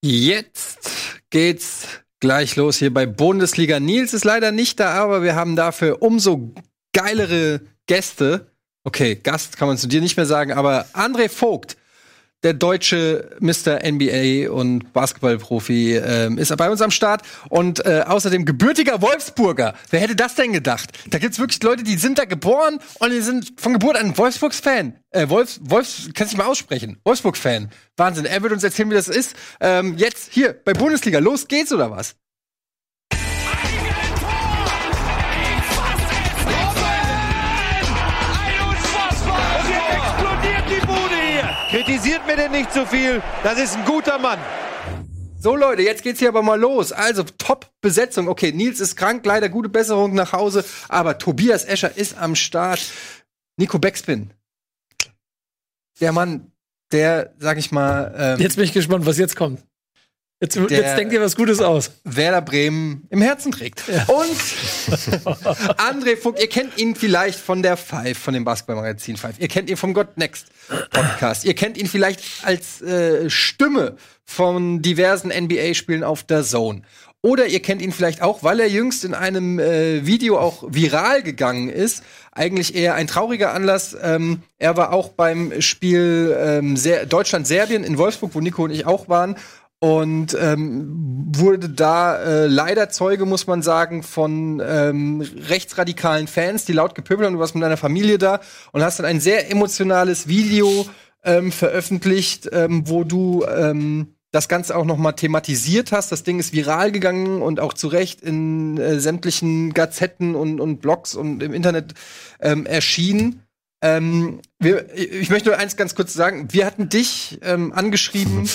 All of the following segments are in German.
Jetzt geht's gleich los hier bei Bundesliga. Nils ist leider nicht da, aber wir haben dafür umso geilere Gäste. Okay, Gast kann man zu dir nicht mehr sagen, aber André Vogt der deutsche Mr. NBA und Basketballprofi ähm, ist bei uns am Start und äh, außerdem gebürtiger Wolfsburger. Wer hätte das denn gedacht? Da gibt's wirklich Leute, die sind da geboren und die sind von Geburt an Wolfsburgs-Fan. Äh, Wolfs, Wolfs, kannst du mal aussprechen? Wolfsburg-Fan. Wahnsinn. Er wird uns erzählen, wie das ist. Ähm, jetzt hier bei Bundesliga. Los geht's oder was? Kritisiert mir denn nicht zu so viel. Das ist ein guter Mann. So Leute, jetzt geht's hier aber mal los. Also Top-Besetzung. Okay, Nils ist krank, leider gute Besserung nach Hause, aber Tobias Escher ist am Start. Nico Beckspin. Der Mann, der, sag ich mal. Ähm, jetzt bin ich gespannt, was jetzt kommt. Jetzt, jetzt denkt ihr was Gutes aus. Werder Bremen im Herzen trägt. Ja. Und André Vogt, ihr kennt ihn vielleicht von der Five, von dem Basketballmagazin Five. Ihr kennt ihn vom God Next Podcast. ihr kennt ihn vielleicht als äh, Stimme von diversen NBA-Spielen auf der Zone. Oder ihr kennt ihn vielleicht auch, weil er jüngst in einem äh, Video auch viral gegangen ist. Eigentlich eher ein trauriger Anlass. Ähm, er war auch beim Spiel ähm, Deutschland-Serbien in Wolfsburg, wo Nico und ich auch waren und ähm, wurde da äh, leider Zeuge, muss man sagen, von ähm, rechtsradikalen Fans, die laut gepöbelt haben, du warst mit deiner Familie da und hast dann ein sehr emotionales Video ähm, veröffentlicht, ähm, wo du ähm, das Ganze auch noch mal thematisiert hast. Das Ding ist viral gegangen und auch zu Recht in äh, sämtlichen Gazetten und, und Blogs und im Internet ähm, erschienen. Ähm, wir, ich möchte nur eins ganz kurz sagen. Wir hatten dich ähm, angeschrieben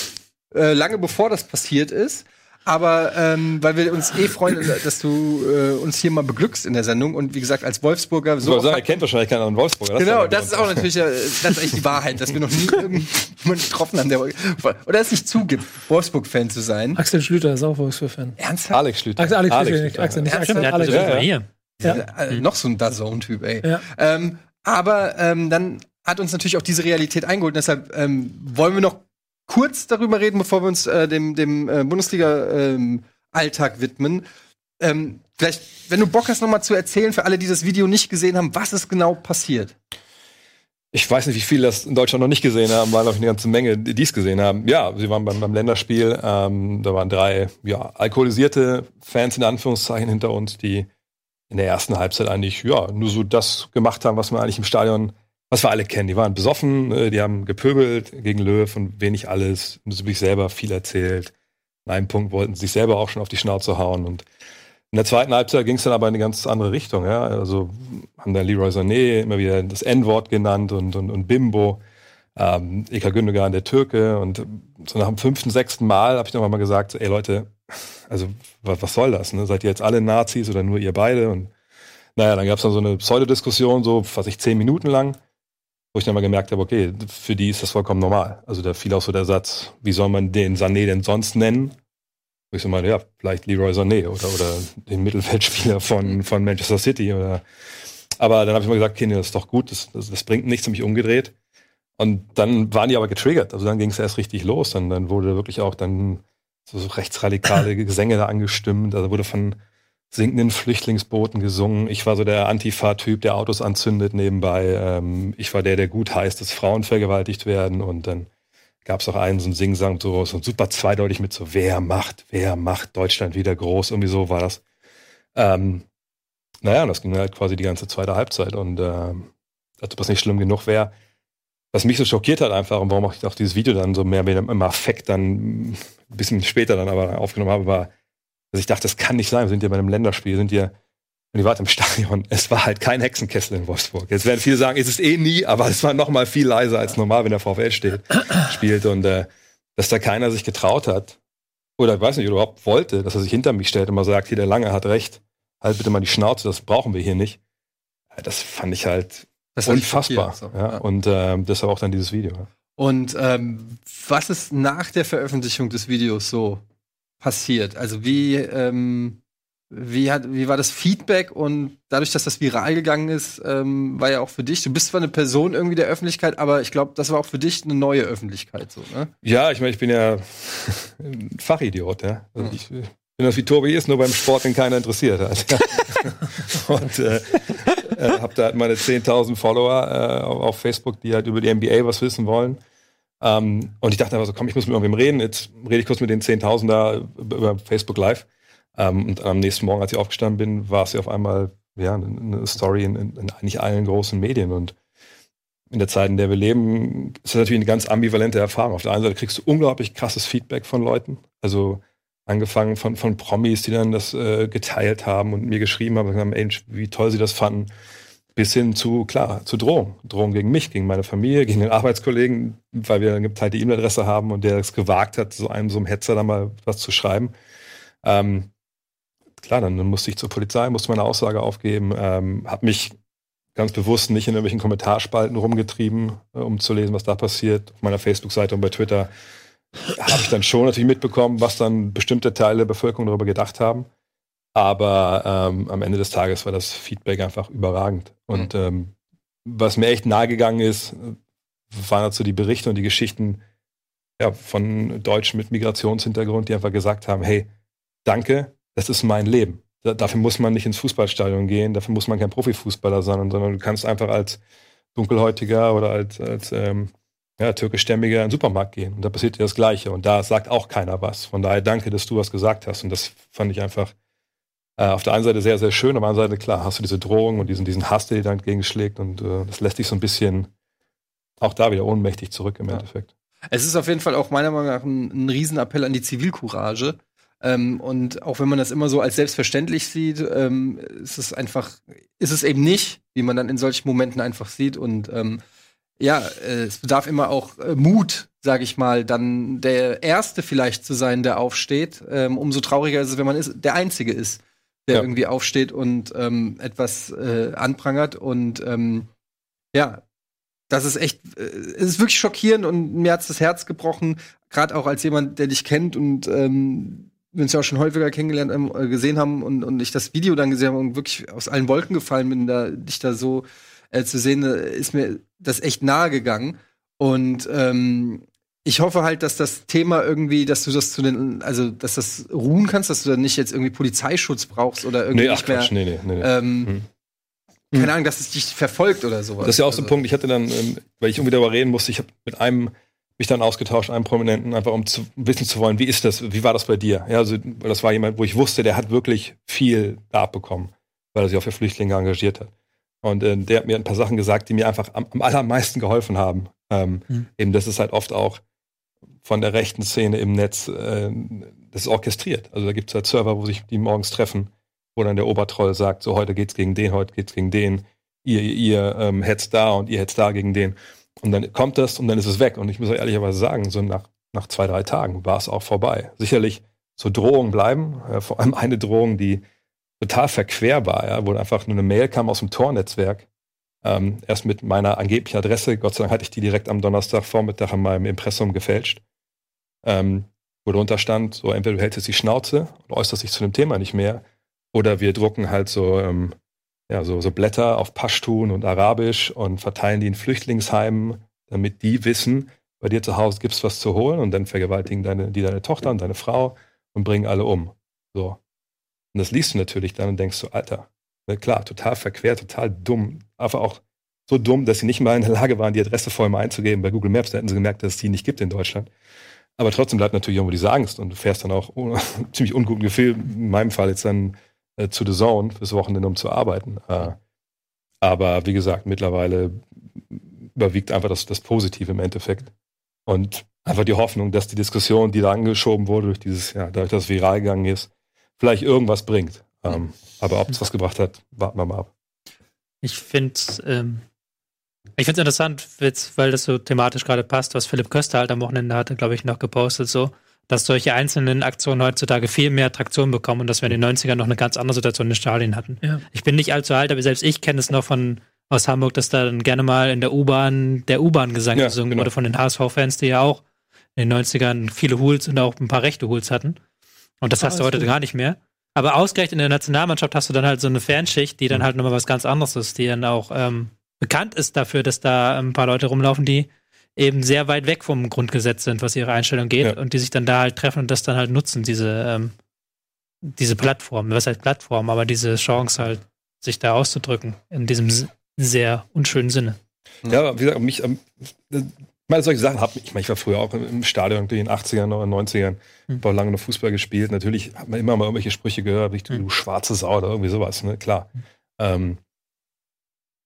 Äh, lange bevor das passiert ist. Aber ähm, weil wir uns eh freuen, dass du äh, uns hier mal beglückst in der Sendung und wie gesagt als Wolfsburger so. Sagen, er kennt wahrscheinlich keinen anderen Wolfsburger. Das genau, das ist auch natürlich äh, das ist eigentlich die Wahrheit, dass wir noch nie irgendjemanden getroffen haben, der oder es nicht zugibt, Wolfsburg-Fan zu sein. Axel Schlüter ist auch Wolfsburg-Fan. Ernsthaft? Alex Schlüter. Axel, Alex, Alex Schlüter, Axel, nicht Axel, Alex, Schlüter. Hier. Ja. Ja. Äh, noch so ein Dazone-Typ, ey. Ja. Ähm, aber ähm, dann hat uns natürlich auch diese Realität eingeholt. Und deshalb ähm, wollen wir noch kurz darüber reden, bevor wir uns äh, dem, dem äh, Bundesliga-Alltag ähm, widmen. Ähm, vielleicht, wenn du Bock hast, noch mal zu erzählen, für alle, die das Video nicht gesehen haben, was ist genau passiert? Ich weiß nicht, wie viele das in Deutschland noch nicht gesehen haben, weil noch eine ganze Menge, die es gesehen haben. Ja, sie waren beim, beim Länderspiel. Ähm, da waren drei ja, alkoholisierte Fans in Anführungszeichen hinter uns, die in der ersten Halbzeit eigentlich ja nur so das gemacht haben, was man eigentlich im Stadion was wir alle kennen. Die waren besoffen, äh, die haben gepöbelt gegen Löw und wenig alles, und sich selber viel erzählt. An einem Punkt wollten sie sich selber auch schon auf die Schnauze hauen und in der zweiten Halbzeit ging es dann aber in eine ganz andere Richtung. Ja? Also haben dann Leroy Sané immer wieder das N-Wort genannt und, und, und Bimbo. Ähm, Eka Gündogan, der Türke. Und so nach dem fünften, sechsten Mal habe ich noch mal gesagt, ey Leute, also was, was soll das? Ne? Seid ihr jetzt alle Nazis oder nur ihr beide? Und naja, dann gab es dann so eine Pseudodiskussion, so, was ich, zehn Minuten lang wo ich dann mal gemerkt habe, okay, für die ist das vollkommen normal. Also da fiel auch so der Satz, wie soll man den Sané denn sonst nennen? Wo ich so meine, ja, vielleicht Leroy Sané oder, oder den Mittelfeldspieler von, von Manchester City oder aber dann habe ich mal gesagt, okay, nee, das ist doch gut, das, das, das bringt nichts, mich umgedreht. Und dann waren die aber getriggert. Also dann ging es erst richtig los. Und dann wurde wirklich auch dann so, so rechtsradikale Gesänge da angestimmt. Also wurde von sinkenden Flüchtlingsbooten gesungen. Ich war so der Antifa-Typ, der Autos anzündet nebenbei. Ähm, ich war der, der gut heißt, dass Frauen vergewaltigt werden. Und dann gab es auch einen, so ein Singsang, so, so super zweideutig mit so, wer macht, wer macht Deutschland wieder groß? Irgendwie so war das. Ähm, naja, das ging halt quasi die ganze zweite Halbzeit. Und ähm, als ob das nicht schlimm genug wäre, was mich so schockiert hat einfach und warum ich auch dieses Video dann so mehr mit im Affekt dann ein bisschen später dann aber aufgenommen habe, war, also ich dachte, das kann nicht sein. Wir sind ja bei einem Länderspiel, sind ja, und ich war im Stadion. Es war halt kein Hexenkessel in Wolfsburg. Jetzt werden viele sagen, ist es eh nie, aber es war noch mal viel leiser als normal, wenn der VfL steht, spielt. Und äh, dass da keiner sich getraut hat, oder ich weiß nicht, überhaupt wollte, dass er sich hinter mich stellt und mal sagt, hier, der Lange hat recht, halt bitte mal die Schnauze, das brauchen wir hier nicht. Das fand ich halt das unfassbar. So, ja. ja. Und äh, deshalb auch dann dieses Video. Und ähm, was ist nach der Veröffentlichung des Videos so passiert? Also wie, ähm, wie, hat, wie war das Feedback und dadurch, dass das viral gegangen ist, ähm, war ja auch für dich, du bist zwar eine Person irgendwie der Öffentlichkeit, aber ich glaube, das war auch für dich eine neue Öffentlichkeit. So, ne? Ja, ich meine, ich bin ja ein Fachidiot, ja. Also ich bin das wie Tobi ist, nur beim Sport, den keiner interessiert hat. und äh, äh, habe da halt meine 10.000 Follower äh, auf Facebook, die halt über die NBA was wissen wollen. Ähm, und ich dachte einfach so, komm, ich muss mit irgendwem reden. Jetzt rede ich kurz mit den 10.000 da über Facebook Live. Ähm, und am nächsten Morgen, als ich aufgestanden bin, war es ja auf einmal ja, eine Story in, in, in eigentlich allen großen Medien. Und in der Zeit, in der wir leben, ist das natürlich eine ganz ambivalente Erfahrung. Auf der einen Seite kriegst du unglaublich krasses Feedback von Leuten. Also angefangen von, von Promis, die dann das äh, geteilt haben und mir geschrieben haben, gesagt, ey, wie toll sie das fanden, bis hin zu, klar, zu Drohungen. Drohungen gegen mich, gegen meine Familie, gegen den Arbeitskollegen, weil wir eine geteilte E-Mail-Adresse haben und der es gewagt hat, so einem so einem Hetzer da mal was zu schreiben. Ähm, klar, dann, musste ich zur Polizei, musste meine Aussage aufgeben, ähm, habe mich ganz bewusst nicht in irgendwelchen Kommentarspalten rumgetrieben, äh, um zu lesen, was da passiert. Auf meiner Facebook-Seite und bei Twitter habe ich dann schon natürlich mitbekommen, was dann bestimmte Teile der Bevölkerung darüber gedacht haben. Aber ähm, am Ende des Tages war das Feedback einfach überragend. Und mhm. ähm, was mir echt nahegegangen ist, waren dazu die Berichte und die Geschichten ja, von Deutschen mit Migrationshintergrund, die einfach gesagt haben, hey, danke, das ist mein Leben. Da, dafür muss man nicht ins Fußballstadion gehen, dafür muss man kein Profifußballer sein, sondern du kannst einfach als Dunkelhäutiger oder als, als ähm, ja, türkischstämmiger in den Supermarkt gehen. Und da passiert dir das Gleiche. Und da sagt auch keiner was. Von daher danke, dass du was gesagt hast. Und das fand ich einfach äh, auf der einen Seite sehr, sehr schön, auf der anderen Seite, klar, hast du diese Drohung und diesen, diesen Hass, der dir da entgegenschlägt. Und äh, das lässt dich so ein bisschen auch da wieder ohnmächtig zurück im ja. Endeffekt. Es ist auf jeden Fall auch meiner Meinung nach ein, ein Riesenappell an die Zivilcourage. Ähm, und auch wenn man das immer so als selbstverständlich sieht, ähm, ist es einfach, ist es eben nicht, wie man dann in solchen Momenten einfach sieht. Und ähm, ja, äh, es bedarf immer auch äh, Mut, sag ich mal, dann der Erste vielleicht zu sein, der aufsteht. Ähm, umso trauriger ist es, wenn man ist, der Einzige ist, der ja. irgendwie aufsteht und ähm, etwas äh, anprangert. Und ähm, ja, das ist echt, äh, es ist wirklich schockierend und mir hat's das Herz gebrochen, gerade auch als jemand, der dich kennt und ähm, wir uns ja auch schon häufiger kennengelernt, ähm, gesehen haben und, und ich das Video dann gesehen habe und wirklich aus allen Wolken gefallen bin, da dich da so äh, zu sehen, äh, ist mir das echt nahe gegangen. Und ähm, ich hoffe halt, dass das Thema irgendwie, dass du das zu den, also dass das ruhen kannst, dass du dann nicht jetzt irgendwie Polizeischutz brauchst oder irgendwie nee, ach, nicht mehr. Quatsch, nee, nee, nee, ähm, hm. Keine Ahnung, dass es dich verfolgt oder sowas. Das ist ja auch so ein also Punkt. Ich hatte dann, ähm, weil ich irgendwie darüber reden musste, ich habe mit einem mich dann ausgetauscht, einem Prominenten, einfach um zu wissen zu wollen, wie ist das, wie war das bei dir? Ja, also das war jemand, wo ich wusste, der hat wirklich viel da abbekommen, weil er sich auch für Flüchtlinge engagiert hat. Und äh, der hat mir ein paar Sachen gesagt, die mir einfach am, am allermeisten geholfen haben. Ähm, mhm. Eben, das ist halt oft auch von der rechten Szene im Netz, äh, das ist orchestriert. Also da gibt es halt Server, wo sich die morgens treffen, wo dann der Obertroll sagt, so heute geht's gegen den, heute geht's gegen den, ihr, ihr ähm, hetzt da und ihr hetzt da gegen den. Und dann kommt das und dann ist es weg. Und ich muss ehrlicherweise sagen, so nach, nach zwei, drei Tagen war es auch vorbei. Sicherlich so Drohungen bleiben, äh, vor allem eine Drohung, die total verquer war, ja, wo einfach nur eine Mail kam aus dem Tor-Netzwerk. Ähm, erst mit meiner angeblichen Adresse, Gott sei Dank hatte ich die direkt am Donnerstagvormittag in meinem Impressum gefälscht. Ähm, wo drunter stand, so entweder du hältst jetzt die Schnauze und äußerst dich zu dem Thema nicht mehr, oder wir drucken halt so, ähm, ja, so, so Blätter auf Paschtun und Arabisch und verteilen die in Flüchtlingsheimen, damit die wissen, bei dir zu Hause gibt's was zu holen und dann vergewaltigen deine, die deine Tochter und deine Frau und bringen alle um. So. Und das liest du natürlich dann und denkst so, Alter, na klar, total verquer, total dumm, aber auch so dumm, dass sie nicht mal in der Lage waren, die Adresse vorher mal einzugeben. Bei Google Maps, da hätten sie gemerkt, dass es die nicht gibt in Deutschland. Aber trotzdem bleibt natürlich irgendwo diese Angst und du fährst dann auch ohne, ziemlich unguten Gefühl, in meinem Fall jetzt dann äh, zu The Zone fürs Wochenende, um zu arbeiten. Äh, aber wie gesagt, mittlerweile überwiegt einfach das, das Positive im Endeffekt. Und einfach die Hoffnung, dass die Diskussion, die da angeschoben wurde, durch dieses, ja, dadurch, dass es viral gegangen ist, vielleicht irgendwas bringt. Ähm, aber ob es was gebracht hat, warten wir mal ab. Ich finde ähm, ich finde es interessant, weil das so thematisch gerade passt, was Philipp Köster halt am Wochenende hatte, glaube ich, noch gepostet, so, dass solche einzelnen Aktionen heutzutage viel mehr Traktion bekommen und dass wir in den 90ern noch eine ganz andere Situation in Stadien hatten. Ja. Ich bin nicht allzu alt, aber selbst ich kenne es noch von aus Hamburg, dass da dann gerne mal in der U-Bahn der U-Bahn-Gesang ja, gesungen genau. wurde von den HSV-Fans, die ja auch in den 90ern viele Hools und auch ein paar rechte Hools hatten. Und das ah, hast du heute gut. gar nicht mehr. Aber ausgerechnet in der Nationalmannschaft hast du dann halt so eine Fanschicht, die dann halt nochmal was ganz anderes ist, die dann auch ähm, bekannt ist dafür, dass da ein paar Leute rumlaufen, die eben sehr weit weg vom Grundgesetz sind, was ihre Einstellung geht Ja. und die sich dann da halt treffen und das dann halt nutzen, diese, ähm, diese Plattform, was heißt Plattform, aber diese Chance halt, sich da auszudrücken, in diesem sehr unschönen Sinne. Ja, aber wie gesagt, mich, ähm, äh, meine, solche Sachen haben ich meine, ich war früher auch im Stadion in den 80ern oder 90ern, Hm. habe auch lange noch Fußball gespielt. Natürlich hat man immer mal irgendwelche Sprüche gehört, wie du, Hm. du schwarze Sau oder irgendwie sowas, ne, klar. Ähm,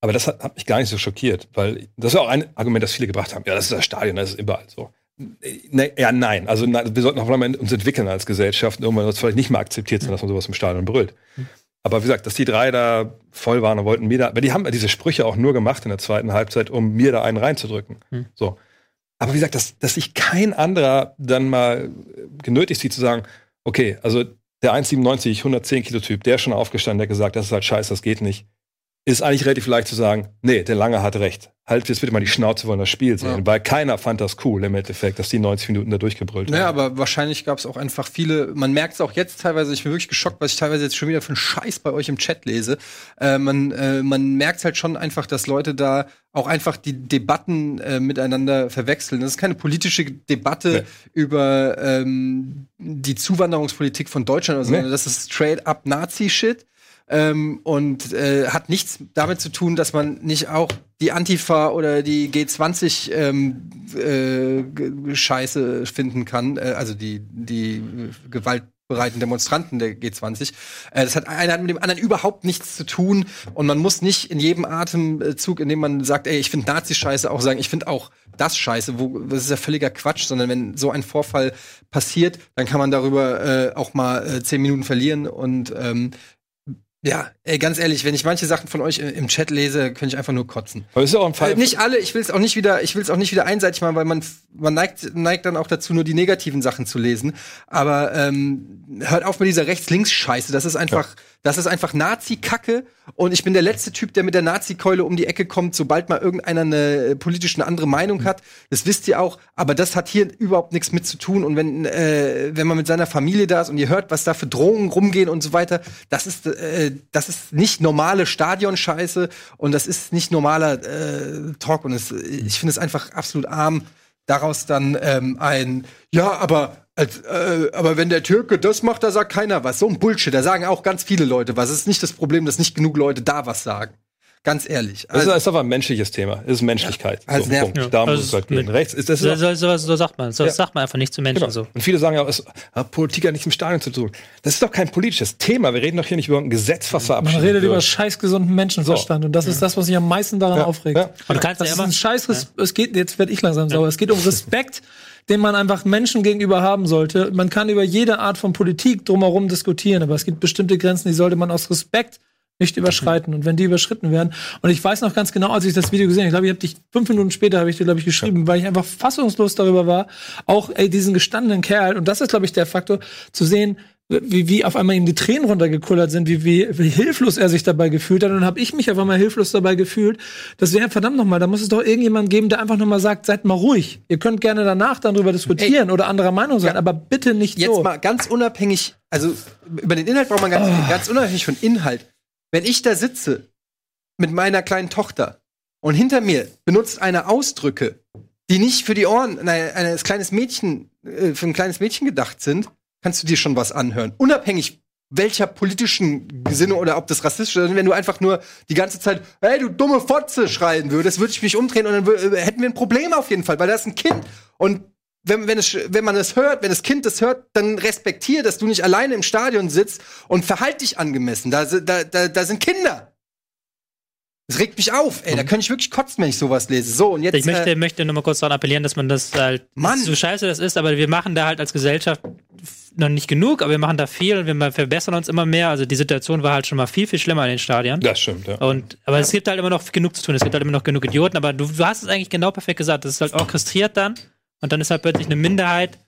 aber das hat, hat mich gar nicht so schockiert, weil das war auch ein Argument, das viele gebracht haben. Ja, das ist das Stadion, das ist überall so. Ne, ja, nein. Also nein, wir sollten auch uns entwickeln als Gesellschaft. Irgendwann wird es vielleicht nicht mehr akzeptiert sein, dass man sowas im Stadion brüllt. Aber wie gesagt, dass die drei da voll waren und wollten mir da, aber die haben ja diese Sprüche auch nur gemacht in der zweiten Halbzeit, um mir da einen reinzudrücken. Hm. So. Aber wie gesagt, dass, dass sich kein anderer dann mal genötigt sieht zu sagen, okay, also der 1,97, 110 Kilo Typ, der ist schon aufgestanden, der gesagt, das ist halt scheiße, das geht nicht. Ist eigentlich relativ leicht zu sagen, nee, der Lange hat recht. Halt jetzt bitte mal die Schnauze, wollen das Spiel sehen. Ja. Weil keiner fand das cool im Endeffekt, dass die 90 Minuten da durchgebrüllt Naja, haben. aber wahrscheinlich gab es auch einfach viele, man merkt es auch jetzt teilweise, ich bin wirklich geschockt, was ich teilweise jetzt schon wieder für einen Scheiß bei euch im Chat lese. Äh, man äh, man merkt halt schon einfach, dass Leute da auch einfach die Debatten äh, miteinander verwechseln. Das ist keine politische Debatte Nee. über ähm, die Zuwanderungspolitik von Deutschland, sondern Nee. das ist straight up Nazi-Shit. Ähm, und äh, hat nichts damit zu tun, dass man nicht auch die Antifa oder die G20 ähm, äh, Scheiße finden kann, äh, also die, die gewaltbereiten Demonstranten der G20. Äh, das hat einer mit dem anderen überhaupt nichts zu tun. Und man muss nicht in jedem Atemzug, in dem man sagt, ey, ich finde Nazi-Scheiße, auch sagen, ich finde auch das Scheiße, wo, das ist ja völliger Quatsch, sondern wenn so ein Vorfall passiert, dann kann man darüber äh, auch mal äh, zehn Minuten verlieren. Und ähm, ja, ey, ganz ehrlich, wenn ich manche Sachen von euch im Chat lese, könnte ich einfach nur kotzen. Aber ist ja auch ein Fall. Äh, nicht alle, ich will es auch nicht wieder, ich will es auch nicht wieder einseitig machen, weil man, man neigt, neigt dann auch dazu, nur die negativen Sachen zu lesen. Aber ähm, hört auf mit dieser Rechts-Links-Scheiße. Das ist einfach, das ist einfach Nazi-Kacke. Und ich bin der letzte Typ, der mit der Nazi-Keule um die Ecke kommt, sobald mal irgendeiner eine äh, politisch eine andere Meinung hat. Das wisst ihr auch. Aber das hat hier überhaupt nichts mit zu tun. Und wenn, äh, wenn man mit seiner Familie da ist und ihr hört, was da für Drohungen rumgehen und so weiter, das ist, äh, das ist nicht normale Stadionscheiße und das ist nicht normaler äh, Talk. Und es, ich finde es einfach absolut arm, daraus dann ähm, ein, ja, aber als, äh, aber wenn der Türke das macht, da sagt keiner was. So ein Bullshit. Da sagen auch ganz viele Leute was. Es ist nicht das Problem, dass nicht genug Leute da was sagen. Ganz ehrlich. Das Also, ist, ist aber ein menschliches Thema. Es ist Menschlichkeit. Also so, nervt Punkt. mich. Da Ja, muss also es halt mit- gehen. Rechts ist das So, so, so, so sagt man. So Ja. sagt man einfach nicht zu Menschen Genau. so. Und viele sagen ja, auch, es hat Politik hat nichts im Stadion zu tun. Das ist doch kein politisches Thema. Wir reden doch hier nicht über ein Gesetz, was Man verabschiedet redet über wird. scheiß gesunden Menschenverstand und das ist das, was sich am meisten daran Ja, aufregt. ja. Und du kannst Das ja ist immer. ein scheiß es geht jetzt werde ich langsam sauer. Es geht um Respekt, den man einfach Menschen gegenüber haben sollte. Man kann über jede Art von Politik drumherum diskutieren, aber es gibt bestimmte Grenzen, die sollte man aus Respekt nicht überschreiten. Und wenn die überschritten werden, und ich weiß noch ganz genau, als ich das Video gesehen habe, ich glaube, ich habe dich fünf Minuten später habe ich dir, glaube ich, geschrieben, weil ich einfach fassungslos darüber war, auch ey, diesen gestandenen Kerl, und das ist, glaube ich, der Faktor, zu sehen, wie, wie auf einmal ihm die Tränen runtergekullert sind, wie, wie, wie hilflos er sich dabei gefühlt hat. Und dann habe ich mich auf einmal hilflos dabei gefühlt. Das wäre verdammt nochmal, da muss es doch irgendjemand geben, der einfach nochmal sagt, seid mal ruhig. Ihr könnt gerne danach dann drüber diskutieren oder anderer Meinung sein, Ja. aber bitte nicht jetzt so. mal ganz unabhängig, also über den Inhalt braucht man ganz, Oh. ganz unabhängig von Inhalt. Wenn ich da sitze mit meiner kleinen Tochter und hinter mir benutzt eine Ausdrücke, die nicht für die Ohren eines kleines Mädchen, äh, für ein kleines Mädchen gedacht sind, kannst du dir schon was anhören. Unabhängig welcher politischen Gesinnung oder ob das rassistisch ist, wenn du einfach nur die ganze Zeit, hey, du dumme Fotze schreien würdest, würde ich mich umdrehen und dann äh, hätten wir ein Problem auf jeden Fall, weil da ist ein Kind und wenn, wenn, es, wenn man es hört, wenn das Kind das hört, dann respektier, dass du nicht alleine im Stadion sitzt und verhalt dich angemessen. Da, da, da, da sind Kinder. Das regt mich auf, ey. Da könnte ich wirklich kotzen, wenn ich sowas lese. So, und jetzt. Ich möchte, äh, möchte nur mal kurz daran appellieren, dass man das halt, Mann! so scheiße das ist, aber wir machen da halt als Gesellschaft noch nicht genug, aber wir machen da viel und wir verbessern uns immer mehr. Also die Situation war halt schon mal viel, viel schlimmer in den Stadien. Das stimmt, ja. Und, aber es gibt halt immer noch genug zu tun, es gibt halt immer noch genug Idioten, aber du, du hast es eigentlich genau perfekt gesagt, das ist halt orchestriert dann und dann ist halt plötzlich eine Minderheit,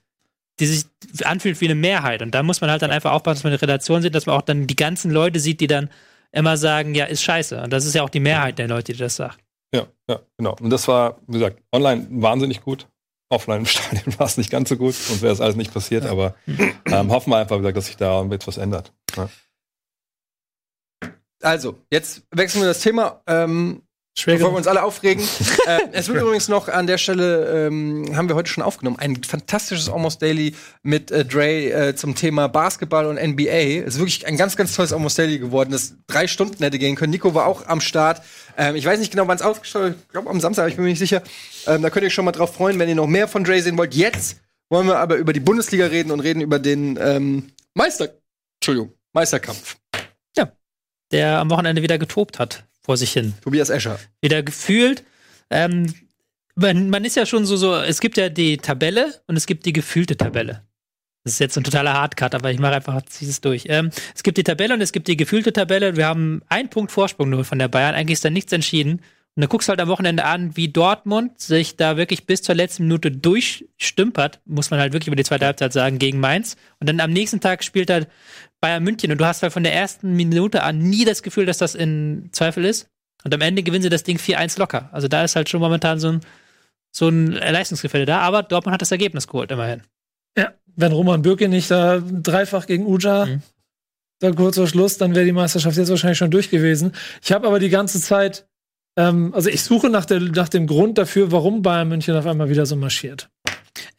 die sich anfühlt wie eine Mehrheit und da muss man halt dann einfach aufpassen, dass man eine Relation sieht, dass man auch dann die ganzen Leute sieht, die dann immer sagen, ja, ist scheiße. Und das ist ja auch die Mehrheit der Leute, die das sagt. Ja, ja, genau. Und das war, wie gesagt, online wahnsinnig gut. offline im Stadion war es nicht ganz so gut, sonst wäre es alles nicht passiert, aber ähm, hoffen wir einfach, wie gesagt, dass sich da etwas ändert. Ja. Also, jetzt wechseln wir das Thema. Ähm, Schwer Bevor wir uns alle aufregen. äh, es wird übrigens noch an der Stelle, ähm, haben wir heute schon aufgenommen, ein fantastisches Almost Daily mit äh, Dre äh, zum Thema Basketball und NBA. Es ist wirklich ein ganz, ganz tolles Almost Daily geworden, das drei Stunden hätte gehen können. Nico war auch am Start. Ähm, ich weiß nicht genau, wann es aufgestellt Ich glaube am Samstag, aber ich bin mir nicht sicher. Ähm, da könnt ihr euch schon mal drauf freuen, wenn ihr noch mehr von Dre sehen wollt. Jetzt wollen wir aber über die Bundesliga reden und reden über den ähm, Meister, Entschuldigung, Meisterkampf. Der am Wochenende wieder getobt hat vor sich hin. Tobias Escher. Wieder gefühlt. Ähm, man, man ist ja schon so, so, es gibt ja die Tabelle und es gibt die gefühlte Tabelle. Das ist jetzt ein totaler Hardcut, aber ich mache einfach, zieh es durch. Ähm, es gibt die Tabelle und es gibt die gefühlte Tabelle. Wir haben einen Punkt Vorsprung nur von der Bayern. Eigentlich ist da nichts entschieden. Und dann guckst halt am Wochenende an, wie Dortmund sich da wirklich bis zur letzten Minute durchstümpert, muss man halt wirklich über die zweite Halbzeit sagen, gegen Mainz. Und dann am nächsten Tag spielt halt Bayern München und du hast halt von der ersten Minute an nie das Gefühl, dass das in Zweifel ist. Und am Ende gewinnen sie das Ding 4-1 locker. Also da ist halt schon momentan so ein, so ein Leistungsgefälle da, aber Dortmund hat das Ergebnis geholt, immerhin. Ja, wenn Roman Bürki nicht da dreifach gegen Uja, Mhm. da kurz vor Schluss, dann wäre die Meisterschaft jetzt wahrscheinlich schon durch gewesen. Ich habe aber die ganze Zeit, ähm, also ich suche nach, der, nach dem Grund dafür, warum Bayern München auf einmal wieder so marschiert.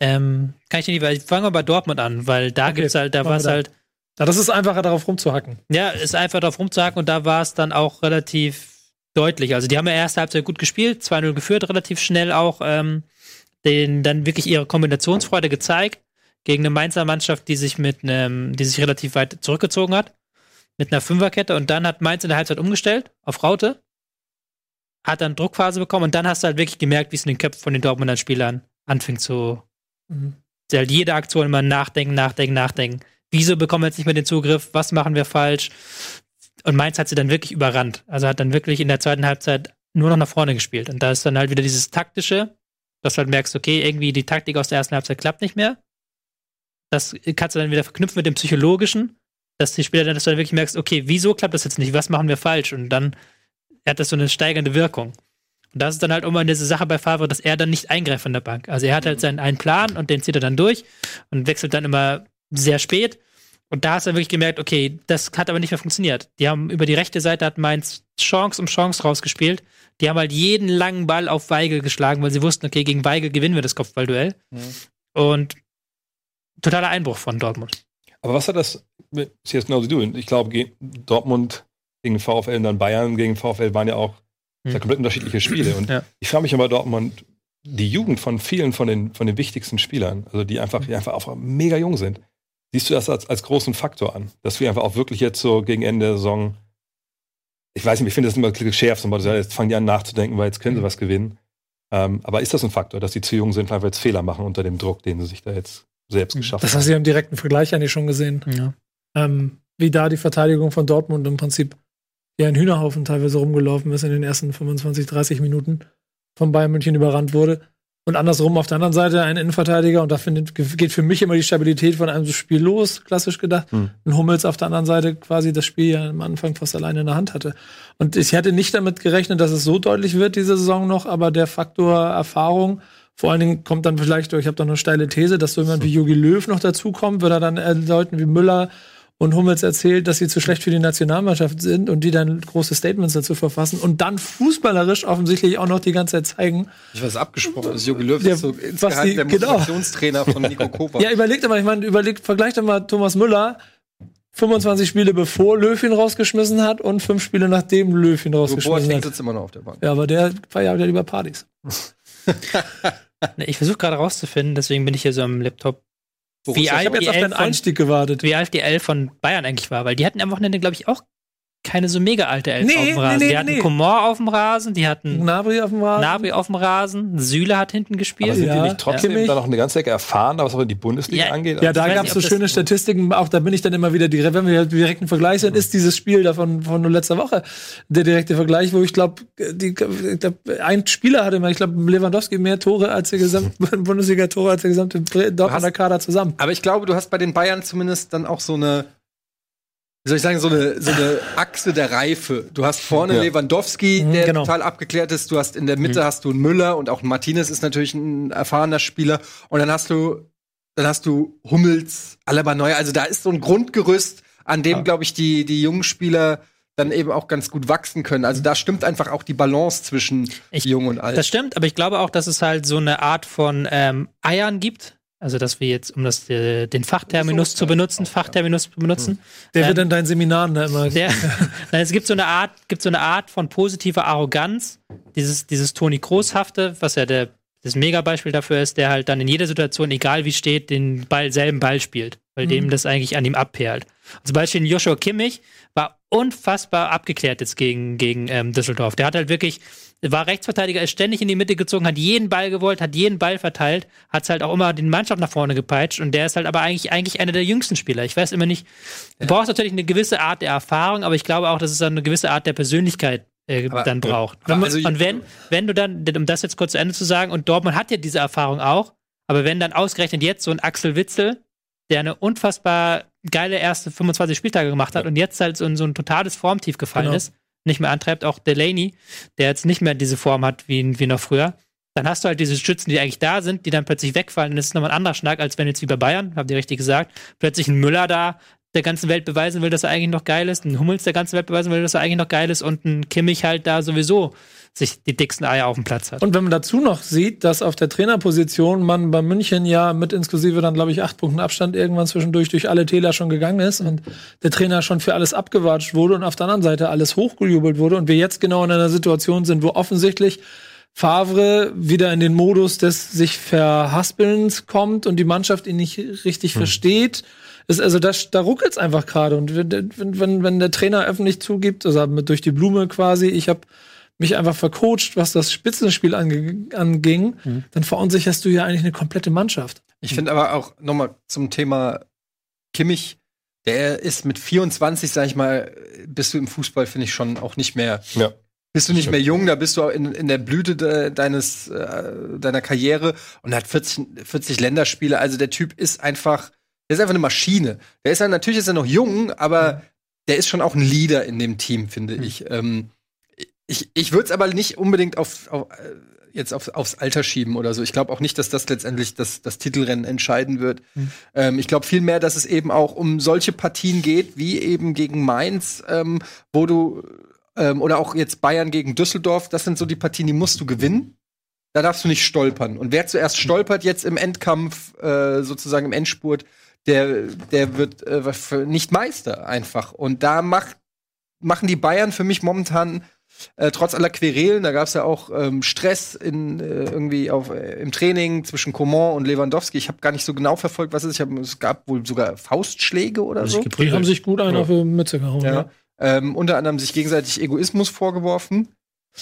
Ähm, kann ich dir nicht, weil fangen wir bei Dortmund an, weil da Okay, gibt's halt, da war es halt, Ja, das ist einfacher, darauf rumzuhacken. ja, ist einfach drauf rumzuhaken und da war es dann auch relativ deutlich. Also die haben ja erste Halbzeit gut gespielt, 2-0 geführt, relativ schnell auch ähm, den, dann wirklich ihre Kombinationsfreude gezeigt gegen eine Mainzer Mannschaft, die sich mit einem, die sich relativ weit zurückgezogen hat, mit einer Fünferkette und dann hat Mainz in der Halbzeit umgestellt auf Raute, hat dann Druckphase bekommen und dann hast du halt wirklich gemerkt, wie es in den Köpfen von den Dortmunder Spielern anfing zu Mhm. halt jede Aktion immer nachdenken, nachdenken, nachdenken. Wieso bekommen wir jetzt nicht mehr den Zugriff? Was machen wir falsch? Und Mainz hat sie dann wirklich überrannt. Also hat dann wirklich in der zweiten Halbzeit nur noch nach vorne gespielt. Und da ist dann halt wieder dieses taktische, dass du halt merkst, okay, irgendwie die Taktik aus der ersten Halbzeit klappt nicht mehr. Das kannst du dann wieder verknüpfen mit dem psychologischen, dass die Spieler dann, dass du dann wirklich merkst, okay, wieso klappt das jetzt nicht? Was machen wir falsch? Und dann hat das so eine steigernde Wirkung. Und das ist dann halt immer diese Sache bei Favre, dass er dann nicht eingreift von der Bank. Also er hat halt seinen einen Plan und den zieht er dann durch und wechselt dann immer sehr spät. Und da hast du dann wirklich gemerkt, okay, das hat aber nicht mehr funktioniert. Die haben über die rechte Seite hat Mainz Chance um Chance rausgespielt. Die haben halt jeden langen Ball auf Weigel geschlagen, weil sie wussten, okay, gegen Weigel gewinnen wir das Kopfballduell. Und totaler Einbruch von Dortmund. Aber was hat das mit CS genauso du? Ich glaube, Dortmund gegen VfL und dann Bayern gegen VfL waren ja auch Hm. komplett unterschiedliche Spiele. Und Ja. ich frage mich immer Dortmund, die Jugend von vielen von den, von den wichtigsten Spielern, also die einfach, die einfach auch mega jung sind. Siehst du das als, als großen Faktor an? Dass wir einfach auch wirklich jetzt so gegen Ende der Saison, ich weiß nicht, ich finde das immer geschärft, so, jetzt fangen die an nachzudenken, weil jetzt können sie was gewinnen. Ähm, aber ist das ein Faktor, dass die zu jung sind, einfach jetzt Fehler machen unter dem Druck, den sie sich da jetzt selbst geschaffen Das haben? hast du ja im direkten Vergleich eigentlich schon gesehen. Ja. ähm, wie da die Verteidigung von Dortmund im Prinzip wie ein Hühnerhaufen teilweise rumgelaufen ist in den ersten 25, 30 Minuten von Bayern München überrannt wurde. Und andersrum auf der anderen Seite ein Innenverteidiger, und da findet, geht für mich immer die Stabilität von einem Spiel los, klassisch gedacht. Hm. Ein Hummels auf der anderen Seite quasi das Spiel ja am Anfang fast alleine in der Hand hatte. Und ich hätte nicht damit gerechnet, dass es so deutlich wird, diese Saison noch, aber der Faktor Erfahrung, vor allen Dingen kommt dann vielleicht, ich habe da eine steile These, dass so jemand wie Jogi Löw noch dazukommt, wenn er dann äh, Leuten wie Müller und Hummels erzählt, dass sie zu schlecht für die Nationalmannschaft sind und die dann große Statements dazu verfassen und dann fußballerisch offensichtlich auch noch die ganze Zeit zeigen. Ich weiß abgesprochen, das ist Jogi Löw Ja, ist so was die- der genau. Motivationstrainer von Nico Kovac. Ja, überlegt aber, ich meine, überlegt, vergleicht doch mal Thomas Müller, 25 Spiele bevor Löw ihn rausgeschmissen hat und fünf Spiele nachdem Löw ihn Joe rausgeschmissen Boateng hat. sitzt immer noch auf der Bank. Ja, aber der feiert ja lieber Partys. Ich versuche gerade rauszufinden, deswegen bin ich hier so am Laptop, wie Ich habe jetzt auf deinen von, Einstieg gewartet. wie Elf von Bayern eigentlich war, weil die hatten am Wochenende, glaube ich, auch keine so mega alte Elf Nee, auf dem nee, Rasen. nee, die hatten nee. Komor auf dem Rasen, die hatten Gnabry auf dem Rasen. Nabi auf dem Rasen, Süle hat hinten gespielt. Aber sind Ja, die nicht trotzdem Kimmich. da noch eine ganze Ecke erfahren, was auch die Bundesliga Ja, angeht? Ja, da Ich weiß gab es so schöne Statistiken, auch da bin ich dann immer wieder direkt, wenn wir direkt im Vergleich sind, ist dieses Spiel davon von letzter Woche der direkte Vergleich, wo ich glaube, ein Spieler hatte mal, ich glaube, Lewandowski mehr Tore als der gesamte Bundesliga-Tore als der gesamte Dortmunder Kader zusammen. Aber ich glaube, du hast bei den Bayern zumindest dann auch so eine wie soll ich sagen, so eine, so eine Achse der Reife. Du hast vorne Ja. Lewandowski, Mhm, der genau. total abgeklärt ist. Du hast in der Mitte hast du einen Müller und auch ein Martinez ist natürlich ein erfahrener Spieler. Und dann hast du, dann hast du Hummels, Alaba Neuer. Also da ist so ein Grundgerüst, an dem, glaube ich, die, die jungen Spieler dann eben auch ganz gut wachsen können. Also da stimmt einfach auch die Balance zwischen Ich- jung und alt. Das stimmt, aber ich glaube auch, dass es halt so eine Art von ähm, Eiern gibt. Also, dass wir jetzt, um das, äh, den Fachterminus zu benutzen, Fachterminus zu benutzen, Der Ähm, wird in deinen Seminaren da immer. Der, nein, es gibt so eine Art, gibt so eine Art von positiver Arroganz, dieses, dieses Toni Großhafte, was ja der, das Megabeispiel dafür ist, der halt dann in jeder Situation, egal wie steht, den Ball, selben Ball spielt, weil dem das eigentlich an ihm abperlt. Und zum Beispiel Joshua Kimmich war unfassbar abgeklärt jetzt gegen, gegen ähm, Düsseldorf. Der hat halt wirklich, war Rechtsverteidiger, ist ständig in die Mitte gezogen, hat jeden Ball gewollt, hat jeden Ball verteilt, hat halt auch immer den Mannschaft nach vorne gepeitscht und der ist halt aber eigentlich, eigentlich einer der jüngsten Spieler. Ich weiß immer nicht, du brauchst natürlich eine gewisse Art der Erfahrung, aber ich glaube auch, dass es dann eine gewisse Art der Persönlichkeit äh, Aber- dann braucht. aber Wenn man, also- und wenn, wenn du dann, um das jetzt kurz zu Ende zu sagen, und Dortmund hat ja diese Erfahrung auch, aber wenn dann ausgerechnet jetzt so ein Axel Witzel, der eine unfassbar geile erste 25 Spieltage gemacht hat und jetzt halt so in so ein totales Formtief gefallen Genau. ist, nicht mehr antreibt, auch Delaney, der jetzt nicht mehr diese Form hat wie, wie noch früher, dann hast du halt diese Stützen, die eigentlich da sind, die dann plötzlich wegfallen. Und das ist nochmal ein anderer Schnack, als wenn jetzt wie bei Bayern, habt ihr richtig gesagt, plötzlich ein Müller da, der ganzen Welt beweisen will, dass er eigentlich noch geil ist, ein Hummels der ganzen Welt beweisen will, dass er eigentlich noch geil ist und ein Kimmich halt da sowieso sich die dicksten Eier auf dem Platz hat. Und wenn man dazu noch sieht, dass auf der Trainerposition man bei München ja mit inklusive dann, glaube ich, acht Punkten Abstand irgendwann zwischendurch durch alle Täler schon gegangen ist und der Trainer schon für alles abgewatscht wurde und auf der anderen Seite alles hochgejubelt wurde und wir jetzt genau in einer Situation sind, wo offensichtlich Favre wieder in den Modus des sich Verhaspelns kommt und die Mannschaft ihn nicht richtig versteht. Ist also das, da ruckelt's einfach gerade. Und wenn, wenn, wenn, der Trainer öffentlich zugibt, also mit durch die Blume quasi, ich habe mich einfach vercoacht, was das Spitzenspiel ange anging, dann verunsicherst du ja eigentlich eine komplette Mannschaft. Ich finde aber auch nochmal zum Thema Kimmich, der ist mit 24, sag ich mal, bist du im Fußball, finde ich schon auch nicht mehr. Ja. Bist du nicht mehr jung, da bist du auch in, in der Blüte de, deines, äh, deiner Karriere und hat 40, 40 Länderspiele. Also der Typ ist einfach, der ist einfach eine Maschine. Der ist ja, natürlich ist er noch jung, aber der ist schon auch ein Leader in dem Team, finde ich. Ähm, ich ich würde es aber nicht unbedingt auf, auf äh, jetzt auf, aufs Alter schieben oder so. Ich glaube auch nicht, dass das letztendlich das, das Titelrennen entscheiden wird. Ähm, ich glaube vielmehr, dass es eben auch um solche Partien geht, wie eben gegen Mainz, ähm, wo du ähm, oder auch jetzt Bayern gegen Düsseldorf. Das sind so die Partien, die musst du gewinnen. Da darfst du nicht stolpern. Und wer zuerst stolpert jetzt im Endkampf, äh, sozusagen im Endspurt, der, der wird äh, nicht Meister einfach. Und da macht, machen die Bayern für mich momentan äh, trotz aller Querelen, da gab es ja auch ähm, Stress in, äh, irgendwie auf, äh, im Training zwischen Coman und Lewandowski. Ich habe gar nicht so genau verfolgt, was es ist. Ich hab, es gab wohl sogar Faustschläge oder so. Die haben sich gut einen auf die Mütze gehauen. Ja. Ja. Ähm, unter anderem sich gegenseitig Egoismus vorgeworfen.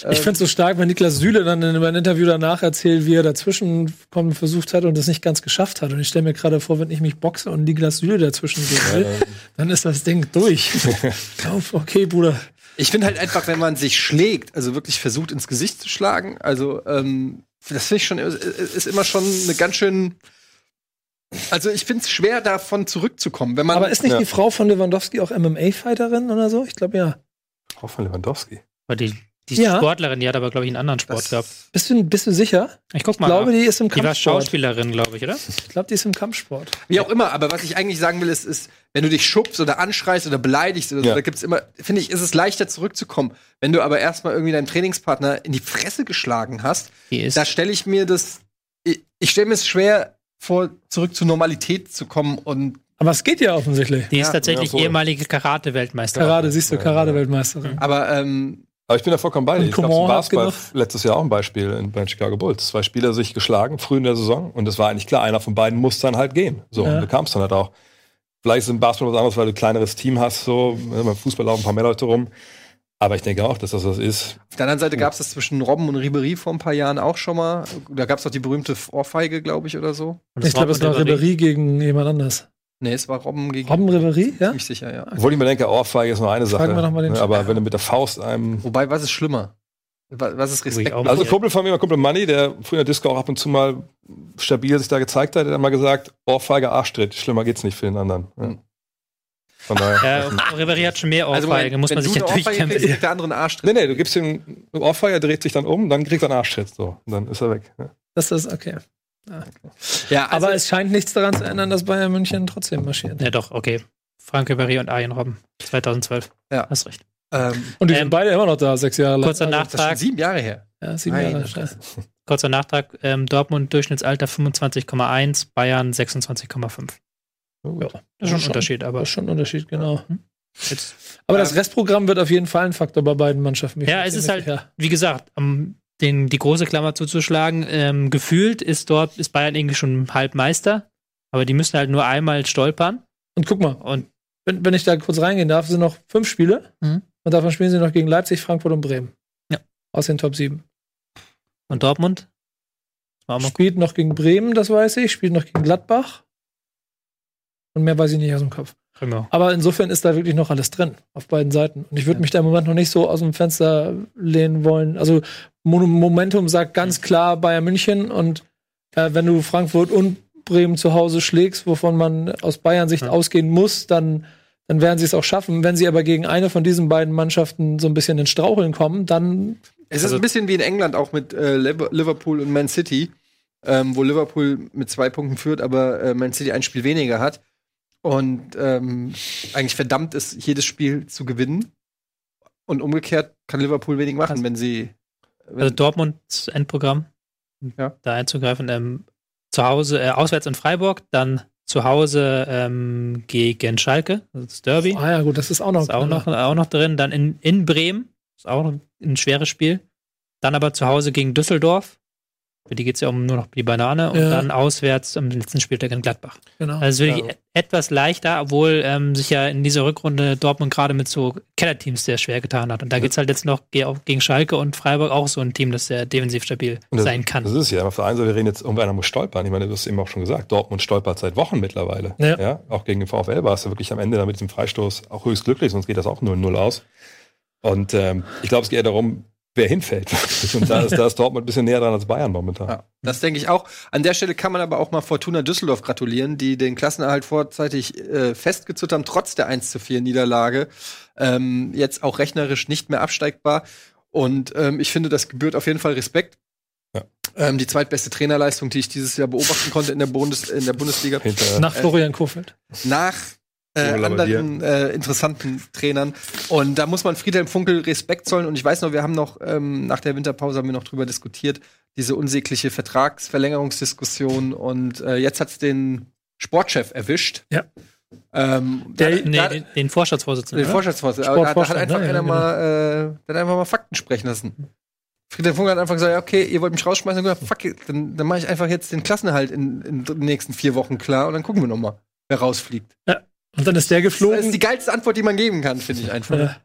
Ich finde es so stark, wenn Niklas Süle dann in einem Interview danach erzählt, wie er dazwischen kommen versucht hat und es nicht ganz geschafft hat. Und ich stelle mir gerade vor, wenn ich mich boxe und Niklas Süle dazwischen gehen will, dann ist das Ding durch. Auf, okay, Bruder. Ich finde halt einfach, wenn man sich schlägt, also wirklich versucht ins Gesicht zu schlagen, also ähm, das finde ich schon, ist, immer schon eine ganz schön. Also ich finde es schwer, davon zurückzukommen. Wenn man Aber ist nicht Ja. die Frau von Lewandowski auch MMA-Fighterin oder so? Ich glaube ja. Auch von Lewandowski. Die, die Ja. Sportlerin, die hat aber, glaube ich, einen anderen Sport gehabt. Bist du, bist du sicher? Ich guck Ich mal. glaube, nach. die ist im die war Kampfsport. Schauspielerin, glaube ich, oder? Ich glaube, die ist im Kampfsport. Wie auch immer, aber was ich eigentlich sagen will, ist, ist wenn du dich schubst oder anschreist oder beleidigst oder so, Ja. da gibt's immer, finde ich, ist es leichter zurückzukommen. Wenn du aber erstmal irgendwie deinen Trainingspartner in die Fresse geschlagen hast, da stelle ich mir das, ich, ich stelle mir es schwer vor, zurück zur Normalität zu kommen und Aber es geht ja offensichtlich. Die ist Ja, tatsächlich ja, ehemalige Karate-Weltmeisterin. Karate, siehst du, Karate-Weltmeisterin. aber ähm, Aber ich bin da vollkommen bei dir. Ich glaube, Basketball letztes Jahr auch ein Beispiel in, bei den Chicago Bulls. Zwei Spieler sich geschlagen, früh in der Saison. Und es war eigentlich klar, einer von beiden muss dann halt gehen. So, Ja. und du kamst dann halt auch. Vielleicht ist im Basketball was anderes, weil du ein kleineres Team hast. So, ne, beim Fußball laufen ein paar mehr Leute rum. Aber ich denke auch, dass das was ist. auf der anderen Seite gab es das zwischen Robben und Ribery vor ein paar Jahren auch schon mal. Da gab es doch die berühmte Ohrfeige, glaube ich, oder so. Ich glaube, es war. Ribéry gegen jemand anders. Nee, es war Robben gegen Robben Ribéry, ja? ziemlich sicher, ja. Obwohl ich mir denke, Ohrfeige ist nur eine Sache. Fragen wir doch mal den Ne, Aber wenn du mit der Faust einem. Wobei, was ist schlimmer? Wa- Was ist Respekt? auch. Also ein Kumpel von mir, Kumpel Manni, der früher in der Disco auch ab und zu mal stabil sich da gezeigt hat, der hat mal gesagt, Ohrfeige, Arschtritt. Schlimmer geht's nicht für den anderen. Ja. Hm. Von daher. Ja, Ribéry hat schon mehr Also, Ohrfeigen, muss wenn man du sich ja Ohrfeige durchkämpfen. kriegst, kriegt der andere einen Arschtritt. Nee, nee, du gibst ihm einen Ohrfeier, dreht sich dann um, dann kriegt er einen Arschtritt. So. Und dann ist er weg. Ja. Das ist okay. Ja, also, Aber es scheint nichts daran zu ändern, dass Bayern München trotzdem marschiert. Ja, doch, okay. Frank Ribéry und Arjen Robben. 2012. Ja. Hast recht. ähm, Und die Ähm, sind beide immer noch da, sechs Jahre lang. Kurzer Also, das ist schon Nachtrag. sieben Jahre her. Ja, sieben Meine Jahre. Fresse. Kurzer Nachtrag. Ähm, Dortmund Durchschnittsalter 25,1, Bayern 26,5. Oh, Ja. Das ist schon ein. Unterschied, aber Das ist schon ein Unterschied, genau. jetzt, Aber das Restprogramm wird auf jeden Fall ein Faktor bei beiden Mannschaften. Ja, es ist halt- sicher. wie gesagt, um den, die große Klammer zuzuschlagen, ähm, gefühlt ist dort, ist Bayern irgendwie schon halb Meister, aber die müssen halt nur einmal stolpern Und guck mal, und wenn, wenn ich da kurz reingehen darf, sind noch fünf Spiele. Mhm. Und davon spielen sie noch gegen Leipzig, Frankfurt und Bremen. Ja. Aus den Top 7. Und Dortmund? Spielt noch gegen Bremen, das weiß ich. Spielt noch gegen Gladbach. Und mehr weiß ich nicht aus dem Kopf. Prima. Aber insofern ist da wirklich noch alles drin, auf beiden Seiten. Und ich würde mich da im Moment noch nicht so aus dem Fenster lehnen wollen. Also Mo- Momentum sagt ganz klar Bayern München. Und äh, wenn du Frankfurt und Bremen zu Hause schlägst, wovon man aus Bayern Sicht Ja. ausgehen muss, dann, dann werden sie es auch schaffen. Wenn sie aber gegen eine von diesen beiden Mannschaften so ein bisschen ins Straucheln kommen, dann Es ist Also- ein bisschen wie in England auch mit äh, Liver- Liverpool und Man City, ähm, wo Liverpool mit zwei Punkten führt, aber äh, Man City ein Spiel weniger hat und ähm, eigentlich verdammt ist, jedes Spiel zu gewinnen. Und umgekehrt kann Liverpool wenig machen, Also- wenn sie. Wenn, Also Dortmunds Endprogramm, Ja. da einzugreifen, ähm, zu Hause, äh, auswärts in Freiburg, dann zu Hause ähm, gegen Schalke, das ist Derby. ah ja gut, das ist auch noch Ist auch noch, auch noch drin. Dann in, in Bremen, ist auch noch ein schweres Spiel. Dann aber zu Hause gegen Düsseldorf. Für die geht es ja um nur noch die Banane. Und Ja. dann auswärts am letzten Spieltag in Gladbach. genau. Also wirklich Ja. etwas leichter, obwohl ähm, sich ja in dieser Rückrunde Dortmund gerade mit so Kellerteams sehr schwer getan hat. Und da geht's halt jetzt noch gegen Schalke und Freiburg auch so ein Team, das sehr defensiv stabil das, sein kann. Das ist ja. Auf der einen Seite, wir reden jetzt, irgendeiner muss stolpern. Ich meine, du hast eben auch schon gesagt, Dortmund stolpert seit Wochen mittlerweile. Ja. Auch gegen den VfL war es ja wirklich am Ende da mit diesem Freistoß auch höchst glücklich, sonst geht das auch 0-0 aus. Und ähm, ich glaube, es geht eher darum, wer hinfällt. Und da ist, da ist Dortmund ein bisschen näher dran als Bayern momentan. ja, das denke ich auch. An der Stelle kann man aber auch mal Fortuna Düsseldorf gratulieren, die den Klassenerhalt vorzeitig äh, festgezurrt haben, trotz der 1 zu 4 Niederlage. Ähm, jetzt auch rechnerisch nicht mehr absteigbar. Und ähm, ich finde, das gebührt auf jeden Fall Respekt. Ja. Ähm, die zweitbeste Trainerleistung, die ich dieses Jahr beobachten konnte in der, Bundes in der Bundesliga. Hinter, Nach Florian Kofeld. nach äh, anderen äh, interessanten Trainern. Und da muss man Friedhelm Funkel Respekt zollen. Und ich weiß noch, wir haben noch ähm, nach der Winterpause haben wir noch drüber diskutiert, diese unsägliche Vertragsverlängerungsdiskussion. Und äh, jetzt hat's den Sportchef erwischt. Ja. Ähm, Der- da- Nee, da- den, den Vorstandsvorsitzenden. den oder? Vorstandsvorsitzenden. Aber da, da hat Sportvorstand, einfach ne? Ja, einer genau. mal, äh, einfach mal Fakten sprechen lassen. Friedhelm Funkel hat einfach gesagt, ja, okay, ihr wollt mich rausschmeißen, dann, fuck it, dann, dann mache ich einfach jetzt den Klassenerhalt in, in den nächsten vier Wochen klar und dann gucken wir noch mal, wer rausfliegt. Und dann ist der Das ist geflogen. die geilste Antwort, die man geben kann, finde ich einfach. Ja,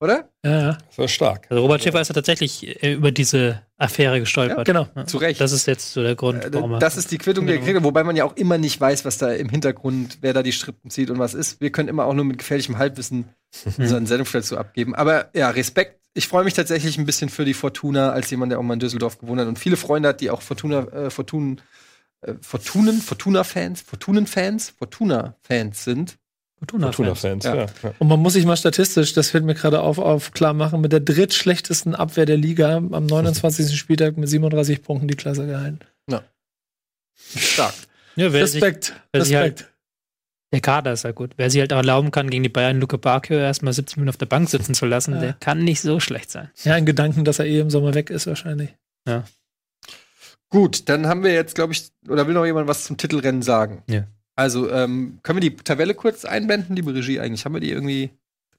Oder? ja, ja. das war stark. Also Robert Schäfer ist ja tatsächlich äh, über diese Affäre gestolpert. genau. Ja. Zu Recht. Das ist jetzt so der Grund, Äh, warum er. Das ist die Quittung, die er Genau. gekriegt hat, wobei man ja auch immer nicht weiß, was da im Hintergrund, wer da die Strippen zieht und was ist. Wir können immer auch nur mit gefährlichem Halbwissen unseren Senf dazu abgeben. Aber ja, Respekt. Ich freue mich tatsächlich ein bisschen für die Fortuna, als jemand, der auch mal in Düsseldorf gewohnt hat und viele Freunde hat, die auch Fortuna, äh, Fortunen, äh, Fortunen, Fortuna-Fans, Fortunen-Fans, Fortuna-Fans sind. Fortuna-Fans. Fortuna-Fans, Ja. ja. ja. Und man muss sich mal statistisch, das fällt mir gerade auf, auf klar machen, mit der drittschlechtesten Abwehr der Liga am 29. Spieltag mit 37 Punkten die Klasse gehalten. Stark. Ja, wer sich, Respekt, wer sich Respekt. der Kader ist ja gut. Wer sich halt auch erlauben kann, gegen die Bayern Luke Bakio erstmal 17 Minuten auf der Bank sitzen zu lassen, Ja. der kann nicht so schlecht sein. Ja, ein Gedanken, dass er eh im Sommer weg ist wahrscheinlich. Gut, dann haben wir jetzt, glaube ich, oder will noch jemand was zum Titelrennen sagen? Ja. Also, ähm, können wir die Tabelle kurz einblenden, liebe Regie eigentlich? Haben wir die irgendwie,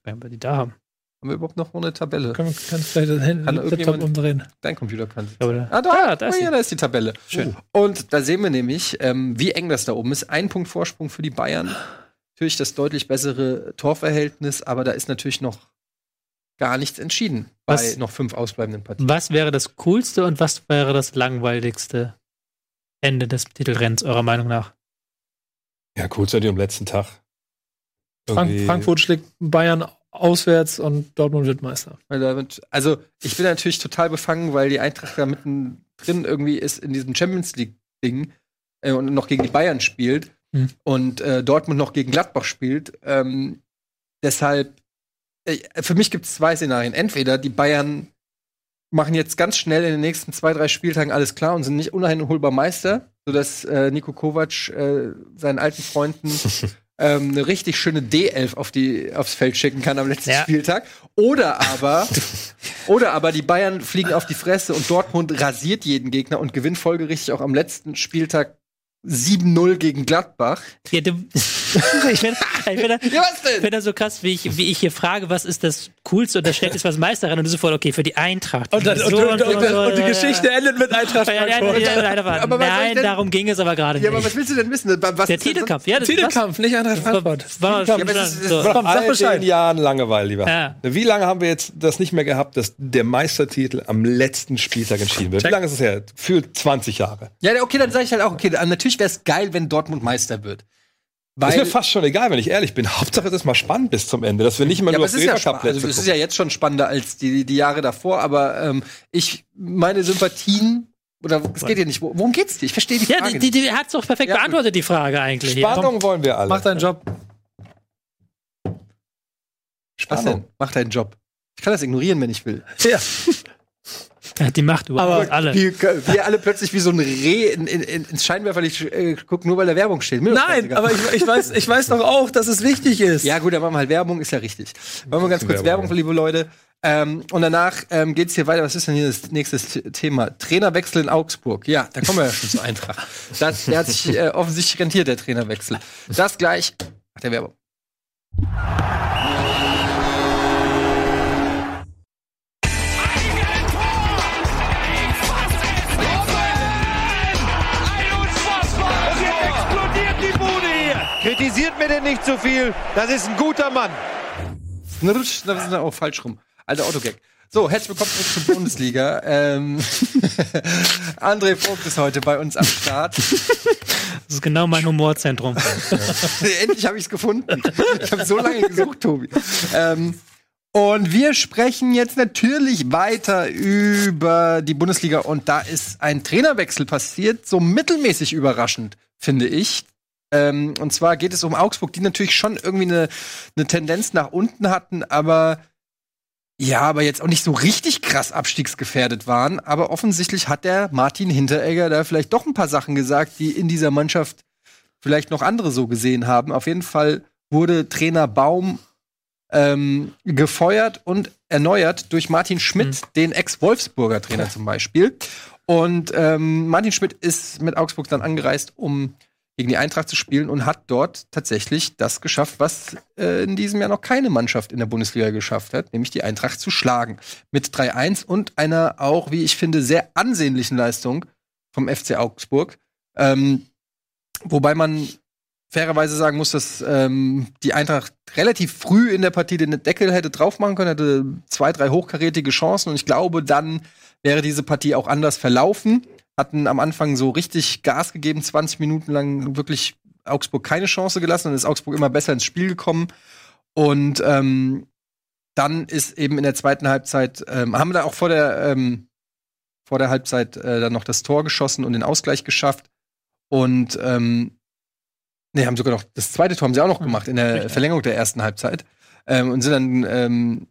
Wenn wir die da haben. haben wir überhaupt noch eine Tabelle? Können wir kannst vielleicht den Laptop umdrehen. Dein Computer kann da- Ah, da, Ah, da ist oh, ja, da ist die Tabelle. Schön. Und da sehen wir nämlich, ähm, wie eng das da oben ist. Ein Punkt Vorsprung für die Bayern. Natürlich das deutlich bessere Torverhältnis, aber da ist natürlich noch gar nichts entschieden Was- bei noch fünf ausbleibenden Partien. Was wäre das coolste und was wäre das langweiligste Ende des Titelrennens, eurer Meinung nach? Ja, kurz am letzten Tag. Frank Frankfurt schlägt Bayern auswärts und Dortmund wird Meister. Also, ich bin natürlich total befangen, weil die Eintracht da mittendrin irgendwie ist in diesem Champions League-Ding äh, und noch gegen die Bayern spielt Hm. und äh, Dortmund noch gegen Gladbach spielt. Ähm, deshalb, für mich gibt es zwei Szenarien. Entweder die Bayern machen jetzt ganz schnell in den nächsten zwei, drei Spieltagen alles klar und sind nicht uneinholbar Meister, sodass äh, Nico Kovac äh, seinen alten Freunden ähm, eine richtig schöne D11 auf die, aufs Feld schicken kann am letzten Ja. Spieltag. Oder aber, oder aber die Bayern fliegen auf die Fresse und Dortmund rasiert jeden Gegner und gewinnt folgerichtig auch am letzten Spieltag 7-0 gegen Gladbach. Ja, du, ich finde ich Ja, find das so krass, wie ich, wie ich hier frage, was ist das Coolste und das Schlechteste, was Meister ran und du sofort, okay, für die Eintracht. Und, dann, und, So und, und, so, und, die ja, Geschichte endet mit Eintracht Ja, ja, ja, Frankfurt. ja, ja, ja, Nein, denn- darum ging es aber gerade Ja, aber was nicht. willst du denn wissen? Was Der Titelkampf, ja, das Titelkampf, nicht Eintracht Frankfurt. War, war Ja, das so. Komm, sag all Bescheid. den Jahren Langeweile, lieber. Ja. Wie lange haben wir jetzt das nicht mehr gehabt, dass der Meistertitel am letzten Spieltag entschieden wird? Wie lange ist es her? Für 20 Jahre. Ja, okay, dann sage ich halt auch, okay, dann- natürlich wäre es geil, wenn Dortmund Meister wird. ist mir Weil, fast schon egal, wenn ich ehrlich bin. Hauptsache, es ist mal spannend bis zum Ende, dass wir nicht immer ja, nur es ist ja, Cup also, es ist ja jetzt schon spannender als die, die Jahre davor, aber ähm, ich, meine Sympathien, oder es geht hier nicht, wo- worum geht's dir? Ich verstehe die Ja, Frage die, die, die hat's doch perfekt Ja, beantwortet, die Frage eigentlich. Spannung wollen wir alle. Mach deinen Job. denn? Mach deinen Job. Ich kann das ignorieren, wenn ich will. Ja. Ja, die macht du Aber alle. Wir, wir alle plötzlich wie so ein Reh in, in, in, ins Scheinwerferlicht äh, gucken, nur weil da Werbung steht. Mir Nein, aber ich, ich, weiß, ich weiß doch auch, dass es wichtig ist. Ja, gut, dann machen wir halt Werbung, ist ja richtig. Machen wir ganz kurz Werbung, Werbung, liebe Leute. Ähm, und danach ähm, geht's hier weiter. Was ist denn hier das nächste Thema? Trainerwechsel in Augsburg. Ja, da kommen wir ja schon zur Eintracht. Das, der hat sich äh, offensichtlich rentiert, der Trainerwechsel. Das gleich nach der Werbung. Kritisiert mir denn nicht zu viel. Das ist ein guter Mann. Das ist auch falsch rum. Alter Autogag. So, herzlich willkommen zurück zur Bundesliga. Ähm, André Vogt ist heute bei uns am Start. Das ist genau mein Humorzentrum. Endlich habe ich es gefunden. Ich habe so lange gesucht, Tobi. Ähm, und wir sprechen jetzt natürlich weiter über die Bundesliga. Und da ist ein Trainerwechsel passiert, so mittelmäßig überraschend, finde ich. Ähm, und zwar geht es um Augsburg, die natürlich schon irgendwie eine, eine Tendenz nach unten hatten, aber ja, aber jetzt auch nicht so richtig krass abstiegsgefährdet waren. Aber offensichtlich hat der Martin Hinteregger da vielleicht doch ein paar Sachen gesagt, die in dieser Mannschaft vielleicht noch andere so gesehen haben. Auf jeden Fall wurde Trainer Baum ähm, gefeuert und erneuert durch Martin Schmidt, den Ex-Wolfsburger Trainer zum Beispiel. Und ähm, Martin Schmidt ist mit Augsburg dann angereist, um gegen die Eintracht zu spielen und hat dort tatsächlich das geschafft, was äh, in diesem Jahr noch keine Mannschaft in der Bundesliga geschafft hat, nämlich die Eintracht zu schlagen. Mit 3-1 und einer auch, wie ich finde, sehr ansehnlichen Leistung vom FC Augsburg. Ähm, wobei man fairerweise sagen muss, dass ähm, die Eintracht relativ früh in der Partie den Deckel hätte drauf machen können, hätte zwei, drei hochkarätige Chancen und ich glaube, dann wäre diese Partie auch anders verlaufen. Hatten am Anfang so richtig Gas gegeben, 20 Minuten lang wirklich Augsburg keine Chance gelassen, dann ist Augsburg immer besser ins Spiel gekommen. Und ähm, dann ist eben in der zweiten Halbzeit, ähm, haben wir da auch vor der, ähm, vor der Halbzeit äh, dann noch das Tor geschossen und den Ausgleich geschafft. Und ähm, nee, haben sogar noch das zweite Tor haben sie auch noch gemacht in der. Verlängerung der ersten Halbzeit. Ähm, und sind dann ähm,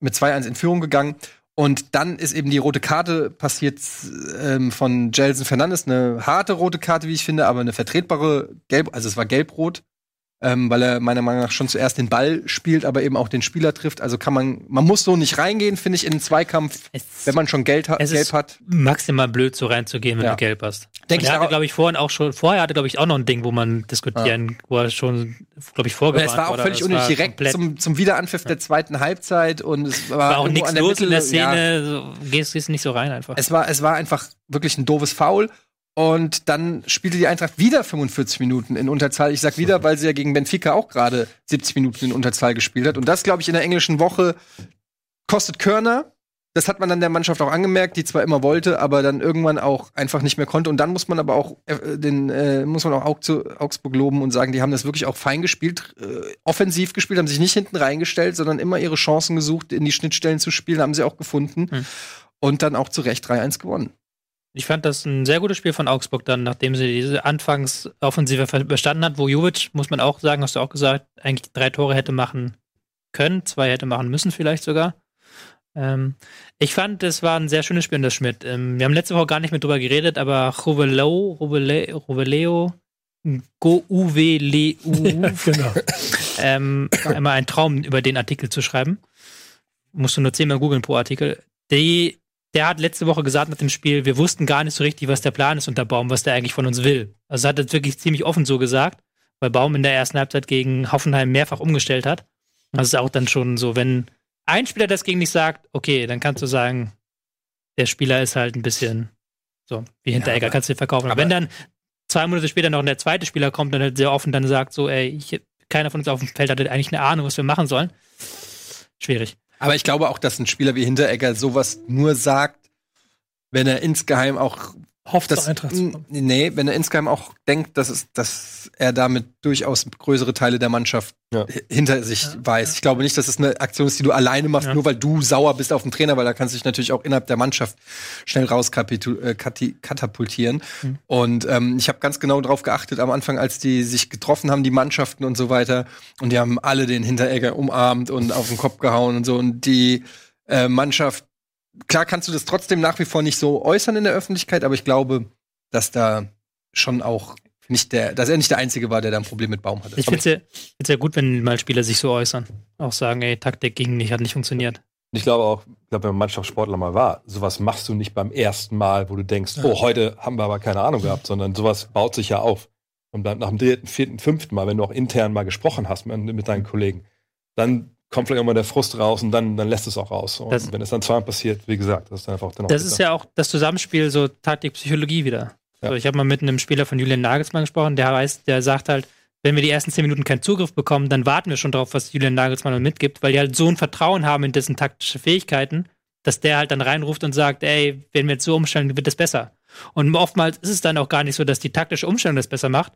mit 2-1 in Führung gegangen. Und dann ist eben die rote Karte passiert ähm, von Jelson Fernandes. Eine harte rote Karte, wie ich finde, aber eine vertretbare Gelb, also es war gelb-rot, ähm, weil er meiner Meinung nach schon zuerst den Ball spielt, aber eben auch den Spieler trifft. Also kann man, man muss so nicht reingehen, finde ich, in den Zweikampf, Es, wenn man schon Geld, ha Es Gelb ist- hat. maximal blöd, so reinzugehen, wenn Ja. du gelb hast. Denk ich er hatte, glaube ich, vorhin auch schon, vorher hatte, glaube ich, auch noch ein Ding, wo man diskutieren, wo er schon, glaube ich, vorgewarnt es war auch wurde. völlig unnötig direkt zum, zum Wiederanpfiff der zweiten Halbzeit und es war, war auch nichts los in der Mitte- ja, Szene, so, gehst, gehst nicht so rein einfach. Es war, es war einfach wirklich ein doofes Foul. Und dann spielte die Eintracht wieder 45 Minuten in Unterzahl. Ich sag wieder, weil sie ja gegen Benfica auch gerade 70 Minuten in Unterzahl gespielt hat. Und das, glaube ich, in der englischen Woche kostet Körner. Das hat man dann der Mannschaft auch angemerkt, die zwar immer wollte, aber dann irgendwann auch einfach nicht mehr konnte. Und dann muss man aber auch äh, den äh, muss man auch Augsburg loben und sagen, die haben das wirklich auch fein gespielt, äh, offensiv gespielt, haben sich nicht hinten reingestellt, sondern immer ihre Chancen gesucht, in die Schnittstellen zu spielen, haben sie auch gefunden. Hm. Und dann auch zu Recht 3-1 gewonnen. Ich fand das ein sehr gutes Spiel von Augsburg dann, nachdem sie diese Anfangsoffensive bestanden hat, wo Jovic, muss man auch sagen, hast du auch gesagt, eigentlich drei Tore hätte machen können. Zwei hätte machen müssen, vielleicht sogar. Ähm, ich fand, es war ein sehr schönes Spiel in das Schmidt. Ähm, wir haben letzte Woche gar nicht mehr drüber geredet, aber Roveleo, Rovele, Roveleo, Go Uwe Le U, genau. ähm, immer ein Traum, über den Artikel zu schreiben. Musst du nur zehnmal googeln pro Artikel. Die, der hat letzte Woche gesagt nach dem Spiel, wir wussten gar nicht so richtig, was der Plan ist unter Baum, was der eigentlich von uns will. Also hat er wirklich ziemlich offen so gesagt, weil Baum in der ersten Halbzeit gegen Hoffenheim mehrfach umgestellt hat. Das ist auch dann schon so, wenn ein Spieler das gegen dich sagt, okay, dann kannst du sagen, der Spieler ist halt ein bisschen so, wie Hinteregger, aber- kannst du dir verkaufen. Aber aber- wenn dann zwei Monate später noch der zweite Spieler kommt und halt sehr offen dann sagt, so, ey, ich, keiner von uns auf dem Feld hatte eigentlich eine Ahnung, was wir machen sollen. Schwierig. Aber ich glaube auch, dass ein Spieler wie Hinteregger sowas nur sagt, wenn er insgeheim auch Hofft, das, zur Eintracht zu kommen. nee, wenn er insgeheim auch denkt, dass, es, dass er damit durchaus größere Teile der Mannschaft Ja. hinter sich weiß. Ich glaube nicht, dass es eine Aktion ist, die du alleine machst, Ja. nur weil du sauer bist auf den Trainer, weil da kannst du dich natürlich auch innerhalb der Mannschaft schnell rauskatapultieren. Mhm. Und ähm, ich habe ganz genau darauf geachtet am Anfang, als die sich getroffen haben, die Mannschaften und so weiter. Und die haben alle den Hinteregger umarmt und auf den Kopf gehauen und so. Und die äh, Mannschaft klar kannst du das trotzdem nach wie vor nicht so äußern in der Öffentlichkeit, aber ich glaube, dass da schon auch nicht der, dass er nicht der Einzige war, der da ein Problem mit Baum hatte. Ich finde es ja, find's ja gut, wenn mal Spieler sich so äußern. Auch sagen, ey, Taktik ging nicht, hat nicht funktioniert. Ich glaube auch, ich glaube, wenn man Mannschaftssportler mal war, sowas machst du nicht beim ersten Mal, wo du denkst, oh, heute haben wir aber keine Ahnung gehabt, sondern sowas baut sich ja auf. Und dann nach dem dritten, vierten, fünften Mal, wenn du auch intern mal gesprochen hast mit, mit deinen Kollegen, dann kommt vielleicht auch mal der Frust raus und dann, dann lässt es auch raus. Und Das- wenn es dann zweimal passiert, wie gesagt, das ist dann einfach dann auch Das bitter. ist ja auch das Zusammenspiel so Taktik, Psychologie wieder. Ja. So, ich habe mal mit einem Spieler von Julian Nagelsmann gesprochen, der weiß, der sagt halt, wenn wir die ersten zehn Minuten keinen Zugriff bekommen, dann warten wir schon drauf, was Julian Nagelsmann uns mitgibt, weil die halt so ein Vertrauen haben in dessen taktische Fähigkeiten, dass der halt dann reinruft und sagt, ey, wenn wir jetzt so umstellen, wird das besser. Und oftmals ist es dann auch gar nicht so, dass die taktische Umstellung das besser macht,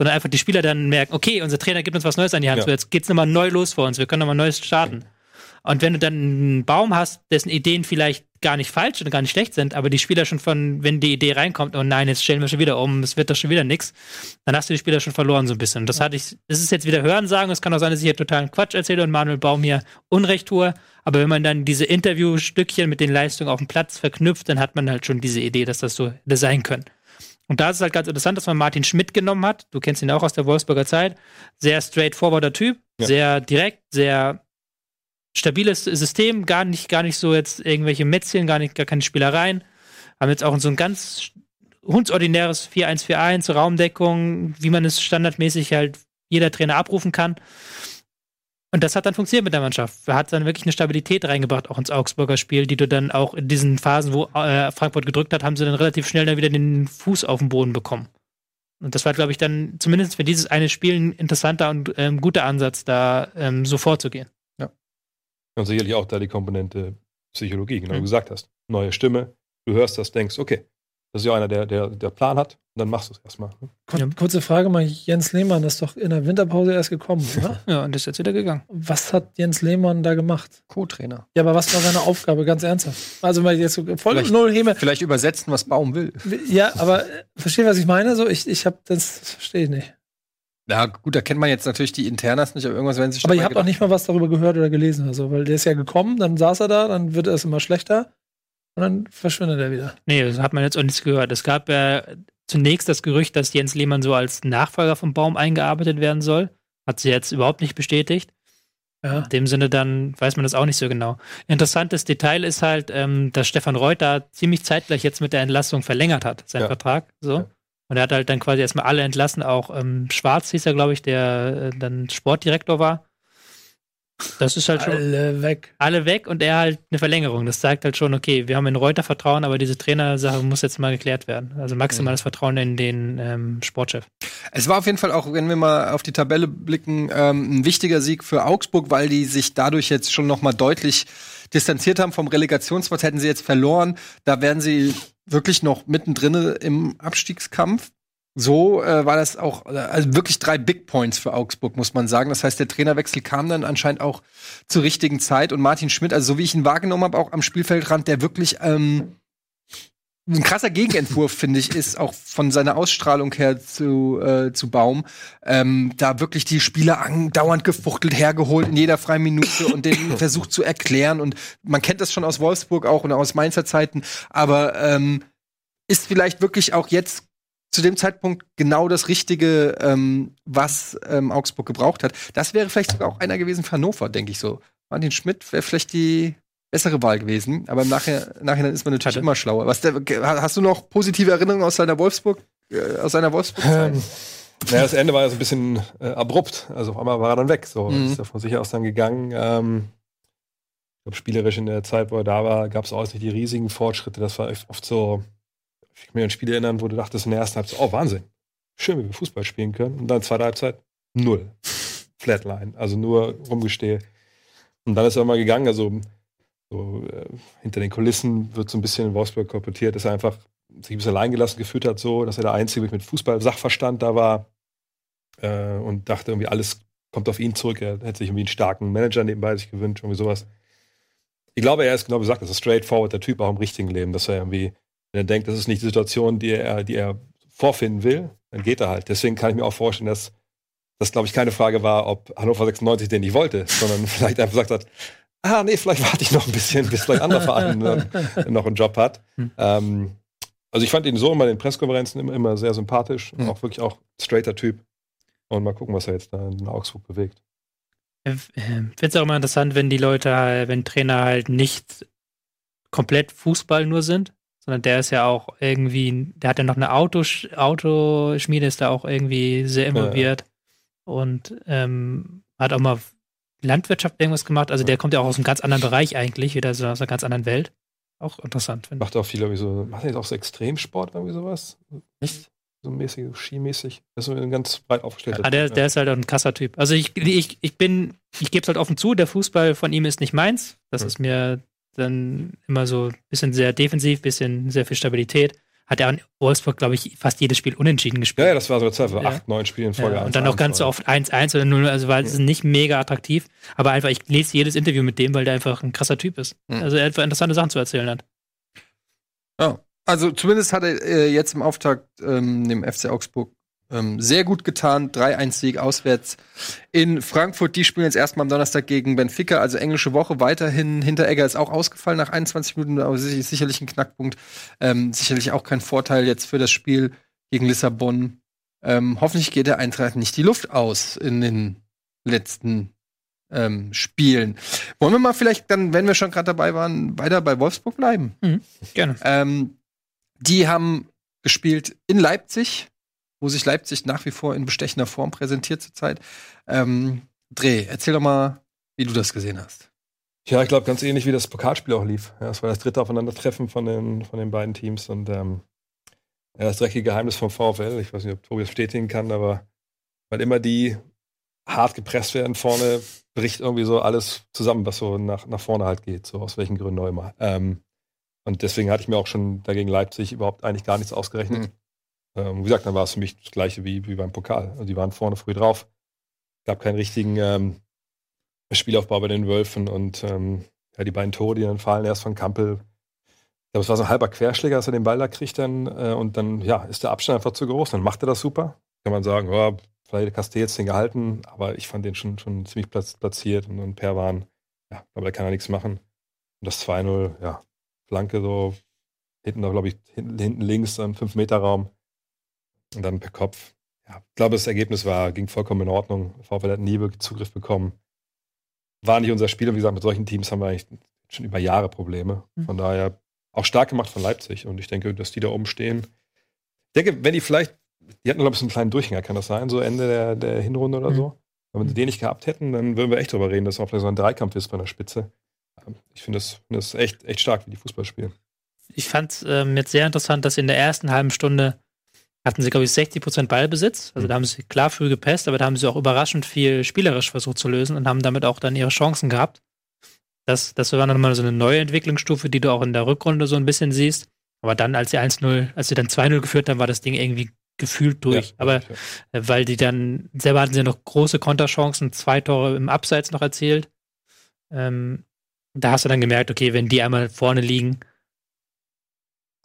sondern einfach die Spieler dann merken, okay, unser Trainer gibt uns was Neues an die Hand, Ja. so jetzt geht's nochmal neu los vor uns, wir können nochmal Neues starten. Und wenn du dann einen Baum hast, dessen Ideen vielleicht gar nicht falsch oder gar nicht schlecht sind, aber die Spieler schon von, wenn die Idee reinkommt, oh nein, jetzt stellen wir schon wieder um, es wird doch schon wieder nix, dann hast du die Spieler schon verloren so ein bisschen. Und das hatte ich, das ist jetzt wieder Hörensagen, es kann auch sein, dass ich hier totalen Quatsch erzähle und Manuel Baum hier Unrecht tue, aber wenn man dann diese Interviewstückchen mit den Leistungen auf dem Platz verknüpft, dann hat man halt schon diese Idee, dass das so hätte sein können. Und da ist es halt ganz interessant, dass man Martin Schmidt genommen hat. Du kennst ihn auch aus der Wolfsburger Zeit. Sehr straightforwarder Typ, Ja. sehr direkt, sehr stabiles System, gar nicht, gar nicht so jetzt irgendwelche Mätzchen, gar nicht, gar keine Spielereien. Haben jetzt auch so ein ganz hundsordinäres 4-1-4-1, Raumdeckung, wie man es standardmäßig halt jeder Trainer abrufen kann. Und das hat dann funktioniert mit der Mannschaft. Er hat dann wirklich eine Stabilität reingebracht, auch ins Augsburger Spiel, die du dann auch in diesen Phasen, wo äh, Frankfurt gedrückt hat, haben sie dann relativ schnell dann wieder den Fuß auf den Boden bekommen. Und das war, glaube ich, dann zumindest für dieses eine Spiel ein interessanter und ähm, guter Ansatz, da ähm, so vorzugehen. Und sicherlich auch da die Komponente Psychologie, genau wie Mhm. du gesagt hast. Neue Stimme, du hörst das, denkst, okay, das ist ja einer, der, der, der Plan hat, und dann machst du es erstmal. ne? Kurze Frage mal, Jens Lehmann ist doch in der Winterpause erst gekommen, oder? Ja, und ist jetzt wieder gegangen. was hat Jens Lehmann da gemacht? Co-Trainer. Ja, aber was war seine Aufgabe, ganz ernsthaft? Also, weil jetzt so voll Vielleicht- null Häme. Vielleicht übersetzen, was Baum will. Ja, aber äh, versteht, was ich meine? So, ich, ich hab das, das verstehe ich nicht. Ja, gut, da kennt man jetzt natürlich die Internas nicht, aber irgendwas werden sich Aber ihr habt auch nicht mal was darüber gehört oder gelesen oder so, weil der ist ja gekommen, dann saß er da, dann wird es immer schlechter und dann verschwindet er wieder. Nee, das hat man jetzt auch nichts gehört. Es gab ja zunächst das Gerücht, dass Jens Lehmann so als Nachfolger vom Baum eingearbeitet werden soll. Hat sie jetzt überhaupt nicht bestätigt. Ja. In dem Sinne dann weiß man das auch nicht so genau. Interessantes Detail ist halt, ähm, dass Stefan Reuter ziemlich zeitgleich jetzt mit der Entlassung verlängert hat, seinen Ja. Vertrag. So. Ja. Und er hat halt dann quasi erstmal alle entlassen, auch ähm, Schwarz hieß er, glaube ich, der äh, dann Sportdirektor war. Das ist halt schon Alle weg. alle weg und er halt eine Verlängerung. Das zeigt halt schon, okay, wir haben in Reuter Vertrauen, aber diese Trainersache muss jetzt mal geklärt werden. Also maximales Vertrauen in den ähm, Sportchef. Es war auf jeden Fall auch, wenn wir mal auf die Tabelle blicken, ähm, ein wichtiger Sieg für Augsburg, weil die sich dadurch jetzt schon noch mal deutlich distanziert haben vom Relegationsplatz. Hätten sie jetzt verloren, da wären sie wirklich noch mittendrin im Abstiegskampf. So äh, war das auch, äh, also wirklich drei Big Points für Augsburg, muss man sagen. Das heißt, der Trainerwechsel kam dann anscheinend auch zur richtigen Zeit. Und Martin Schmidt, also so wie ich ihn wahrgenommen habe, auch am Spielfeldrand, der wirklich ähm, ein krasser Gegenentwurf, finde ich, ist auch von seiner Ausstrahlung her zu, äh, zu Baum. Ähm, da wirklich die Spieler andauernd gefuchtelt, hergeholt in jeder freien Minute und den versucht zu erklären. Und man kennt das schon aus Wolfsburg auch und aus Mainzer Zeiten, aber ähm, ist vielleicht wirklich auch jetzt zu dem Zeitpunkt genau das Richtige, ähm, was ähm, Augsburg gebraucht hat. Das wäre vielleicht sogar auch einer gewesen für Hannover, denke ich so. Martin Schmidt wäre vielleicht die bessere Wahl gewesen, aber im Nachhinein, Nachhinein ist man natürlich Hatte. immer schlauer. Was der, hast du noch positive Erinnerungen aus seiner Wolfsburg, äh, aus seiner Wolfsburg-Zeit? Ähm, naja, das Ende war ja so ein bisschen äh, abrupt. Also auf einmal war er dann weg. So mhm. ist er von sich aus dann gegangen. Ähm, ich glaube, spielerisch in der Zeit, wo er da war, gab es auch nicht die riesigen Fortschritte. Das war oft so, ich kann mich an ein Spiel erinnern, wo du dachtest in der ersten Halbzeit, oh Wahnsinn, schön, wie wir Fußball spielen können. Und dann zweite Halbzeit, null. Flatline, also nur rumgestehe. Und dann ist er mal gegangen, also so, äh, hinter den Kulissen wird so ein bisschen in Wolfsburg korportiert, dass er einfach sich ein bisschen alleingelassen gefühlt hat, so, dass er der Einzige mit Fußball-Sachverstand da war äh, und dachte irgendwie, alles kommt auf ihn zurück. Er hätte sich irgendwie einen starken Manager nebenbei sich gewünscht, irgendwie sowas. Ich glaube, er ist genau gesagt, das ist straightforward der Typ auch im richtigen Leben, dass er irgendwie, wenn er denkt, das ist nicht die Situation, die er, die er vorfinden will, dann geht er halt. Deswegen kann ich mir auch vorstellen, dass das, glaube ich, keine Frage war, ob Hannover 96 den nicht wollte, sondern vielleicht einfach gesagt hat, ah, nee, vielleicht warte ich noch ein bisschen, bis vielleicht anderer Verein noch einen Job hat. Hm. Ähm, also ich fand ihn so immer in den Presskonferenzen immer, immer sehr sympathisch hm. auch wirklich auch straighter Typ. Und mal gucken, was er jetzt da in Augsburg bewegt. Ich finde es auch immer interessant, wenn die Leute, halt, wenn Trainer halt nicht komplett Fußball nur sind, sondern der ist ja auch irgendwie, der hat ja noch eine Autos, Autoschmiede, ist da auch irgendwie sehr involviert ja. und ähm, hat auch mal Landwirtschaft irgendwas gemacht. Also der kommt ja auch aus einem ganz anderen Bereich eigentlich, wieder so aus einer ganz anderen Welt. Auch interessant. Finde Macht auch viel irgendwie so, macht er jetzt auch so Extremsport irgendwie sowas? Nicht? So mäßig, skimäßig. Das ist ein ganz breit aufgestellter ah, der, der ist halt auch ein krasser Typ. Also ich, ich, ich bin, ich gebe es halt offen zu, der Fußball von ihm ist nicht meins. Das hm. ist mir dann immer so ein bisschen sehr defensiv, bisschen sehr viel Stabilität hat er in Wolfsburg, glaube ich, fast jedes Spiel unentschieden gespielt. Ja, ja das war so Zeit, ja. acht, neun Spiele in Folge. Ja, und dann auch ganz so oft 1-1 oder 0, also war es mhm. nicht mega attraktiv. Aber einfach, ich lese jedes Interview mit dem, weil der einfach ein krasser Typ ist. Mhm. Also er einfach interessante Sachen zu erzählen hat. Ja, also zumindest hat er äh, jetzt im Auftakt ähm, dem FC Augsburg ähm, sehr gut getan. 3-1-Sieg auswärts in Frankfurt. Die spielen jetzt erstmal am Donnerstag gegen Benfica, also englische Woche. Weiterhin Hinteregger ist auch ausgefallen nach 21 Minuten, aber sicherlich ein Knackpunkt. Ähm, sicherlich auch kein Vorteil jetzt für das Spiel gegen Lissabon. Ähm, hoffentlich geht der Eintracht nicht die Luft aus in den letzten ähm, Spielen. Wollen wir mal vielleicht dann, wenn wir schon gerade dabei waren, weiter bei Wolfsburg bleiben? Mhm, gerne. Ähm, die haben gespielt in Leipzig wo sich Leipzig nach wie vor in bestechender Form präsentiert zurzeit. Ähm, Dreh, erzähl doch mal, wie du das gesehen hast. Ja, ich glaube, ganz ähnlich wie das Pokalspiel auch lief. Ja, das war das dritte Aufeinandertreffen von den, von den beiden Teams und ähm, ja, das dreckige Geheimnis vom VfL. Ich weiß nicht, ob Tobi das bestätigen kann, aber weil immer die hart gepresst werden vorne, bricht irgendwie so alles zusammen, was so nach, nach vorne halt geht, so aus welchen Gründen auch immer. Ähm, und deswegen hatte ich mir auch schon dagegen Leipzig überhaupt eigentlich gar nichts ausgerechnet. Mhm. Ähm, wie gesagt, dann war es für mich das gleiche wie, wie beim Pokal. Also die waren vorne früh drauf. Gab keinen richtigen ähm, Spielaufbau bei den Wölfen und ähm, ja, die beiden Tore, die dann fallen, erst von Kampel. Ich glaube, es war so ein halber Querschläger, dass er den Ball da kriegt dann äh, und dann ja, ist der Abstand einfach zu groß. Dann macht er das super. Kann man sagen, oh, vielleicht Castells den gehalten, aber ich fand den schon, schon ziemlich platziert und, und Per waren, ja, aber da kann er nichts machen. Und das 2-0, ja, Flanke so, hinten, glaube ich, hinten, hinten links, im 5-Meter-Raum. Und dann per Kopf. Ja, ich glaube, das Ergebnis war, ging vollkommen in Ordnung. VfL hat nie Zugriff bekommen. War nicht unser Spiel. Und wie gesagt, mit solchen Teams haben wir eigentlich schon über Jahre Probleme. Mhm. Von daher auch stark gemacht von Leipzig. Und ich denke, dass die da oben stehen. Ich denke, wenn die vielleicht, die hatten, glaube ich, so einen kleinen Durchhänger, kann das sein? So Ende der, der Hinrunde oder mhm. so. Wenn sie den nicht gehabt hätten, dann würden wir echt darüber reden, dass es auch vielleicht so ein Dreikampf ist bei der Spitze. Ich finde das, find das echt, echt stark, wie die Fußball spielen. Ich fand es ähm, jetzt sehr interessant, dass in der ersten halben Stunde hatten sie, glaube ich, 60 Prozent Ballbesitz. Also da haben sie klar früh gepasst, aber da haben sie auch überraschend viel spielerisch versucht zu lösen und haben damit auch dann ihre Chancen gehabt. Das, das war nochmal so eine neue Entwicklungsstufe, die du auch in der Rückrunde so ein bisschen siehst. Aber dann, als sie 1-0, als sie dann 2-0 geführt haben, war das Ding irgendwie gefühlt durch. Ja, aber ja. Äh, weil die dann, selber hatten sie noch große Konterchancen, zwei Tore im Abseits noch erzielt. Ähm, da hast du dann gemerkt, okay, wenn die einmal vorne liegen,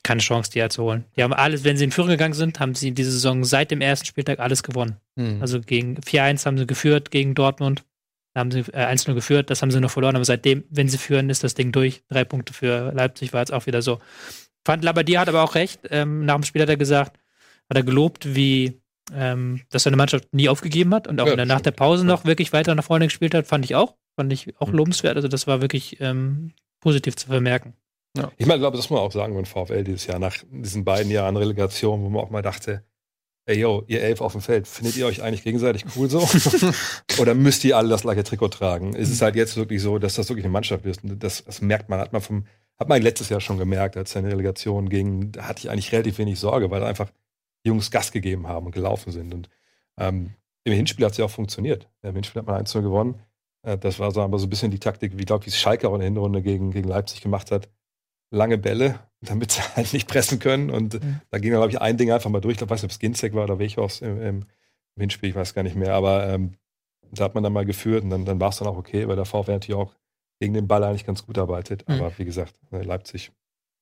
keine Chance, die zu holen. Die haben alles, wenn sie in Führung gegangen sind, haben sie diese Saison seit dem ersten Spieltag alles gewonnen. Hm. Also gegen 4-1 haben sie geführt gegen Dortmund. Da haben sie äh, 1-0 geführt, das haben sie noch verloren, aber seitdem, wenn sie führen, ist das Ding durch. Drei Punkte für Leipzig war jetzt auch wieder so. Fand Labadier hat aber auch recht. Ähm, nach dem Spiel hat er gesagt, hat er gelobt, wie ähm, dass seine Mannschaft nie aufgegeben hat und auch Ja, nach der. Pause noch wirklich weiter nach vorne gespielt hat, fand ich auch. Fand ich auch Mhm. lobenswert. Also das war wirklich ähm, positiv zu vermerken. Ich meine, ich glaube, das muss man auch sagen beim VfL dieses Jahr, nach diesen beiden Jahren Relegation, wo man auch mal dachte, ey yo, ihr elf auf dem Feld, findet ihr euch eigentlich gegenseitig cool so? Oder müsst ihr alle das gleiche Trikot tragen? Es ist halt jetzt wirklich so, dass das wirklich eine Mannschaft ist. Und das, das merkt man, hat man vom, hat man letztes Jahr schon gemerkt, als es in die Relegation ging, da hatte ich eigentlich relativ wenig Sorge, weil einfach die Jungs Gas gegeben haben und gelaufen sind. Und ähm, im Hinspiel hat es ja auch funktioniert. Im Hinspiel hat man 1-0 gewonnen. Äh, das war so, aber so ein bisschen die Taktik, wie, glaube ich, Schalke auch in der Hinrunde gegen, gegen Leipzig gemacht hat. Lange Bälle, damit sie halt nicht pressen können. Und Mhm. da ging, glaube ich, ein Ding einfach mal durch. Ich glaube, weiß nicht, ob es Ginzek war oder Wechhorst im, im, im Hinspiel, ich weiß gar nicht mehr. Aber ähm, da hat man dann mal geführt und dann, dann war es dann auch okay, weil der VfL natürlich auch gegen den Ball eigentlich ganz gut arbeitet. Mhm. Aber wie gesagt, äh, Leipzig,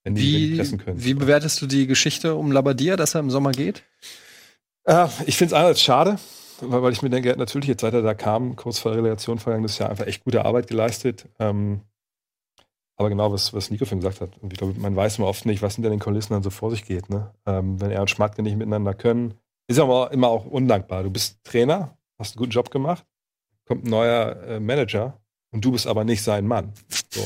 wenn die, wenn die Wie, pressen können. wie bewertest du die Geschichte um Labadia, dass er im Sommer geht? Äh, ich finde es einerseits schade, weil, weil ich mir denke, er hat natürlich jetzt seit er da kam, kurz vor der Relegation vergangenes Jahr, einfach echt gute Arbeit geleistet. Ähm, aber genau, was, was Nico vorhin gesagt hat, und ich glaube, man weiß immer oft nicht, was hinter den Kulissen dann so vor sich geht. Ne? Ähm, wenn er und Schmatke nicht miteinander können, ist aber immer auch undankbar. Du bist Trainer, hast einen guten Job gemacht, kommt ein neuer äh, Manager und du bist aber nicht sein Mann. So.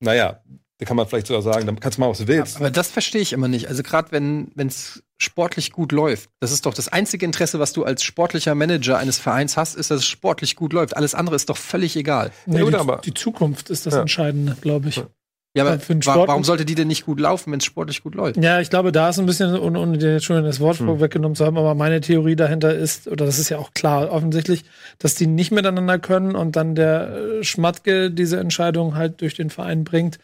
Naja, da kann man vielleicht sogar sagen, dann kannst du machen, was du willst. Aber das verstehe ich immer nicht. Also gerade wenn es sportlich gut läuft, das ist doch das einzige Interesse, was du als sportlicher Manager eines Vereins hast, ist, dass es sportlich gut läuft. Alles andere ist doch völlig egal. Nee, Ja, gut, die, aber- die Zukunft ist das Ja. Entscheidende, glaube ich. Ja. Ja, aber warum sollte die denn nicht gut laufen, wenn es sportlich gut läuft? Ja, ich glaube, da ist ein bisschen, ohne, ohne dir jetzt schon das Wort Hm. weggenommen zu haben, aber meine Theorie dahinter ist, oder das ist ja auch klar, offensichtlich, dass die nicht miteinander können und dann der äh, Schmatke diese Entscheidung halt durch den Verein bringt,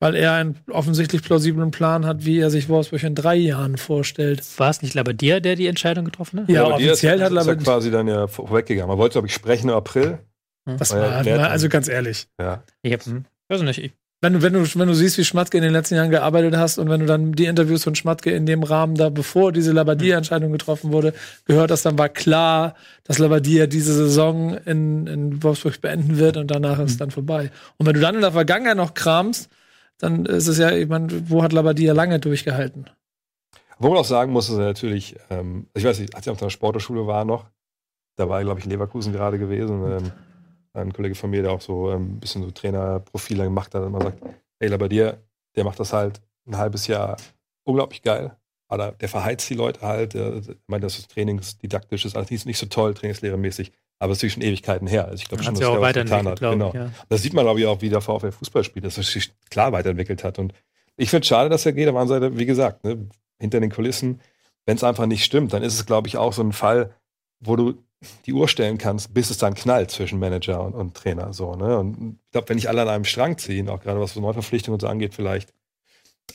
weil er einen offensichtlich plausiblen Plan hat, wie er sich Wolfsburg in drei Jahren vorstellt. War es nicht Labadier, der die Entscheidung getroffen hat? Ja, aber die ist- offiziell hat ist ja quasi dann ja vorweggegangen. Man wollte, glaube ich, sprechen im April. das Weil war, hat- also ganz ehrlich. Ja. Ich hab, hm, weiß nicht. Ich, Wenn du, wenn, du, wenn du siehst, wie Schmatke in den letzten Jahren gearbeitet hast und wenn du dann die Interviews von Schmatke in dem Rahmen da, bevor diese Labadia-Entscheidung getroffen wurde, gehört hast, dann war klar, dass Labadia diese Saison in, in Wolfsburg beenden wird und danach ist es dann vorbei. Und wenn du dann in der Vergangenheit noch kramst, dann ist es ja, ich meine, wo hat Labadia lange durchgehalten? Wo man auch sagen muss, ist er natürlich, ähm, ich weiß nicht, als ich auf der Sportschule war noch, da war, glaube ich, in Leverkusen gerade gewesen. Ähm, ein Kollege von mir, der auch so ähm, ein bisschen so Trainerprofile gemacht hat, und immer sagt, hey, dir, der macht das halt ein halbes Jahr unglaublich geil. Aber der verheizt die Leute halt. Der, ich meine, das ist trainingsdidaktisch, ist alles nicht, nicht so toll, trainingslehrermäßig. Aber es ist schon Ewigkeiten her. Also ich glaube schon, hat dass sich auch der getan weiterentwickelt, hat. glaube Genau. ich. Ja. Das sieht man, glaube ich, auch, wie der VfL Fußball spielt, dass er sich klar weiterentwickelt hat. Und ich finde es schade, dass er geht. Auf der anderen Seite, wie gesagt, ne, hinter den Kulissen, wenn es einfach nicht stimmt, dann ist es, glaube ich, auch so ein Fall, wo du die Uhr stellen kannst, bis es dann knallt zwischen Manager und, und Trainer. So, ne? Und ich glaube, wenn nicht alle an einem Strang ziehen, auch gerade was so Neuverpflichtungen und so angeht, vielleicht.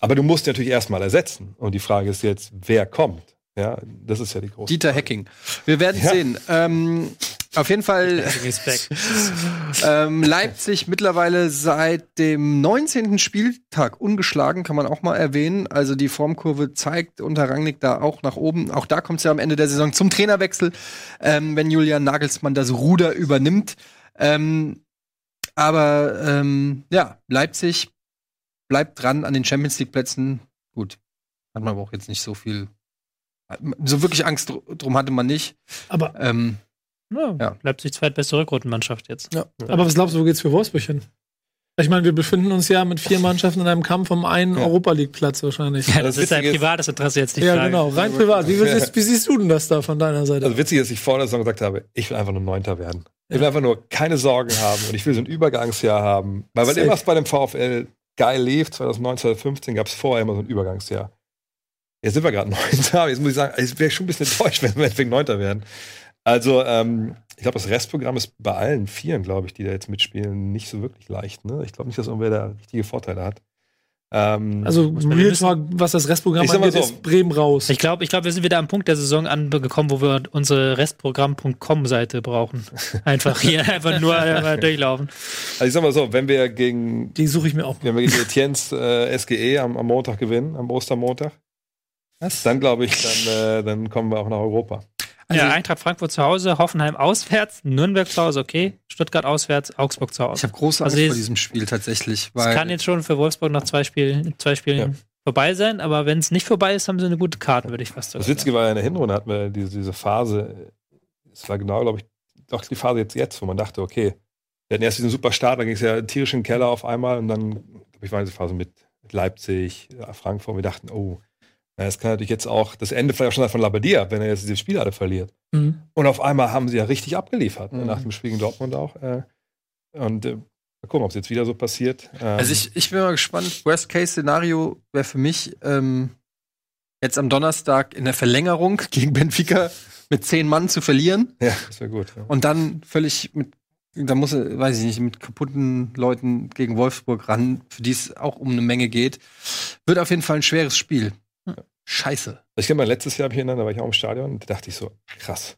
Aber du musst natürlich erstmal ersetzen. Und die Frage ist jetzt, wer kommt? Ja, das ist ja die große Dieter Hecking. Wir werden Ja. sehen. Ähm, auf jeden Fall Respekt. ähm, Leipzig mittlerweile seit dem 19. Spieltag ungeschlagen, kann man auch mal erwähnen. Also die Formkurve zeigt unter Rangnick da auch nach oben. Auch da kommt es ja am Ende der Saison zum Trainerwechsel, ähm, wenn Julian Nagelsmann das Ruder übernimmt. Ähm, aber ähm, ja, Leipzig bleibt dran an den Champions League Plätzen. Gut, hat man aber auch jetzt nicht so viel. So wirklich Angst dr- drum hatte man nicht. Aber, Ähm, Ja, Ja. Leipzig zweitbeste Rückrundenmannschaft jetzt. aber was glaubst du, wo geht's für Wolfsburg hin? Ich meine, wir befinden uns ja mit vier Mannschaften in einem Kampf um einen Ja. Europa League-Platz wahrscheinlich. Ja, das, das ist ein Witzige ist- privates Interesse jetzt die Ja, Frage. genau, rein privat. Wie, siehst- wie siehst du denn das da von deiner Seite? Also witzig ist, dass ich vor der Saison gesagt habe, ich will einfach nur Neunter werden. Ich will einfach nur keine Sorgen haben und ich will so ein Übergangsjahr haben. Weil, weil immer was bei dem VfL geil lief, 2019, 2015 gab es vorher immer so ein Übergangsjahr. Jetzt sind wir gerade Neunter, jetzt muss ich sagen, ich wäre schon ein bisschen enttäuscht, wenn wir deswegen Neunter werden. Also, ähm, ich glaube, das Restprogramm ist bei allen Vieren, glaube ich, die da jetzt mitspielen, nicht so wirklich leicht. Ne? Ich glaube nicht, dass irgendwer da richtige Vorteile hat. Ähm, Also Real wissen. Talk, was das Restprogramm angeht, so. ist Bremen raus. Ich glaube, ich glaub, wir sind wieder am Punkt der Saison angekommen, wo wir unsere Restprogramm.com-Seite brauchen. Einfach hier einfach nur einmal durchlaufen. also ich sag mal so, wenn wir gegen, Die suche ich mir auch mal. wenn wir gegen Etiennes äh, SGE am, am Montag gewinnen, am Ostermontag, dann glaube ich, dann, äh, dann kommen wir auch nach Europa. Also ja, ich- Eintracht Frankfurt zu Hause, Hoffenheim auswärts, Nürnberg zu Hause, okay, Stuttgart auswärts, Augsburg zu Ich Hause. habe große Angst Also jetzt- vor diesem Spiel tatsächlich, Es weil kann jetzt schon für Wolfsburg nach zwei Spielen, zwei Spielen Ja. vorbei sein, aber wenn es nicht vorbei ist, haben sie eine gute Karte, würde ich fast Das sagen. Witzige war ja in der Hinrunde hatten wir diese, diese Phase, es war genau, glaube ich, doch die Phase jetzt, jetzt, wo man dachte, okay, wir hatten erst diesen super Start, dann ging es ja tierisch in den Keller auf einmal und dann, glaube ich, war diese Phase mit, Leipzig, Frankfurt, wir dachten, oh, na, das kann natürlich jetzt auch das Ende vielleicht auch schon von Labadia, wenn er jetzt diese Spiele alle verliert. Mhm. Und auf einmal haben sie ja richtig abgeliefert, ne, Mhm. nach dem Spiel gegen Dortmund auch. Äh, und äh, mal gucken, ob es jetzt wieder so passiert. Ähm, Also ich, ich bin mal gespannt. Worst-Case-Szenario wäre für mich ähm, jetzt am Donnerstag in der Verlängerung gegen Benfica mit zehn Mann zu verlieren ja, das wäre gut. Ja. und dann völlig mit, da muss er, weiß ich nicht, mit kaputten Leuten gegen Wolfsburg ran, für die es auch um eine Menge geht. Wird auf jeden Fall ein schweres Spiel. Scheiße. Ich kann mal letztes Jahr hier, da war ich auch im Stadion und da dachte ich so, krass.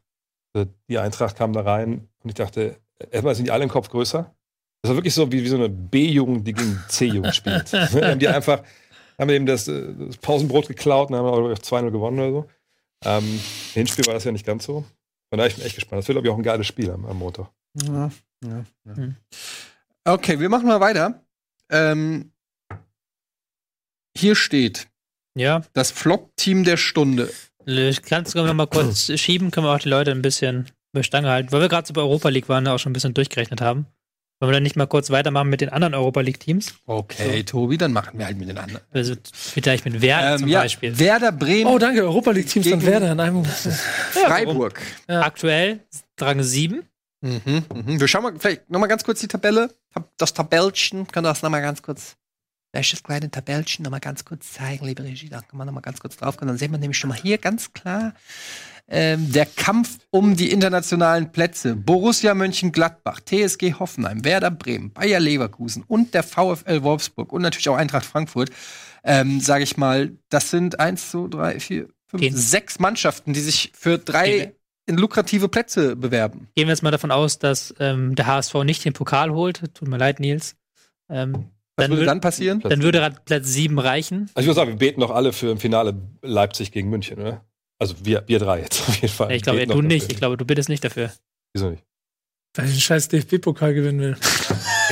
Also Die Eintracht kam da rein und ich dachte, erstmal sind die alle im Kopf größer. Das war wirklich so wie, wie so eine B-Jugend, die gegen C-Jugend spielt. Ne, die haben die einfach, haben eben das, äh, das Pausenbrot geklaut und haben aber 2-0 gewonnen oder so. Ähm, Im Hinspiel war das ja nicht ganz so. Von daher bin ich echt gespannt. Das wird, glaube ich, auch ein geiles Spiel am, am Montag. Ja, ja, ja. Hm. Okay, wir machen mal weiter. Ähm, hier steht Ja, das Flop-Team der Stunde. ich kann es noch mal kurz schieben, können wir auch die Leute ein bisschen bei Stange halten, weil wir gerade so bei Europa League waren, auch schon ein bisschen durchgerechnet haben. Wollen wir dann nicht mal kurz weitermachen mit den anderen Europa League Teams? Okay, Tobi, dann machen wir halt mit den anderen. Also vielleicht mit Werder Ähm, zum ja, Beispiel. Werder Bremen, Oh, danke, Europa League Teams Gegen- Werder in einem. Freiburg. Ja. Aktuell Rang 7. Mhm, mhm. Wir schauen mal vielleicht noch mal ganz kurz die Tabelle. Tab- Das Tabellchen, kann das noch mal ganz kurz. Welches kleine Tabellchen noch mal ganz kurz zeigen, liebe Regie? Da kann man noch mal ganz kurz drauf kommen. Dann sehen wir nämlich schon mal hier ganz klar ähm, der Kampf um die internationalen Plätze. Borussia Mönchengladbach, TSG Hoffenheim, Werder Bremen, Bayer Leverkusen und der VfL Wolfsburg und natürlich auch Eintracht Frankfurt. Ähm, Sage ich mal, das sind eins, zwei, drei, vier, fünf, Gehen- sechs Mannschaften, die sich für drei Gehen in lukrative Plätze bewerben. Gehen wir jetzt mal davon aus, dass ähm, der HSV nicht den Pokal holt. Tut mir leid, Nils. Ähm, Was dann, würde würd, dann passieren? dann würde Platz 7 reichen. Also ich würde sagen, wir beten doch alle für im Finale Leipzig gegen München, oder? Also wir, wir drei jetzt auf jeden Fall. ich glaube, du nicht. dafür. Ich glaube, du bittest nicht dafür. Wieso nicht? Weil ich den scheiß DFB-Pokal gewinnen will.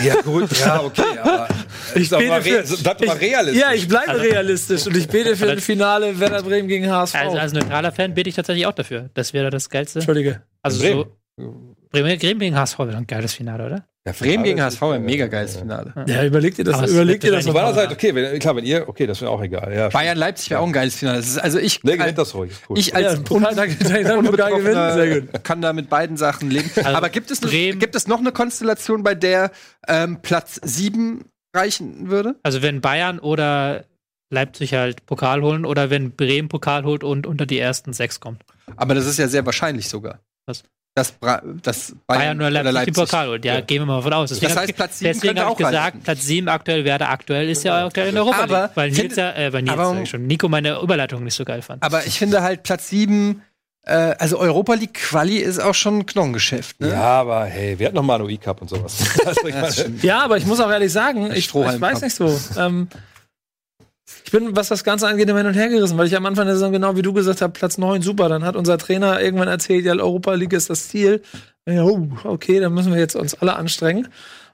Ja, gut, ja, okay, aber Ich sag mal, bete re- für- bleib doch mal ich- realistisch. Ja, ich bleibe Also- realistisch und ich bete für ein Finale Werder Bremen gegen HSV. Also als neutraler Fan bitte ich tatsächlich auch dafür. Das wäre das Geilste. Entschuldige. Also Bremen. so Bremen, Bremen gegen HSV wäre ein geiles Finale, oder? Ja, Bremen gegen HSV ein mega geiles Finale. Ja, überleg dir das, Aber es überleg dir wird das Auf meiner Seite, okay, wenn, klar, wenn ihr, okay, das wäre auch egal. Ja, Bayern Leipzig wäre auch ein geiles Finale. Das ist, also ich, Nee, gewinnt das ruhig. Ist cool. ich Ja, als ein Pokal, gewinnen. Sehr gut. kann da mit beiden Sachen leben. Also Aber gibt es, Bremen- gibt es noch eine Konstellation, bei der ähm, Platz 7 reichen würde? Also wenn Bayern oder Leipzig halt Pokal holen oder wenn Bremen Pokal holt und unter die ersten sechs kommt. Aber das ist ja sehr wahrscheinlich sogar. Was? Dass, Bra dass Bayern, oder Leipzig, den Pokal holt. Ja, Ja. gehen wir mal von aus. Deswegen Das heißt, ich- Platz 7 Deswegen habe auch ich gesagt. Platz 7 aktuell Werder aktuell ist ja aktuell in Europa Aber League. Weil Nils ja, äh, weil Nils aber- schon, Nico meine Überleitung nicht so geil fand. Aber ich finde halt Platz 7, äh, also Europa League Quali ist auch schon ein Knochengeschäft. Ne? Ja, aber hey, wir hatten noch mal einen UI-Cup und sowas. Ja, aber ich muss auch ehrlich sagen, ich, ich weiß Cup. nicht so. Ähm, ich bin, was das Ganze angeht, immer hin und her gerissen, weil ich am Anfang der Saison, genau wie du gesagt hast, Platz 9, super. Dann hat unser Trainer irgendwann erzählt, ja, Europa League ist das Ziel. Ja, oh, okay, dann müssen wir jetzt uns alle anstrengen.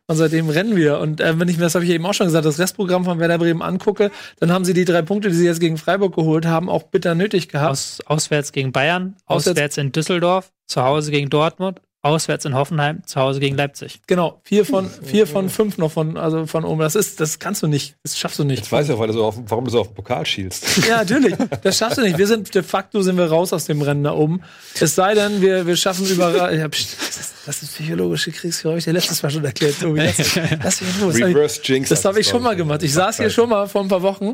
Und seitdem rennen wir. Und äh, wenn ich mir, das habe ich eben auch schon gesagt, das Restprogramm von Werder Bremen angucke, dann haben sie die drei Punkte, die sie jetzt gegen Freiburg geholt haben, auch bitter nötig gehabt. Aus, auswärts gegen Bayern, Auswärts- auswärts in Düsseldorf, zu Hause gegen Dortmund, auswärts in Hoffenheim, zu Hause gegen Leipzig. Genau, vier von, vier von fünf noch von, also von oben. Das ist, das kannst du nicht. Das schaffst du nicht. Jetzt weiß ich auch, weil du so auf, warum du so auf den Pokal schielst. Ja, natürlich. Das schaffst du nicht. Wir sind de facto sind wir raus aus dem Rennen da oben. Es sei denn, wir, wir schaffen überall. Ja, pst, das, ist, das psychologische ich dir letztes Mal schon erklärt, Tobi. Das, das, das, Reverse Jinx. das habe ich schon mal gemacht. Ich saß hier schon mal vor ein paar Wochen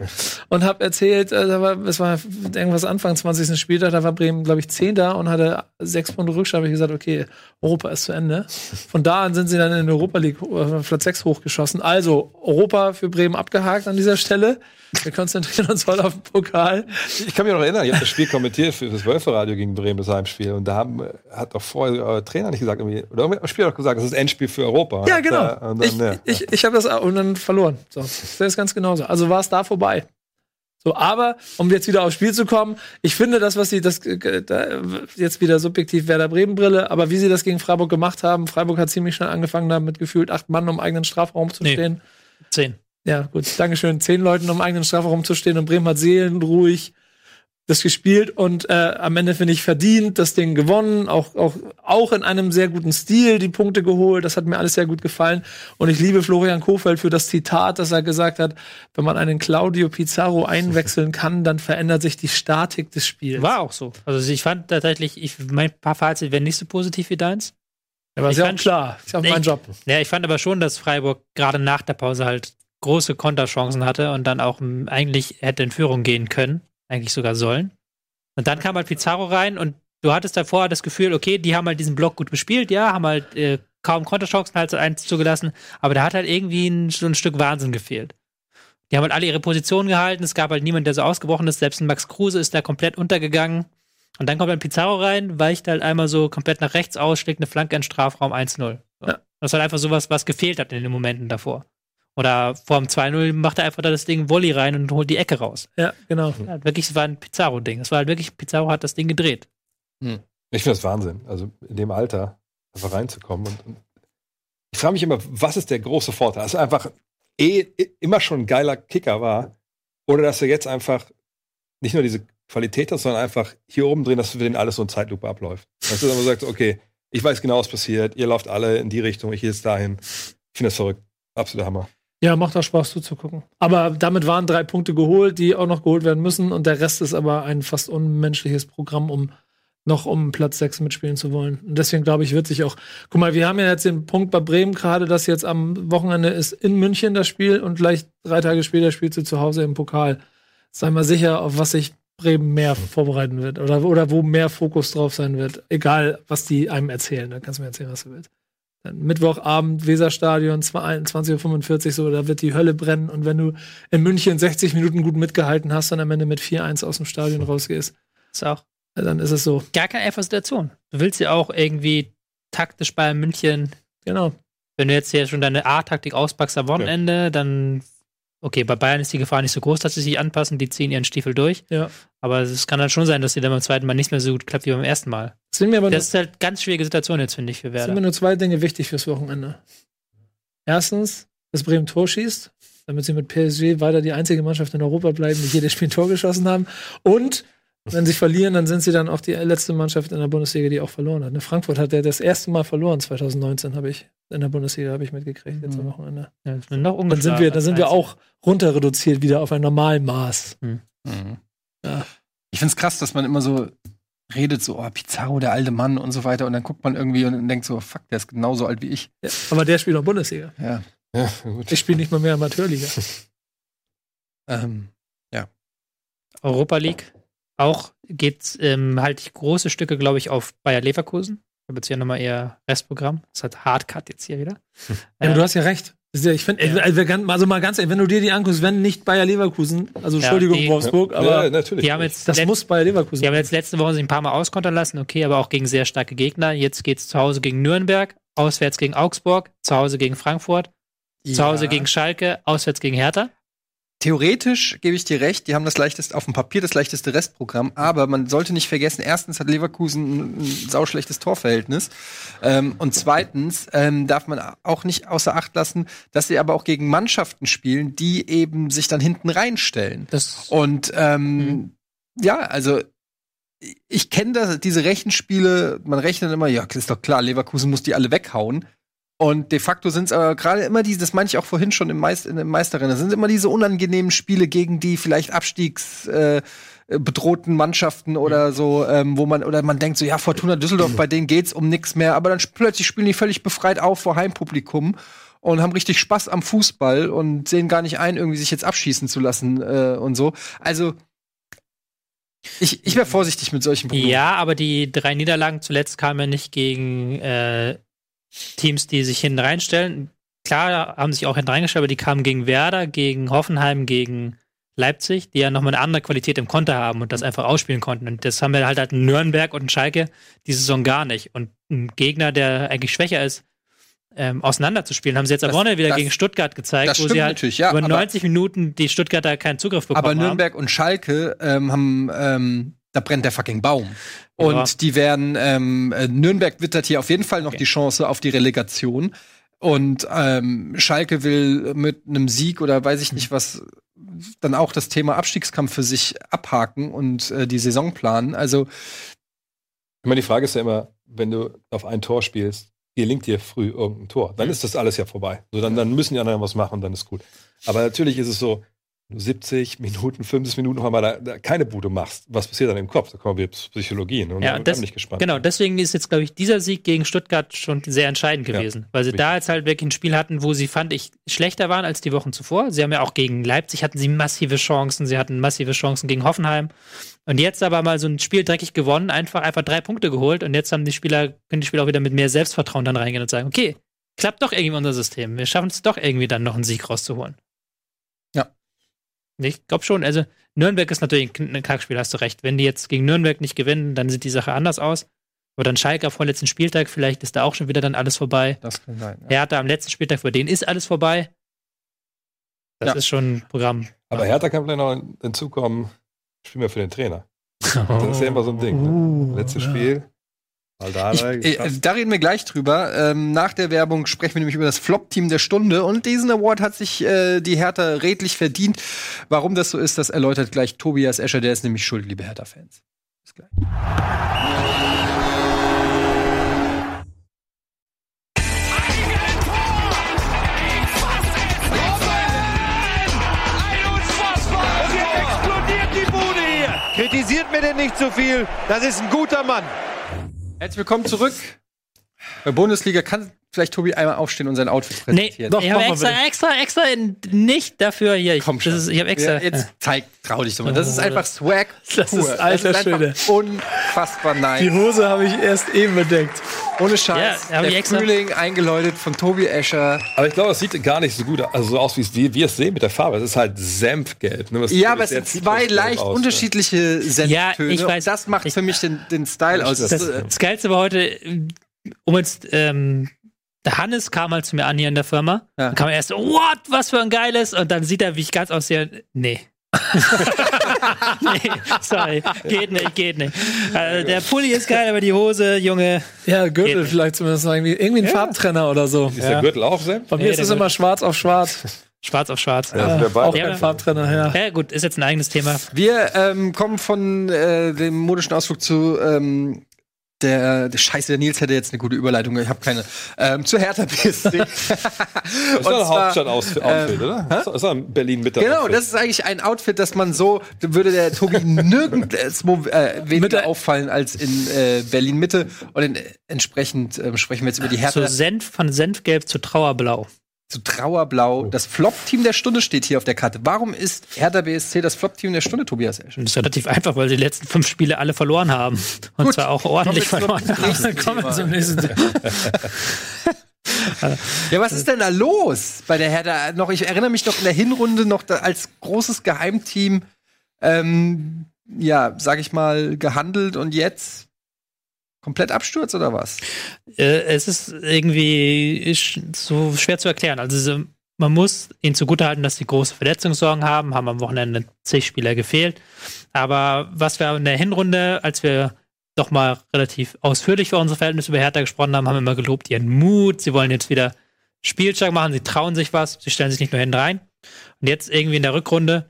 und habe erzählt, äh, da war, es war irgendwas Anfang 20. Spieltag, da war Bremen, glaube ich, Zehnter und hatte sechs Punkte Rückstand. Habe ich gesagt, okay, Europa ist zu Ende. Von da an sind sie dann in Europa League äh, Platz 6 hochgeschossen. Also Europa für Bremen abgehakt an dieser Stelle. Wir konzentrieren uns voll auf den Pokal. Ich kann mich noch erinnern, ich habe das Spiel kommentiert für das Wölferadio gegen Bremen, das Heimspiel. Und da haben, hat doch vorher euer Trainer nicht gesagt, irgendwie, oder irgendwie am Spiel hat gesagt, das ist Endspiel für Europa. Ja, genau. Da, und ich dann, ja. ich, ich habe das auch und dann verloren. So, das ist ganz genauso. Also war es da vorbei. So, aber um jetzt wieder aufs Spiel zu kommen, ich finde das, was sie das äh, da, jetzt wieder subjektiv Werder Bremen Brille, aber wie sie das gegen Freiburg gemacht haben, Freiburg hat ziemlich schnell angefangen, da mit gefühlt acht Mann um eigenen Strafraum zu Nee. stehen. Zehn. Ja, gut, Dankeschön. Zehn Leuten um eigenen Strafraum zu stehen und Bremen hat seelenruhig das gespielt und äh, am Ende finde ich verdient das Ding gewonnen, auch, auch, auch in einem sehr guten Stil die Punkte geholt. Das hat mir alles sehr gut gefallen. Und ich liebe Florian Kofeld für das Zitat, das er gesagt hat, wenn man einen Claudio Pizarro einwechseln kann, dann verändert sich die Statik des Spiels. War auch so. Also ich fand tatsächlich, ich, mein paar Fazit wären nicht so positiv wie deins. Aber ist ja auch klar. Ist ja auch mein Ich- Job. Ja, ich fand aber schon, dass Freiburg gerade nach der Pause halt große Konterchancen hatte und dann auch m, eigentlich hätte in Führung gehen können, eigentlich sogar sollen. Und dann kam halt Pizarro rein und du hattest davor das Gefühl, okay, die haben halt diesen Block gut bespielt, ja, haben halt äh, kaum Konterchancen halt so eins zugelassen, aber da hat halt irgendwie ein, so ein Stück Wahnsinn gefehlt. Die haben halt alle ihre Position gehalten, es gab halt niemand, der so ausgebrochen ist, selbst ein Max Kruse ist da komplett untergegangen. Und dann kommt dann Pizarro rein, weicht halt einmal so komplett nach rechts aus, schlägt eine Flanke in den Strafraum 1-0. So. Ja. Das ist halt einfach sowas, was gefehlt hat in den Momenten davor. Oder vor dem 2-0 macht er einfach da das Ding Volley rein und holt die Ecke raus. Ja, genau. Ja, wirklich, es war ein Pizarro-Ding. Es war halt wirklich, Pizarro hat das Ding gedreht. Ich finde das Wahnsinn, also in dem Alter einfach reinzukommen. Und, und ich frage mich immer, was ist der große Vorteil? Dass er einfach eh, eh immer schon ein geiler Kicker war oder dass er jetzt einfach nicht nur diese Qualität hat, sondern einfach hier oben drin, dass für den alles so in Zeitlupe abläuft. Dass du dann sagst, okay, ich weiß genau, was passiert, ihr lauft alle in die Richtung, ich jetzt dahin. Ich finde das verrückt. Absoluter Hammer. Ja, macht auch Spaß zuzugucken. Aber damit waren drei Punkte geholt, die auch noch geholt werden müssen. Und der Rest ist aber ein fast unmenschliches Programm, um noch um Platz 6 mitspielen zu wollen. Und deswegen glaube ich, wird sich auch. Guck mal, wir haben ja jetzt den Punkt bei Bremen gerade, dass jetzt am Wochenende ist in München das Spiel und gleich drei Tage später spielst du zu Hause im Pokal. Sei mal sicher, auf was sich Bremen mehr vorbereiten wird oder, oder wo mehr Fokus drauf sein wird. Egal, was die einem erzählen. Da kannst du mir erzählen, was du willst. Dann Mittwochabend, Weserstadion, 20.45 Uhr, so, da wird die Hölle brennen. Und wenn du in München 60 Minuten gut mitgehalten hast und am Ende mit 4-1 aus dem Stadion rausgehst, Ist auch dann ist es so. gar keine einfache Situation. Du willst ja auch irgendwie taktisch bei München, Genau. wenn du jetzt hier schon deine A-Taktik auspackst am Wochenende, dann, okay, bei Bayern ist die Gefahr nicht so groß, dass sie sich anpassen, die ziehen ihren Stiefel durch. Ja. Aber es kann dann schon sein, dass sie dann beim zweiten Mal nicht mehr so gut klappt wie beim ersten Mal. Aber nur, Das ist halt ganz schwierige Situation jetzt, finde ich, für es sind mir Werder. nur zwei Dinge wichtig fürs Wochenende. Erstens, dass Bremen Tor schießt, damit sie mit PSG weiter die einzige Mannschaft in Europa bleiben, die jedes Spiel Tor geschossen haben. Und wenn sie verlieren, dann sind sie dann auch die letzte Mannschaft in der Bundesliga, die auch verloren hat. Ne, Frankfurt hat ja das erste Mal verloren, 2019 habe ich in der Bundesliga habe ich mitgekriegt jetzt am Mhm. Wochenende. Ja, noch Dann sind wir, dann sind wir auch runter reduziert wieder auf ein Normalmaß. Mhm. Ja. Ich finde es krass, dass man immer so redet, so, oh, Pizarro, der alte Mann und so weiter. Und dann guckt man irgendwie und denkt so, fuck, der ist genauso alt wie ich. Ja, aber der spielt noch Bundesliga. Ja. Ja, gut. Ich spiele nicht mal mehr Amateurliga. Ähm, Europa League. Auch geht ähm, halt große Stücke, glaube ich, auf Bayer Leverkusen. Ich habe jetzt hier nochmal eher Restprogramm. Das hat Hardcut jetzt hier wieder. Ja, aber du hast ja recht. Ja- Ich finde, Ja. also mal ganz ehrlich, wenn du dir die anguckst, wenn nicht Bayer Leverkusen, also Ja, Entschuldigung, die- Wolfsburg, ja, aber natürlich. Die haben jetzt das muss Bayer Leverkusen. Die haben jetzt letzte Woche sich ein paar Mal auskontern lassen, okay, aber auch gegen sehr starke Gegner. Jetzt geht's zu Hause gegen Nürnberg, auswärts gegen Augsburg, zu Hause gegen Frankfurt, zu Hause ja. gegen Schalke, auswärts gegen Hertha. Theoretisch gebe ich dir recht, die haben das leichteste, auf dem Papier das leichteste Restprogramm, aber man sollte nicht vergessen, erstens hat Leverkusen ein, ein sauschlechtes Torverhältnis ähm, und zweitens ähm, darf man auch nicht außer Acht lassen, dass sie aber auch gegen Mannschaften spielen, die eben sich dann hinten reinstellen. Das Und ähm, Mhm. ja, also ich kenne diese Rechenspiele, man rechnet immer, ja, ist doch klar, Leverkusen muss die alle weghauen. Und de facto sind es aber gerade immer diese, das meine ich auch vorhin schon im, Meist, in dem Meisterrennen, das sind immer diese unangenehmen Spiele gegen die vielleicht abstiegsbedrohten äh, bedrohten Mannschaften oder so, ähm, wo man, oder man denkt so, ja, Fortuna Düsseldorf, bei denen geht's um nichts mehr, aber dann plötzlich spielen die völlig befreit auf vor Heimpublikum und haben richtig Spaß am Fußball und sehen gar nicht ein, irgendwie sich jetzt abschießen zu lassen äh, und so. Also Ich, ich wäre vorsichtig mit solchen Prognosen. Ja, aber die drei Niederlagen zuletzt kamen ja nicht gegen äh, Teams, die sich hinten reinstellen. Klar haben sich auch hinten reingestellt, aber die kamen gegen Werder, gegen Hoffenheim, gegen Leipzig, die ja nochmal eine andere Qualität im Konter haben und das einfach ausspielen konnten. Und das haben wir halt halt in Nürnberg und in Schalke die Saison gar nicht. Und ein Gegner, der eigentlich schwächer ist, ähm, auseinanderzuspielen, haben sie jetzt am Das- Wochenende wieder das- gegen Stuttgart gezeigt, wo sie halt ja, über aber- 90 Minuten die Stuttgarter keinen Zugriff bekommen Aber haben. Nürnberg und Schalke ähm, haben, ähm, da brennt der fucking Baum. Und Ja. die werden, ähm, äh, Nürnberg wittert hier auf jeden Fall noch die Chance auf die Relegation. Und ähm, Schalke will mit einem Sieg oder weiß ich nicht was dann auch das Thema Abstiegskampf für sich abhaken und äh, die Saison planen. Also Ich meine, die Frage ist ja immer, wenn du auf ein Tor spielst, gelingt dir früh irgendein Tor, dann ist das alles ja vorbei. So, dann, dann müssen die anderen was machen, dann ist gut. Aber natürlich ist es so, 70 Minuten, 50 Minuten noch einmal da, da keine Bude machst, was passiert dann im Kopf? Da kommen wir Psychologie. Ne? Und Ja, da das, ich gespannt. genau, deswegen ist jetzt, glaube ich, dieser Sieg gegen Stuttgart schon sehr entscheidend Ja, gewesen, weil sie richtig. da jetzt halt wirklich ein Spiel hatten, wo sie, fand ich, schlechter waren als die Wochen zuvor. Sie haben ja auch gegen Leipzig hatten sie massive Chancen, sie hatten massive Chancen gegen Hoffenheim. Und jetzt aber mal so ein Spiel dreckig gewonnen, einfach, einfach drei Punkte geholt und jetzt haben die Spieler, können die Spieler auch wieder mit mehr Selbstvertrauen dann reingehen und sagen, okay, klappt doch irgendwie unser System. Wir schaffen es doch irgendwie dann noch einen Sieg rauszuholen. Ich glaube schon, also Nürnberg ist natürlich ein Kackspiel, hast du recht. Wenn die jetzt gegen Nürnberg nicht gewinnen, dann sieht die Sache anders aus. Aber dann Schalke am vorletzten Spieltag, vielleicht ist da auch schon wieder dann alles vorbei. das kann sein. Ja. Hertha am letzten Spieltag, für den ist alles vorbei. Das Ja. ist schon ein Programm. Aber Hertha kann vielleicht noch hinzukommen, spielen wir für den Trainer. Das ist ja immer so ein Ding. Ne? Uh, Letztes ja. Spiel. Ich, äh, da reden wir gleich drüber. Ähm, nach der Werbung sprechen wir nämlich über das Flop-Team der Stunde. Und diesen Award hat sich äh, die Hertha redlich verdient. Warum das so ist, das erläutert gleich Tobias Escher. Der ist nämlich schuld, liebe Hertha-Fans. Bis gleich. Unfassbar! Und jetzt explodiert die Bude hier. Kritisiert mir denn nicht zu viel. Das ist ein guter Mann. Herzlich willkommen zurück. Bei Bundesliga kann vielleicht Tobi einmal aufstehen und sein Outfit Nee, präsentieren. Doch, ich habe extra, extra, extra nicht dafür hier. Ich, Komm schon. Das ist, ich habe extra. Ja, jetzt zeig, trau dich doch mal. Das ist einfach Swag. Das pur. ist alter das ist einfach unfassbar nice. Die Hose habe ich erst eben bedeckt. Ohne Scheiß. Ja, hab ich der Frühling eingeläutet von Tobi Escher. Aber ich glaube, es sieht gar nicht so gut also so aus, wie wir, es sehen mit der Farbe. Es ist halt Senfgelb. Ne? Ja, aber es sind zwei leicht aus, ne? unterschiedliche Senftöne. Ja, ich weiß. Und das macht Ich- für mich den, den Style aus. das, Das, äh, das Geilste war heute, um jetzt, ähm, der Hannes kam mal zu mir an hier in der Firma. Ja. Dann kam er erst so, what, was für ein geiles. Und dann sieht er, wie ich ganz aussehe. Nee. nee, sorry, geht nicht, geht nicht. Also, der Pulli ist geil, aber die Hose, Junge. Ja, Gürtel vielleicht zumindest noch irgendwie, irgendwie ein Farbtrenner oder so. Ist der Gürtel auch Senf? Bei mir Nee, ist es immer schwarz auf schwarz. Schwarz auf schwarz. Ja, beide. auch Ja. kein Farbtrenner, ja. Ja, gut, ist jetzt ein eigenes Thema. wir ähm, kommen von äh, dem modischen Ausflug zu ähm, der, der Scheiße, der Nils hätte jetzt eine gute Überleitung, ich habe keine. Ähm, zu Hertha BSC. Das ist ein Hauptstadt-Outfit, oder? Das ist ein Berlin-Mitte. Genau, das ist eigentlich ein Outfit, das man so, würde der Tobi nirgendwo äh, weniger auffallen als in äh, Berlin Mitte. Und in, entsprechend ähm, sprechen wir jetzt über die Hertha So Senf, von Senfgelb zu Trauerblau. Zu Trauerblau. Das Flop-Team der Stunde steht hier auf der Karte. Warum ist Hertha BSC das Flop-Team der Stunde, Tobias Esch? Das ist relativ einfach, weil sie die letzten fünf Spiele alle verloren haben. Und Gut. zwar auch ordentlich verloren zum haben. Kommen wir zum nächsten. Ja, was ist denn da los bei der Hertha? Noch, ich erinnere mich noch in der Hinrunde noch da als großes Geheimteam, ähm, ja, sag ich mal, gehandelt und jetzt komplett Absturz oder was? Äh, es ist irgendwie ist so schwer zu erklären. Also so, man muss ihnen zugutehalten, dass sie große Verletzungssorgen haben, haben am Wochenende zig Spieler gefehlt. Aber was wir in der Hinrunde, als wir doch mal relativ ausführlich für unsere Verhältnisse über Hertha gesprochen haben, haben wir immer gelobt ihren Mut. Sie wollen jetzt wieder spielstark machen, sie trauen sich was, sie stellen sich nicht nur hinten rein. Und jetzt irgendwie in der Rückrunde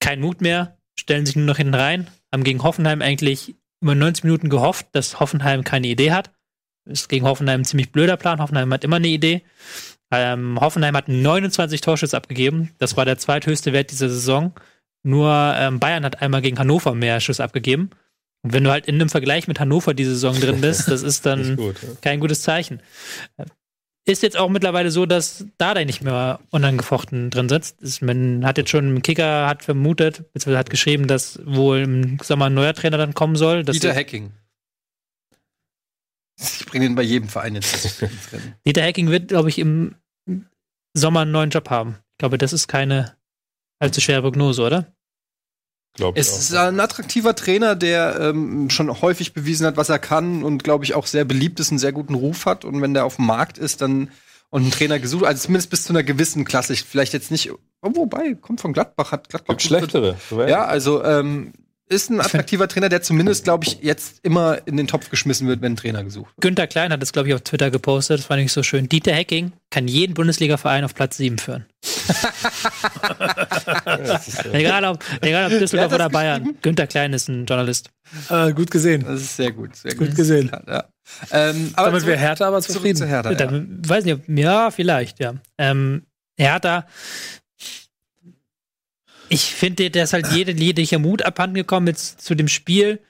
kein Mut mehr, stellen sich nur noch hinten rein, haben gegen Hoffenheim eigentlich über 90 Minuten gehofft, dass Hoffenheim keine Idee hat. Ist gegen Hoffenheim ein ziemlich blöder Plan. Hoffenheim hat immer eine Idee. Ähm, Hoffenheim hat 29 Torschüsse abgegeben. Das war der zweithöchste Wert dieser Saison. Nur ähm, Bayern hat einmal gegen Hannover mehr Schüsse abgegeben. Und wenn du halt in einem Vergleich mit Hannover die Saison drin bist, das ist dann Ist gut, ja. kein gutes Zeichen. Ist jetzt auch mittlerweile so, dass Dardai nicht mehr unangefochten drin sitzt. Das- Man hat jetzt schon, ein Kicker hat vermutet, beziehungsweise hat geschrieben, dass wohl im Sommer ein neuer Trainer dann kommen soll. Dass Dieter Hacking. Ich bringe den bei jedem Verein jetzt ins Rennen. Dieter Hacking wird, glaube ich, im Sommer einen neuen Job haben. Ich glaube, das ist keine allzu schwere Prognose, oder? Glaub Es ich ist ein attraktiver Trainer, der ähm, schon häufig bewiesen hat, was er kann und glaube ich auch sehr beliebt ist, einen sehr guten Ruf hat. Und wenn der auf dem Markt ist, dann und ein Trainer gesucht, also zumindest bis zu einer gewissen Klasse, vielleicht jetzt nicht, oh, wobei, kommt von Gladbach, hat Gladbach Gibt schlechtere. Ja, also ähm, ist ein attraktiver Trainer, der zumindest, glaube ich, jetzt immer in den Topf geschmissen wird, wenn ein Trainer gesucht wird. Günther Klein hat das, glaube ich, auf Twitter gepostet. Das fand ich so schön. Dieter Hacking kann jeden Bundesliga-Verein auf Platz 7 führen. egal, ob, egal ob Düsseldorf oder Bayern. Günther Klein ist ein Journalist. Äh, gut gesehen. Das ist sehr gut, sehr Gut gut. gesehen. Ja. Ähm, aber Damit wäre Hertha aber zufrieden. zu Hertha. Ja. Weiß nicht, ob, ja, vielleicht, ja. Ähm, Hertha, ich finde, der ist halt jede, jeglicher Mut abhanden gekommen jetzt zu dem Spiel.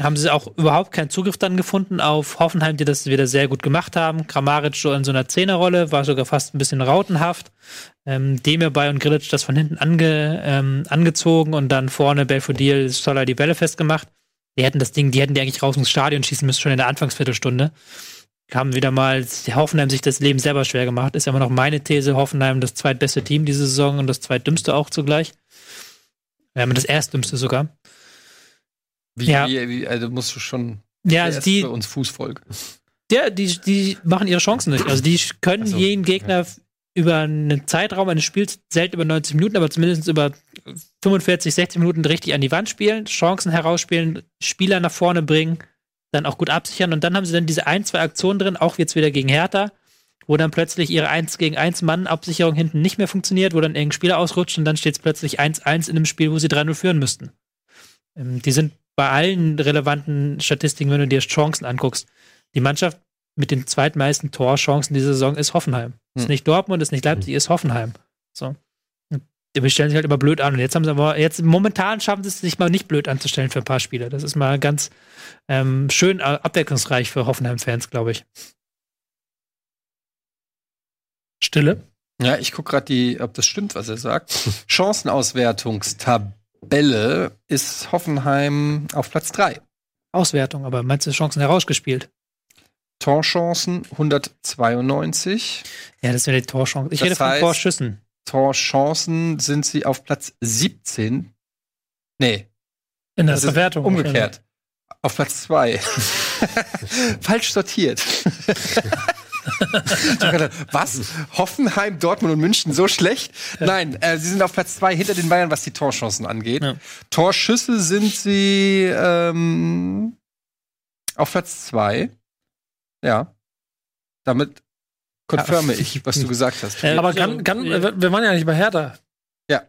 Haben sie auch überhaupt keinen Zugriff dann gefunden auf Hoffenheim, die das wieder sehr gut gemacht haben. Kramaric so in so einer Zehnerrolle, war sogar fast ein bisschen rautenhaft. Ähm, Demirbay und Grilic das von hinten ange, ähm, angezogen und dann vorne Belfodil Stoller die Bälle festgemacht. Die hätten das Ding, die hätten die eigentlich raus ins Stadion schießen müssen, schon in der Anfangsviertelstunde haben wieder mal Hoffenheim sich das Leben selber schwer gemacht. Ist ja immer noch meine These, Hoffenheim das zweitbeste Team diese Saison und das zweitdümmste auch zugleich. Ja, das erstdümmste sogar. Wie, Ja. wie, wie, also musst du schon Ja, also die, uns Fußvolk. ja, die, die machen ihre Chancen nicht. Also die können Ach so, jeden Gegner über einen Zeitraum eines Spiels, selten über 90 Minuten, aber zumindest über 45, 60 Minuten richtig an die Wand spielen, Chancen herausspielen, Spieler nach vorne bringen, dann auch gut absichern und dann haben sie dann diese ein, zwei Aktionen drin, auch jetzt wieder gegen Hertha, wo dann plötzlich ihre 1 gegen 1 Mann Absicherung hinten nicht mehr funktioniert, wo dann irgendein Spieler ausrutscht und dann steht es plötzlich 1-1 in einem Spiel, wo sie 3-0 führen müssten. Ähm, die sind bei allen relevanten Statistiken, wenn du dir Chancen anguckst, die Mannschaft mit den zweitmeisten Torchancen dieser Saison ist Hoffenheim. Ist Hm. nicht Dortmund, ist nicht Leipzig, ist Hoffenheim. So. Die stellen sich halt immer blöd an. Und jetzt haben sie aber, jetzt momentan schaffen sie es sich mal nicht blöd anzustellen für ein paar Spieler. Das ist mal ganz ähm, schön äh, abwechslungsreich für Hoffenheim-Fans, glaube ich. Stille. Ja, ich gucke gerade die, ob das stimmt, was er sagt. Chancenauswertungstabelle ist Hoffenheim auf Platz 3. Auswertung, aber meinst du Chancen herausgespielt? Torchancen 192. Ja, das wäre die Torchance. Ich Das rede von heißt- Torschüssen. Torchancen sind sie auf Platz 17. Nee, In der das ist Verwertung. umgekehrt. Auf Platz 2. Falsch sortiert. Was? Hoffenheim, Dortmund und München so schlecht? Nein, äh, sie sind auf Platz 2 hinter den Bayern, was die Torchancen angeht. Ja. Torschüsse sind sie ähm, auf Platz 2. Ja. Damit konfirme ich, was du gesagt hast. Äh, Aber kann, kann, ja. wir waren ja nicht bei Hertha. Ja.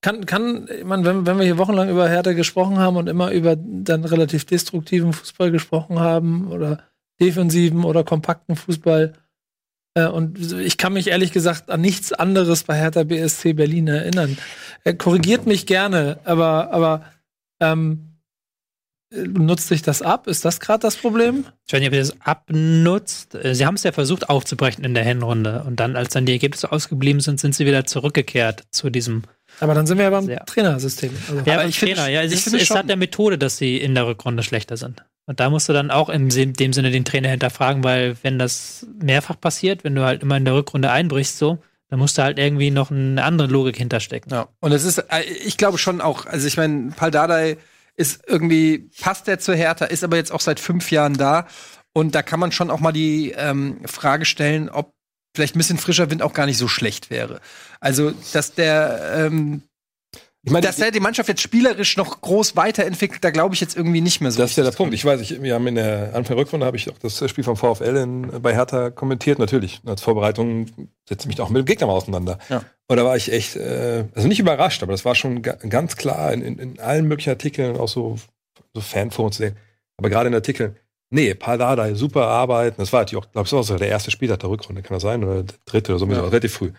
Kann, kann, ich meine, wenn, wenn wir hier wochenlang über Hertha gesprochen haben und immer über dann relativ destruktiven Fußball gesprochen haben oder defensiven oder kompakten Fußball, äh, und ich kann mich ehrlich gesagt an nichts anderes bei Hertha BSC Berlin erinnern. Er korrigiert mich gerne, aber, aber ähm, nutzt sich das ab? Ist das gerade das Problem? Ich weiß nicht, ob ihr das abnutzt. Äh, Sie haben es ja versucht aufzubrechen in der Hinrunde. Und dann, als dann die Ergebnisse ausgeblieben sind, sind sie wieder zurückgekehrt zu diesem Aber dann sind wir ja beim. Trainersystem. Also, Ja, Aber ich finde- Trainer, ja, es ich ist, es hat der Methode, dass sie in der Rückrunde schlechter sind. Und da musst du dann auch in dem Sinne den Trainer hinterfragen, weil wenn das mehrfach passiert, wenn du halt immer in der Rückrunde einbrichst, so, dann musst du halt irgendwie noch eine andere Logik hinterstecken. Ja. Und es ist, äh, ich glaube schon auch, also ich meine, Paul Dardai ist irgendwie, passt der zur Hertha, ist aber jetzt auch seit fünf Jahren da. Und da kann man schon auch mal die ähm, Frage stellen, ob vielleicht ein bisschen frischer Wind auch gar nicht so schlecht wäre. Also, dass der, ähm, Ich meine, dass der die Mannschaft jetzt spielerisch noch groß weiterentwickelt, da glaube ich jetzt irgendwie nicht mehr so. Das ist ja der Punkt. Ich weiß, ich, wir haben in der Anfang der Rückrunde habe ich auch das Spiel vom VfL in, bei Hertha kommentiert. Natürlich, als Vorbereitung setze ich mich auch mit dem Gegner mal auseinander. Ja. Und da war ich echt, äh, also nicht überrascht, aber das war schon ga, ganz klar in, in, in allen möglichen Artikeln, auch so, so Fanforen zu sehen. Aber gerade in Artikeln, nee, Pardadei, super Arbeit. Das war natürlich auch, glaube ich, so der erste Spieltag der Rückrunde, kann das sein? Oder der dritte oder so, Ja. relativ früh.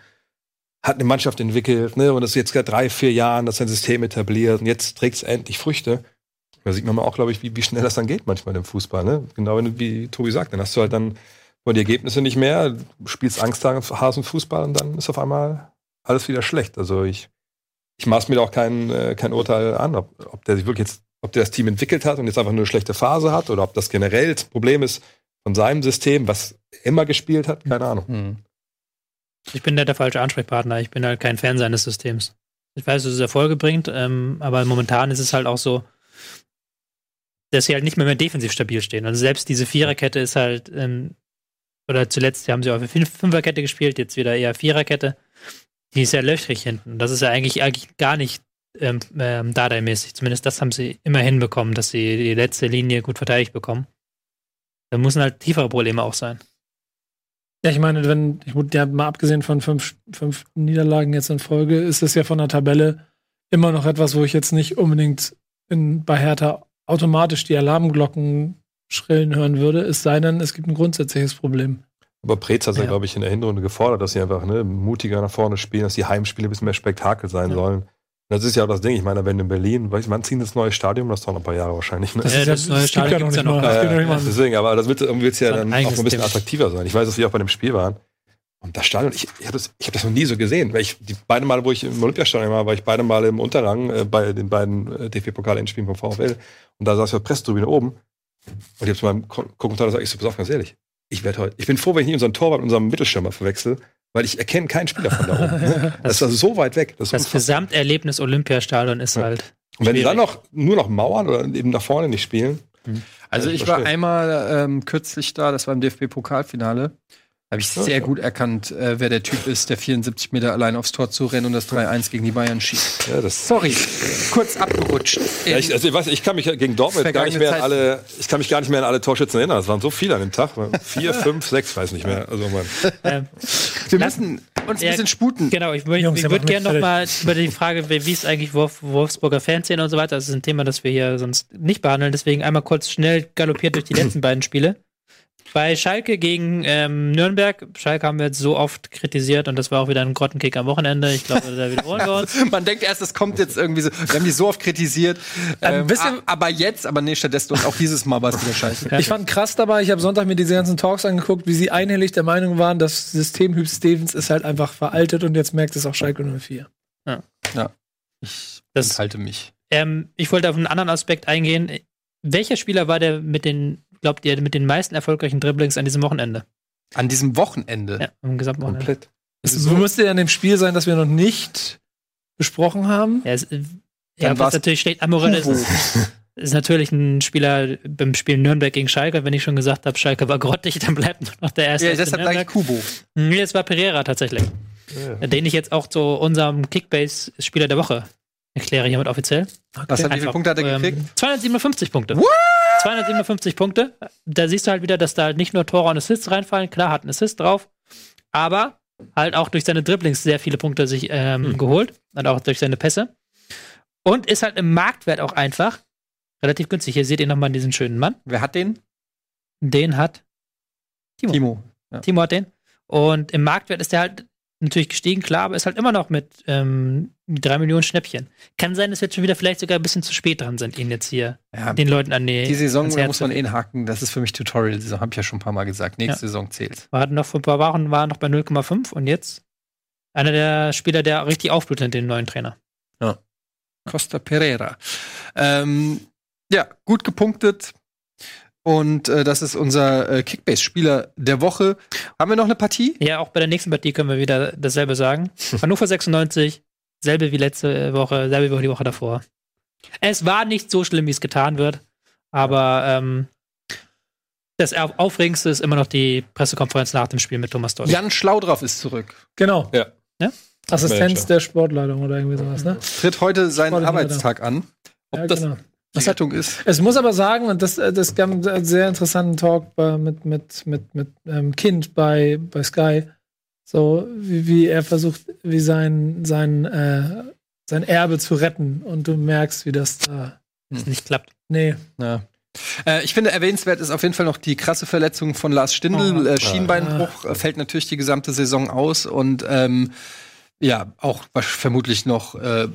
Hat eine Mannschaft entwickelt, ne, und das ist jetzt seit drei, vier Jahren, das ist ein System etabliert und jetzt trägt es endlich Früchte. Da sieht man mal auch, glaube ich, wie, wie schnell das dann geht manchmal im Fußball. Ne? Genau wie, wie Tobi sagt, dann hast du halt dann wollen die Ergebnisse nicht mehr, spielst Angsthasenfußball und dann ist auf einmal alles wieder schlecht. Also ich, ich maß mir da auch kein, äh, kein Urteil an, ob, ob der sich wirklich jetzt, ob der das Team entwickelt hat und jetzt einfach nur eine schlechte Phase hat oder ob das generell das Problem ist von seinem System, was immer gespielt hat, keine Ahnung. Hm. Ich bin da der falsche Ansprechpartner. Ich bin halt kein Fan seines Systems. Ich weiß, dass es Erfolge bringt, ähm, aber momentan ist es halt auch so, dass sie halt nicht mehr, mehr defensiv stabil stehen. Also selbst diese Viererkette ist halt, ähm, oder zuletzt haben sie auf Fünf Fünferkette gespielt, jetzt wieder eher Viererkette. Die ist ja löchrig hinten. Das ist ja eigentlich, eigentlich gar nicht ähm, ähm, Dardai-mäßig. Zumindest das haben sie immer hinbekommen, dass sie die letzte Linie gut verteidigt bekommen. Da müssen halt tiefere Probleme auch sein. Ja, ich meine, wenn, ich ja, mal abgesehen von fünf, fünf Niederlagen jetzt in Folge, ist es ja von der Tabelle immer noch etwas, wo ich jetzt nicht unbedingt in, bei Hertha automatisch die Alarmglocken schrillen hören würde, es sei denn, es gibt ein grundsätzliches Problem. Aber Preetz hat ja, Ja. glaube ich, in der Hinrunde gefordert, dass sie einfach ne, mutiger nach vorne spielen, dass die Heimspiele ein bisschen mehr Spektakel sein Ja. sollen. Das ist ja auch das Ding. Ich meine, wenn in Berlin, weiß ich, wann ziehen das neue Stadion? Das dauert noch ein paar Jahre wahrscheinlich. Ne? Das, Ja, ist ja, das das, neue gibt Stadion ja noch gibt's nicht ja noch mal. gar nicht mal. deswegen, aber das wird irgendwie ja dann ein auch ein bisschen attraktiver sein. Ich weiß, dass wir auch bei dem Spiel waren. Und das Stadion, ich, ich habe das, ich hab das noch nie so gesehen. Weil ich, die beiden Male, wo ich im Olympiastadion war, war ich beide Male im Unterrang äh, bei den beiden äh, DFB-Pokal-Endspielen vom VfL. Und da saß ich auf der Pressetribüne oben. Und ich habe zu meinem Ko- Kommentar gesagt, ich so, pass auf, ganz ehrlich, ich werde heute, ich bin froh, wenn ich nicht unseren Torwart und unseren Mittelstürmer verwechsel, weil ich erkenne keinen Spieler von da oben. Ne? Das ist so weit weg. Das Das. Gesamterlebnis Olympiastadion ist Ja. halt. Und wenn sie dann noch nur noch mauern oder eben nach vorne nicht spielen, Also ich war einmal ähm, kürzlich da, das war im DFB-Pokalfinale. Habe ich sehr gut erkannt, äh, wer der Typ ist, der 74 Meter allein aufs Tor zu rennen und das 3-1 gegen die Bayern schießt. ja, das Sorry, kurz abgerutscht. Ja, ich, also ich, weiß, ich kann mich gegen Dortmund gar nicht mehr an alle, ich kann mich gar nicht mehr an alle Torschützen erinnern. Es waren so viele an dem Tag. Vier, fünf, sechs, weiß nicht mehr. Also man, Ähm, wir müssen uns ein Ja, bisschen sputen. Genau, ich, ich der würde gerne noch mal über die Frage, wie ist eigentlich Wolf, Wolfsburger Fanszene und so weiter, das ist ein Thema, das wir hier sonst nicht behandeln, deswegen einmal kurz schnell galoppiert durch die letzten beiden Spiele. Bei Schalke gegen ähm, Nürnberg, Schalke haben wir jetzt so oft kritisiert und das war auch wieder ein Grottenkick am Wochenende. Ich glaube, da wiederholen wir uns. Man denkt erst, es kommt jetzt irgendwie so. Wir haben die so oft kritisiert. Ähm, Ähm, a- aber jetzt, aber nee, stattdessen und auch dieses Mal war es wieder scheiße. Ich fand krass dabei, ich habe Sonntag mir diese ganzen Talks angeguckt, wie sie einhellig der Meinung waren, das System Hüb Stevens ist halt einfach veraltet und jetzt merkt es auch Schalke 04. Ich Das- enthalte mich. Ähm, ich wollte auf einen anderen Aspekt eingehen. Welcher Spieler war der mit den, glaubt ihr, mit den meisten erfolgreichen Dribblings an diesem Wochenende? An diesem Wochenende. Ja, am gesamten Wochenende. komplett. Es müsste ja an dem Spiel sein, das wir noch nicht besprochen haben. Ja, es, äh, Dann ja was natürlich steht, Amorell ist, ist natürlich ein Spieler beim Spiel Nürnberg gegen Schalke. Wenn ich schon gesagt habe, Schalke war grottig, dann bleibt nur noch der erste. Ja, deshalb sage ich Nürnberg. Kubo. Nee, es war Pereira tatsächlich. Ja. Den ich jetzt auch zu unserem Kickbase-Spieler der Woche erkläre hiermit offiziell. Was hat, wie viele Punkte hat er ähm, gekriegt? 257 Punkte. 257 Punkte. Da siehst du halt wieder, dass da halt nicht nur Tore und Assists reinfallen. Klar, hat ein Assist drauf. Aber halt auch durch seine Dribblings sehr viele Punkte sich ähm, Hm. geholt. Und auch durch seine Pässe. Und ist halt im Marktwert auch einfach relativ günstig. Hier seht ihr nochmal diesen schönen Mann. Wer hat den? Den hat Timo. Timo. Timo hat den. Und im Marktwert ist der halt natürlich gestiegen, klar, aber ist halt immer noch mit ähm, drei Millionen Schnäppchen. Kann sein, dass wir jetzt schon wieder vielleicht sogar ein bisschen zu spät dran sind, ihn jetzt hier Ja, den Leuten an die, die Saison muss man eh haken. Das ist für mich Tutorial-Saison, habe ich ja schon ein paar Mal gesagt. Nächste Saison zählt. Wir hatten noch vor ein paar Wochen war er noch bei 0,5 und jetzt einer der Spieler, der richtig aufblutet mit dem neuen Trainer. Costa Pereira. Ähm, ja, gut gepunktet. Und äh, das ist unser äh, Kickbase-Spieler der Woche. Haben wir noch eine Partie? Ja, auch bei der nächsten Partie können wir wieder dasselbe sagen. Hannover 96, selbe wie letzte Woche, selbe wie die Woche davor. Es war nicht so schlimm, wie es getan wird, aber ähm, das Au- Aufregendste ist immer noch die Pressekonferenz nach dem Spiel mit Thomas Doll. Jan Schlaudraff ist zurück. Genau. Ja. Ja? Assistenz Manager. der Sportleitung oder irgendwie sowas, ne? Tritt heute seinen Arbeitstag an. Ob Ja, das genau. die Rettung ist? Es muss aber sagen, und das, äh, das gab einen sehr interessanten Talk bei, mit, mit, mit, mit ähm, Kind bei, bei Sky. So, wie, wie er versucht, wie sein, sein, äh, sein Erbe zu retten. Und du merkst, wie das da. Das nicht klappt. Nee. Ja. Äh, ich finde, erwähnenswert ist auf jeden Fall noch die krasse Verletzung von Lars Stindl. Oh. äh, Schienbeinbruch äh, fällt natürlich die gesamte Saison aus und ähm, ja, auch vermutlich noch, äh,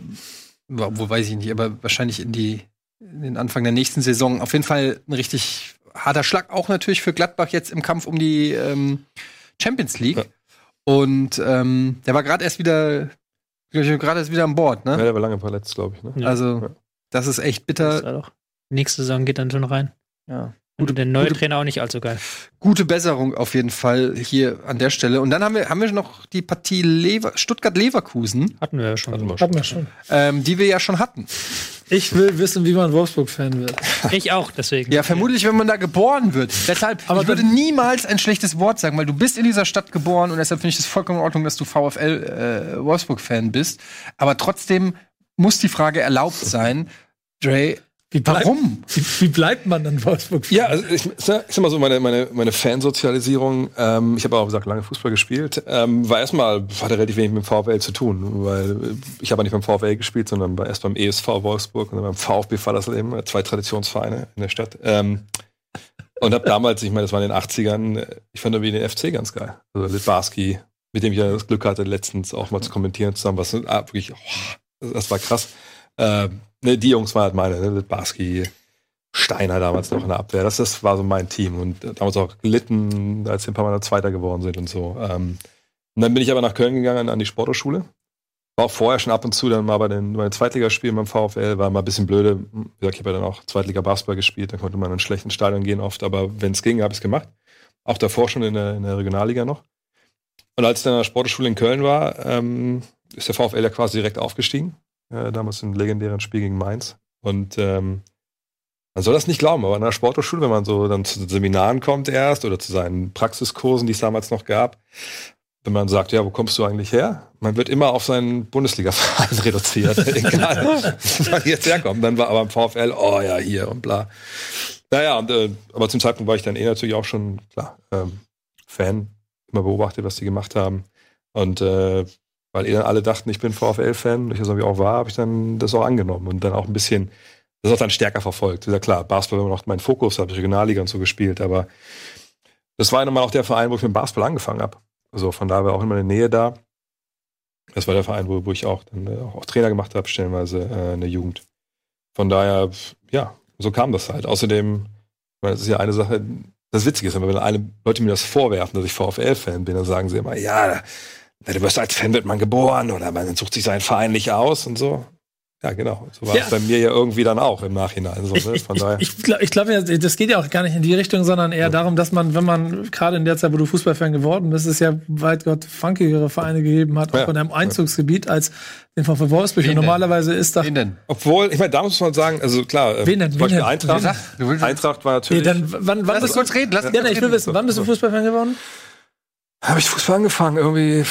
wo wo weiß ich nicht, aber wahrscheinlich in die in den Anfang der nächsten Saison auf jeden Fall ein richtig harter Schlag auch natürlich für Gladbach jetzt im Kampf um die ähm, Champions League. Ja. Und ähm, der war gerade erst wieder gerade erst wieder an Bord, Ja, ne? der war lange verletzt, glaube ich. Ne? Ja. Also Ja. das ist echt bitter. doch. Nächste Saison geht dann schon rein. Ja. Und der neue gute- Trainer auch nicht allzu geil. Gute Besserung auf jeden Fall hier an der Stelle. Und dann haben wir haben wir noch die Partie Lever Stuttgart Leverkusen, Hatten wir ja schon. Hatten wir schon. Hatten wir schon. ähm, die wir ja schon hatten. Ich will wissen, wie man Wolfsburg-Fan wird. Ich auch, deswegen. Ja, vermutlich, wenn man da geboren wird. Deshalb, Aber ich würde niemals ein schlechtes Wort sagen, weil du bist in dieser Stadt geboren und deshalb finde ich es vollkommen in Ordnung, dass du VfL äh, Wolfsburg-Fan bist. Aber trotzdem muss die Frage erlaubt sein, Dre, Wie bleibt, warum? Wie, wie bleibt man dann Wolfsburg-Fan? Ja, also ich, ich sag mal so, meine, meine, meine Fansozialisierung, ähm, ich habe auch gesagt lange Fußball gespielt, ähm, war erstmal, hatte relativ wenig mit dem VfL zu tun, weil äh, ich habe nicht beim VfL gespielt, sondern erst beim ESV Wolfsburg und dann beim VfB Fallersleben, zwei Traditionsvereine in der Stadt. Ähm, und habe damals, ich meine, das war in den 80ern, äh, ich fand irgendwie den FC ganz geil. Also Litbarski, mit dem ich ja das Glück hatte, letztens auch mal zu kommentieren zusammen, was ah, wirklich, oh, das war krass. Ähm, ne, die Jungs waren halt meine, ne, Litbarski, Steiner damals noch in der Abwehr. Das, das war so mein Team und äh, damals auch gelitten, als wir ein paar Mal Zweiter geworden sind und so. Ähm, und dann bin ich aber nach Köln gegangen an die Sporthochschule. War auch vorher schon ab und zu dann mal bei den, bei den Zweitligaspielen beim VfL, war mal ein bisschen blöde. Wie gesagt, ich habe ja dann auch Zweitliga Basketball gespielt, da konnte man in einen schlechten Stadion gehen oft, aber wenn es ging, habe ich es gemacht. Auch davor schon in der, in der Regionalliga noch. Und als ich dann an der Sporthochschule in Köln war, ähm, ist der VfL ja quasi direkt aufgestiegen. Äh, damals im legendären Spiel gegen Mainz. Und ähm, man soll das nicht glauben, aber an der Sporthochschule, wenn man so dann zu Seminaren kommt erst oder zu seinen Praxiskursen, die es damals noch gab, wenn man sagt, ja, wo kommst du eigentlich her? Man wird immer auf seinen Bundesliga-Verein reduziert. Egal, wo man jetzt herkommt. Dann war aber im VfL, oh ja, hier und bla. Naja, und, äh, aber zum Zeitpunkt war ich dann eh natürlich auch schon, klar, ähm, Fan, immer beobachtet, was die gemacht haben. Und äh, weil eh dann alle dachten, ich bin VfL-Fan, ich das irgendwie auch war, habe ich dann das auch angenommen und dann auch ein bisschen, das auch dann stärker verfolgt. Ja klar, Basketball war immer noch mein Fokus, habe ich Regionalliga und so gespielt, aber das war nochmal auch der Verein, wo ich mit Basketball angefangen habe. Also von da war auch immer eine Nähe da. Das war der Verein, wo, wo ich auch dann äh, auch Trainer gemacht habe, stellenweise äh, in der Jugend. Von daher, ja, so kam das halt. Außerdem, das ist ja eine Sache, das Witzige ist, wenn alle Leute mir das vorwerfen, dass ich VfL-Fan bin, dann sagen sie immer, ja, na, du wirst als Fan wird man geboren oder man sucht sich seinen Verein nicht aus und so. Ja, genau. So war Ja. es bei mir ja irgendwie dann auch im Nachhinein. So, Ich, ne? ich, Von daher. ich, ich glaube, ich glaub, ja, das geht ja auch gar nicht in die Richtung, sondern eher darum, dass man, wenn man gerade in der Zeit, wo du Fußballfan geworden bist, es ja weit Gott funkigere Vereine gegeben hat, auch Ja. in einem Einzugsgebiet als den VfL Wolfsburg. Und Wen denn? normalerweise ist da. Wen denn? Obwohl, ich meine, da muss man sagen, also klar, äh, Wen denn? zum Wen Beispiel denn? Eintracht, Wen Eintracht war Nee, natürlich. dann, wann, wann Lass uns kurz reden. Lass uns Ja, nee, ich will wissen, wann bist du Fußballfan geworden? Habe ich Fußball angefangen? Irgendwie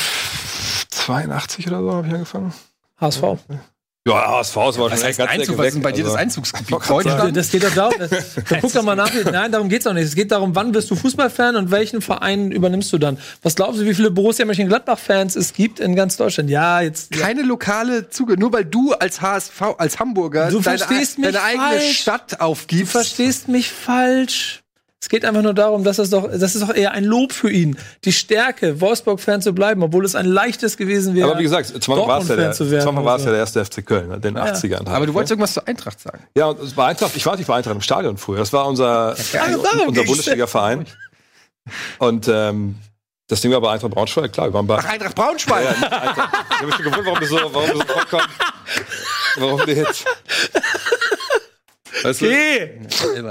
82 oder so habe ich angefangen. HSV. Ja, HSV ist aber schon heißt ganz Einzug? Was ist denn bei dir das also- Einzugsgebiet? Deutschland? Das geht doch darum. Das, guck doch mal nach. Nein, darum geht's auch nicht. Es geht darum, wann bist du Fußballfan und welchen Verein übernimmst du dann? Was glaubst du, wie viele Borussia Mönchengladbach-Fans es gibt in ganz Deutschland? Ja, jetzt. Keine lokale Zuge, nur weil du als HSV, als Hamburger Du deine, verstehst mich deine eigene falsch. Stadt Du aufgibst. verstehst mich falsch. Es geht einfach nur darum, dass es doch, das ist doch eher ein Lob für ihn. Die Stärke, Wolfsburg-Fan zu bleiben, obwohl es ein leichtes gewesen wäre. Aber wie gesagt, Anfang war es ja, der- war es ja erste FC Köln, ne, den 80ern. halt, Aber du wolltest ne? irgendwas zur Eintracht sagen. Ja, und es war Eintracht, ich war nicht bei Eintracht im Stadion früher. Das war unser, Ah, darum unser. Bundesliga-Verein. Und ähm, das Ding war bei Eintracht Braunschweig, klar, wir waren bei Ach, Eintracht Braunschweig. Ja, Eintracht. Ich habe mich schon gewundert, warum du so, warum du so. Warum du jetzt. Weißt du?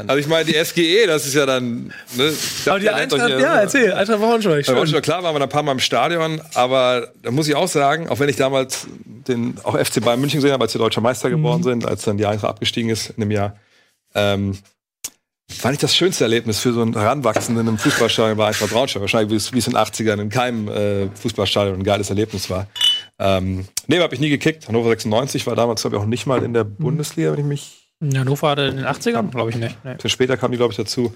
Also ich meine, die SGE, das ist ja dann. Ne, Aber die Eintracht, ja, erzähl, Eintracht Braunschweig. Schön. schon klar waren wir ein paar Mal im Stadion, aber da muss ich auch sagen, auch wenn ich damals den auch FC Bayern München gesehen habe, als wir deutscher Meister geworden sind, als dann die Eintracht abgestiegen ist in dem Jahr, ähm, fand ich das schönste Erlebnis für so einen Heranwachsenden im Fußballstadion war Eintracht Braunschweig. Wahrscheinlich, wie es, wie es in den 80ern in keinem äh, Fußballstadion ein geiles Erlebnis war. Ähm, nee, habe ich nie gekickt. Hannover 96 war damals, glaube ich, auch nicht mal in der Bundesliga, wenn ich mich. In Hannover hatte in den 80ern? Glaube ich nicht. Nee. Später kam die, glaube ich, dazu.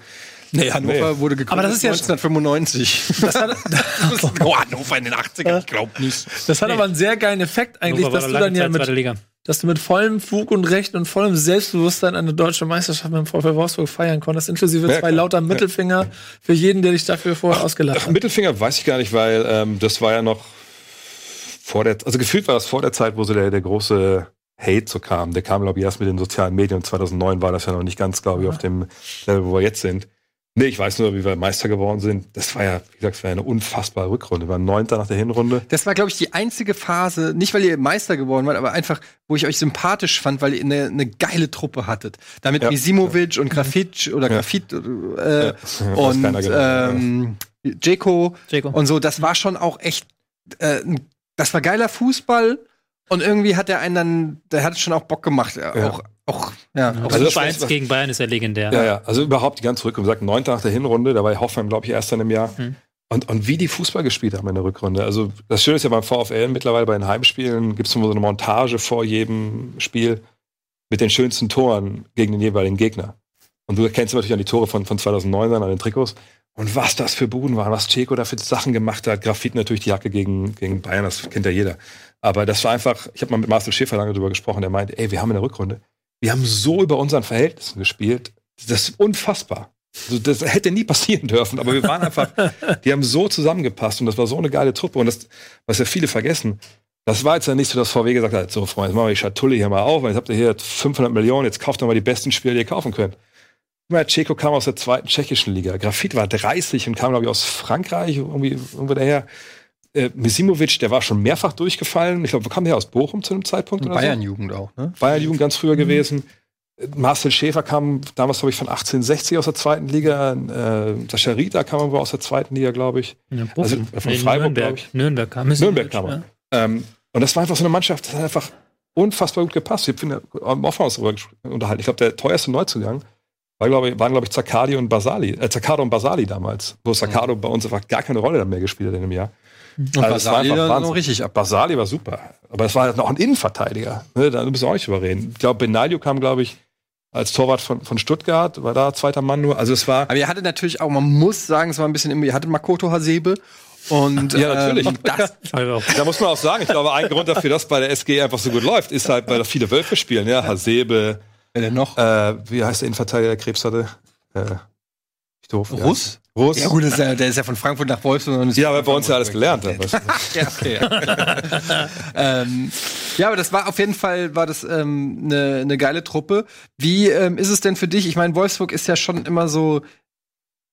Nee, Hannover Nee. wurde gegründet Aber das ist ja- 1995. Das hat, oh, Hannover in den 80ern, ich glaub nicht. das hat aber einen sehr geilen Effekt eigentlich, Hannover dass du dann ja mit, dass du mit vollem Fug und Recht und vollem Selbstbewusstsein eine deutsche Meisterschaft mit dem VfL Wolfsburg feiern konntest, inklusive Ja, zwei lauter Mittelfinger für jeden, der dich dafür vorher ausgelacht Ach, hat. Mittelfinger weiß ich gar nicht, weil ähm, das war ja noch vor der, also gefühlt war das vor der Zeit, wo so der, der große Hate so kam. Der kam, glaube ich, erst mit den sozialen Medien. 2009 war das ja noch nicht ganz, glaube ich, auf dem Level, wo wir jetzt sind. Nee, ich weiß nur, wie wir Meister geworden sind. Das war ja, wie gesagt, das war ja eine unfassbare Rückrunde. Wir waren Neunter nach der Hinrunde. Das war, glaube ich, die einzige Phase, nicht weil ihr Meister geworden wart, aber einfach, wo ich euch sympathisch fand, weil ihr eine, eine geile Truppe hattet. Damit Ja. Misimovic und Grafitsch oder Ja. Grafit äh, Ja. Und ähm, Jeko Jaco. und so. Das war schon auch echt, äh, das war geiler Fußball. Und irgendwie hat der einen dann, der hat schon auch Bock gemacht. Ja. Auch, auch, ja. Auch auch Also das das- 1 gegen Bayern ist ja legendär. Ja, ja, also überhaupt die ganze Rückrunde. Wie gesagt, Neunter nach der Hinrunde, da war Hoffenheim, glaube ich, erst in einem Jahr. Mhm. Und, und wie die Fußball gespielt haben in der Rückrunde. Also das Schöne ist ja beim VfL mittlerweile bei den Heimspielen gibt es immer so eine Montage vor jedem Spiel mit den schönsten Toren gegen den jeweiligen Gegner. Und du kennst natürlich an die Tore von, von 2009 dann an den Trikots. Und was das für Buden waren, was Ceco da für Sachen gemacht hat. Grafit natürlich die Jacke gegen, gegen Bayern, das kennt ja jeder. Aber das war einfach, ich habe mal mit Marcel Schäfer lange drüber gesprochen, der meinte, ey, wir haben in der Rückrunde, wir haben so über unseren Verhältnissen gespielt, das ist unfassbar. Also das hätte nie passieren dürfen, aber wir waren einfach, die haben so zusammengepasst und das war so eine geile Truppe und das, was ja viele vergessen, das war jetzt ja nicht so, dass VW gesagt hat, so Freunde, jetzt machen wir die Schatulle hier mal auf, jetzt habt ihr hier 500 Millionen, jetzt kauft doch mal die besten Spieler, die ihr kaufen könnt. Mal, Ceco kam aus der zweiten tschechischen Liga. Grafit war 30 und kam, glaube ich, aus Frankreich, irgendwie irgendwo daher. Äh, Misimovic, der war schon mehrfach durchgefallen. Ich glaube, wo kam der aus Bochum zu einem Zeitpunkt? oder so? Bayern-Jugend auch, ne? Bayern-Jugend ganz früher gewesen. Äh, Marcel Schäfer kam damals, glaube ich, von 1860 aus der zweiten Liga. Äh, Sascha Rita kam aber aus der zweiten Liga, glaube ich. Ja, Also, von Nee, Freiburg, Nürnberg. glaub ich. Nürnberg kam. Nürnberg kam er. Ähm, und das war einfach so eine Mannschaft, das hat einfach unfassbar gut gepasst. Ich finde, am Aufwand darüber ges- unterhalten. Ich glaube, der teuerste Neuzugang war, glaube ich, waren, glaube ich, Zaccardi und Basali, äh, Zaccardo und Basali damals. Wo Zaccardo bei uns einfach gar keine Rolle mehr gespielt hat in dem Jahr. Und Also, war Basali einfach Wahnsinn. noch richtig ab. Basali war super. Aber es war halt noch ein Innenverteidiger. Ne, da müssen wir auch nicht drüber reden. Ich glaube, Benaglio kam, glaube ich, als Torwart von, von Stuttgart, war da zweiter Mann nur. Also es war. Aber ihr hattet natürlich auch, man muss sagen, es war ein bisschen, im- ihr hattet Makoto Hasebe und Ja, natürlich. Ähm, das, Also, Da muss man auch sagen, ich glaube, ein Grund dafür, dass bei der SG einfach so gut läuft, ist halt, weil da viele Wölfe spielen. Ja, Hasebe, wer denn noch? äh, wie heißt der Innenverteidiger, der Krebs hatte? Äh, ich doof. Russ? Russ. Ja gut, ist ja, der ist ja von Frankfurt nach Wolfsburg. und Ja, aber bei uns ja alles gelernt. ja, okay. ähm, ja, aber das war auf jeden Fall war das ähm, eine ne geile Truppe. Wie ähm, ist es denn für dich? Ich meine, Wolfsburg ist ja schon immer so.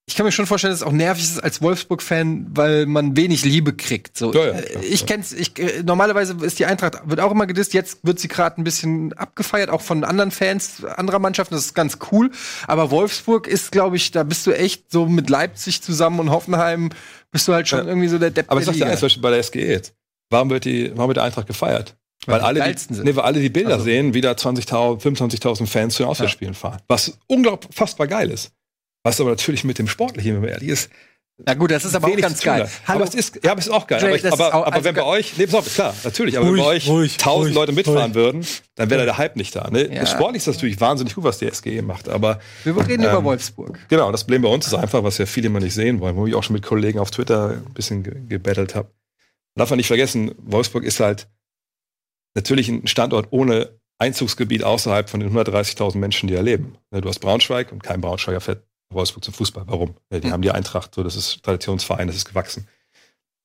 Ich kann mir schon vorstellen, dass es auch nervig ist als Wolfsburg-Fan, weil man wenig Liebe kriegt. So, Ja, ja, Äh, klar, ich kenn's. Ich, äh, normalerweise ist die Eintracht wird auch immer gedisst. Jetzt wird sie gerade ein bisschen abgefeiert, auch von anderen Fans anderer Mannschaften. Das ist ganz cool. Aber Wolfsburg ist, glaube ich, da bist du echt so mit Leipzig zusammen und Hoffenheim bist du halt schon Ja. irgendwie so der Depp Aber ich sag dir eins, zum Beispiel bei der SG jetzt. Warum wird die, warum wird der Eintracht gefeiert? Weil die alle, die, sind. nee, weil alle die Bilder Also. sehen, wie da 20.000, 25.000 Fans zu den Auswärtsspielen fahren. Was unglaublich fassbar geil ist. Was aber natürlich mit dem Sportlichen, wenn man ehrlich ist, Na gut, das ist aber auch ganz geil. hat. Aber es ist, ja, aber es ist auch geil. Jay, aber ich, aber, auch- aber also wenn bei euch, nee, auf, klar, natürlich, aber wenn Ruhig, bei euch ruhig, tausend ruhig, Leute mitfahren ruhig. würden, dann wäre der Hype nicht da. Ne? Ja. Sportlich ist das natürlich wahnsinnig gut, was die SGE macht. Aber Wir reden über Ähm, Wolfsburg. Genau, das Problem bei uns ist einfach, was ja viele immer nicht sehen wollen, wo ich auch schon mit Kollegen auf Twitter ein bisschen ge gebettelt habe. Darf man nicht vergessen, Wolfsburg ist halt natürlich ein Standort ohne Einzugsgebiet außerhalb von den 130.000 Menschen, die da leben. Ne, Du hast Braunschweig und kein Braunschweiger fährt Wolfsburg zum Fußball. Warum? Ja, Die haben die Eintracht, so, das ist Traditionsverein, das ist gewachsen.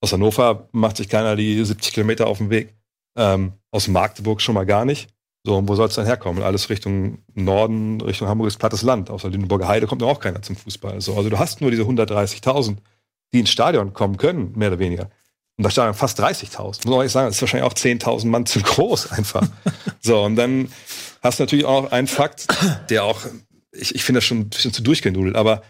Aus Hannover macht sich keiner die 70 Kilometer auf den Weg. Ähm, aus Magdeburg schon mal gar nicht. So, und wo soll es dann herkommen? Alles Richtung Norden, Richtung Hamburg ist plattes Land. Außer Lüneburger Heide kommt noch auch keiner zum Fußball. So, also du hast nur diese 130.000, die ins Stadion kommen können, mehr oder weniger. Und da standen fast 30.000. Muss man ehrlich sagen, das ist wahrscheinlich auch 10.000 Mann zu groß einfach. so, und dann hast du natürlich auch einen Fakt, der auch, ich, ich finde das schon ein bisschen zu durchgenudelt, aber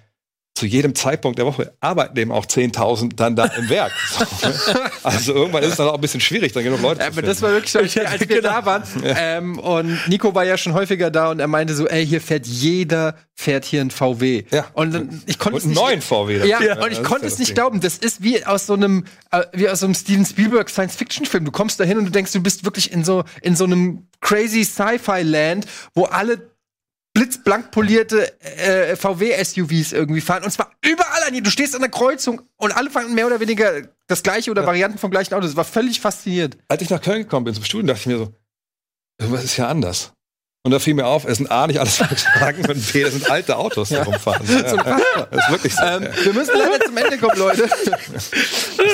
zu jedem Zeitpunkt der Woche arbeiten eben auch 10.000 dann da im Werk. So? Also irgendwann ist es dann auch ein bisschen schwierig, dann genug Leute Ja, zu aber das war wirklich so, als wir, als wir genau. da waren. Ähm, und Nico war ja schon häufiger da und er meinte so, ey, hier fährt jeder, fährt hier ein VW. Ja. Und dann, ich konnte es nicht. neuen VW. Ja, Ja, und ich konnte es ja nicht glauben. Das ist wie aus so einem, äh, wie aus so einem Steven Spielberg Science-Fiction-Film. Du kommst da hin und du denkst, du bist wirklich in so, in so einem crazy Sci-Fi-Land, wo alle blitzblank polierte äh, VW-SUVs irgendwie fahren. Und zwar überall an. Du stehst an der Kreuzung und alle fahren mehr oder weniger das gleiche oder Varianten vom gleichen Auto. Das war völlig faszinierend. Als ich nach Köln gekommen bin zum Studium, dachte ich mir so, irgendwas ist ja anders. Und da fiel mir auf, es sind A, nicht alles Volkswagen und B, das sind alte Autos, die rumfahren. Ja. Das ist wirklich so. Ähm, wir müssen leider zum Ende kommen, Leute. Das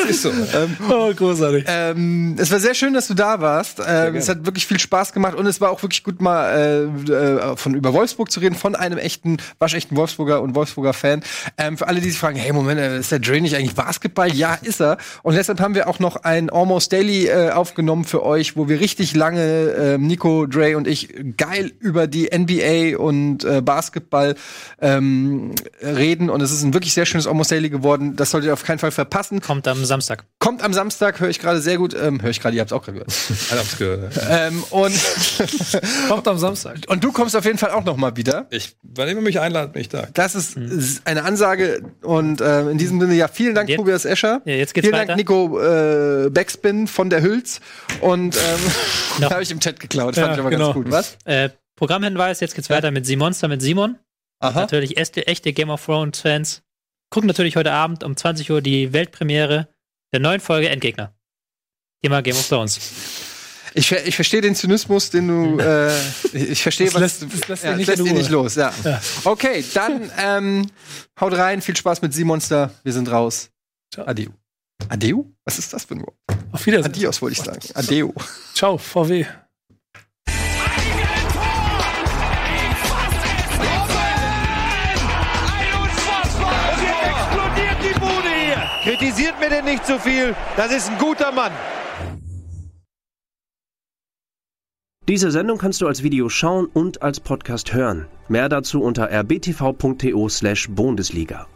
ist so. Ähm, Oh, großartig. ähm, es war sehr schön, dass du da warst. Ähm, es hat wirklich viel Spaß gemacht und es war auch wirklich gut, mal äh, äh, von über Wolfsburg zu reden, von einem echten, waschechten Wolfsburger und Wolfsburger Fan. Ähm, für alle, die sich fragen, hey, Moment, äh, ist der Dre nicht eigentlich Basketball? Ja, ist er. Und deshalb haben wir auch noch ein Almost Daily äh, aufgenommen für euch, wo wir richtig lange, äh, Nico, Dre und ich, geil über die NBA und äh, Basketball ähm, reden. Und es ist ein wirklich sehr schönes Almost Daily geworden. Das solltet ihr auf keinen Fall verpassen. Kommt am Samstag. Kommt am Samstag, höre ich gerade sehr gut. Ähm, höre ich gerade, ihr habt es auch gerade gehört. Alle haben's gehört. ähm, und, Kommt am Samstag. und du kommst auf jeden Fall auch noch mal wieder. Ich, wann immer mich einladen, bin ich da. Das ist ist eine Ansage. Und äh, in diesem Sinne, ja, vielen Dank, Jetzt- Tobias Escher. Ja, jetzt geht's vielen weiter. Dank, Nico äh, Backspin von der Hülz. Und ähm, Noch- habe ich im Chat geklaut. Fand Ja, ich aber genau. ganz gut. Was? Äh, Programmhinweis, jetzt geht's weiter mit Simonster mit Simon. Aha. Natürlich echte, echte Game of Thrones Fans. Gucken natürlich heute Abend um 20 Uhr die Weltpremiere der neuen Folge Endgegner. Thema Game of Thrones. Ich, ich verstehe den Zynismus, den du. Äh, ich verstehe, was. lässt- das lässt ja, ihn nicht lässt nicht los. Ja. Okay, dann ähm, haut rein. Viel Spaß mit Simonster. Wir sind raus. Ciao. Adeu. Adeu? Was ist das für ein Wort? Auf Wiedersehen. Adios, wollte ich sagen. Adeu. Ciao, VW. Kritisiert mir denn nicht zu viel. Das ist ein guter Mann. Diese Sendung kannst du als Video schauen und als Podcast hören. Mehr dazu unter rbtv.to slash Bundesliga.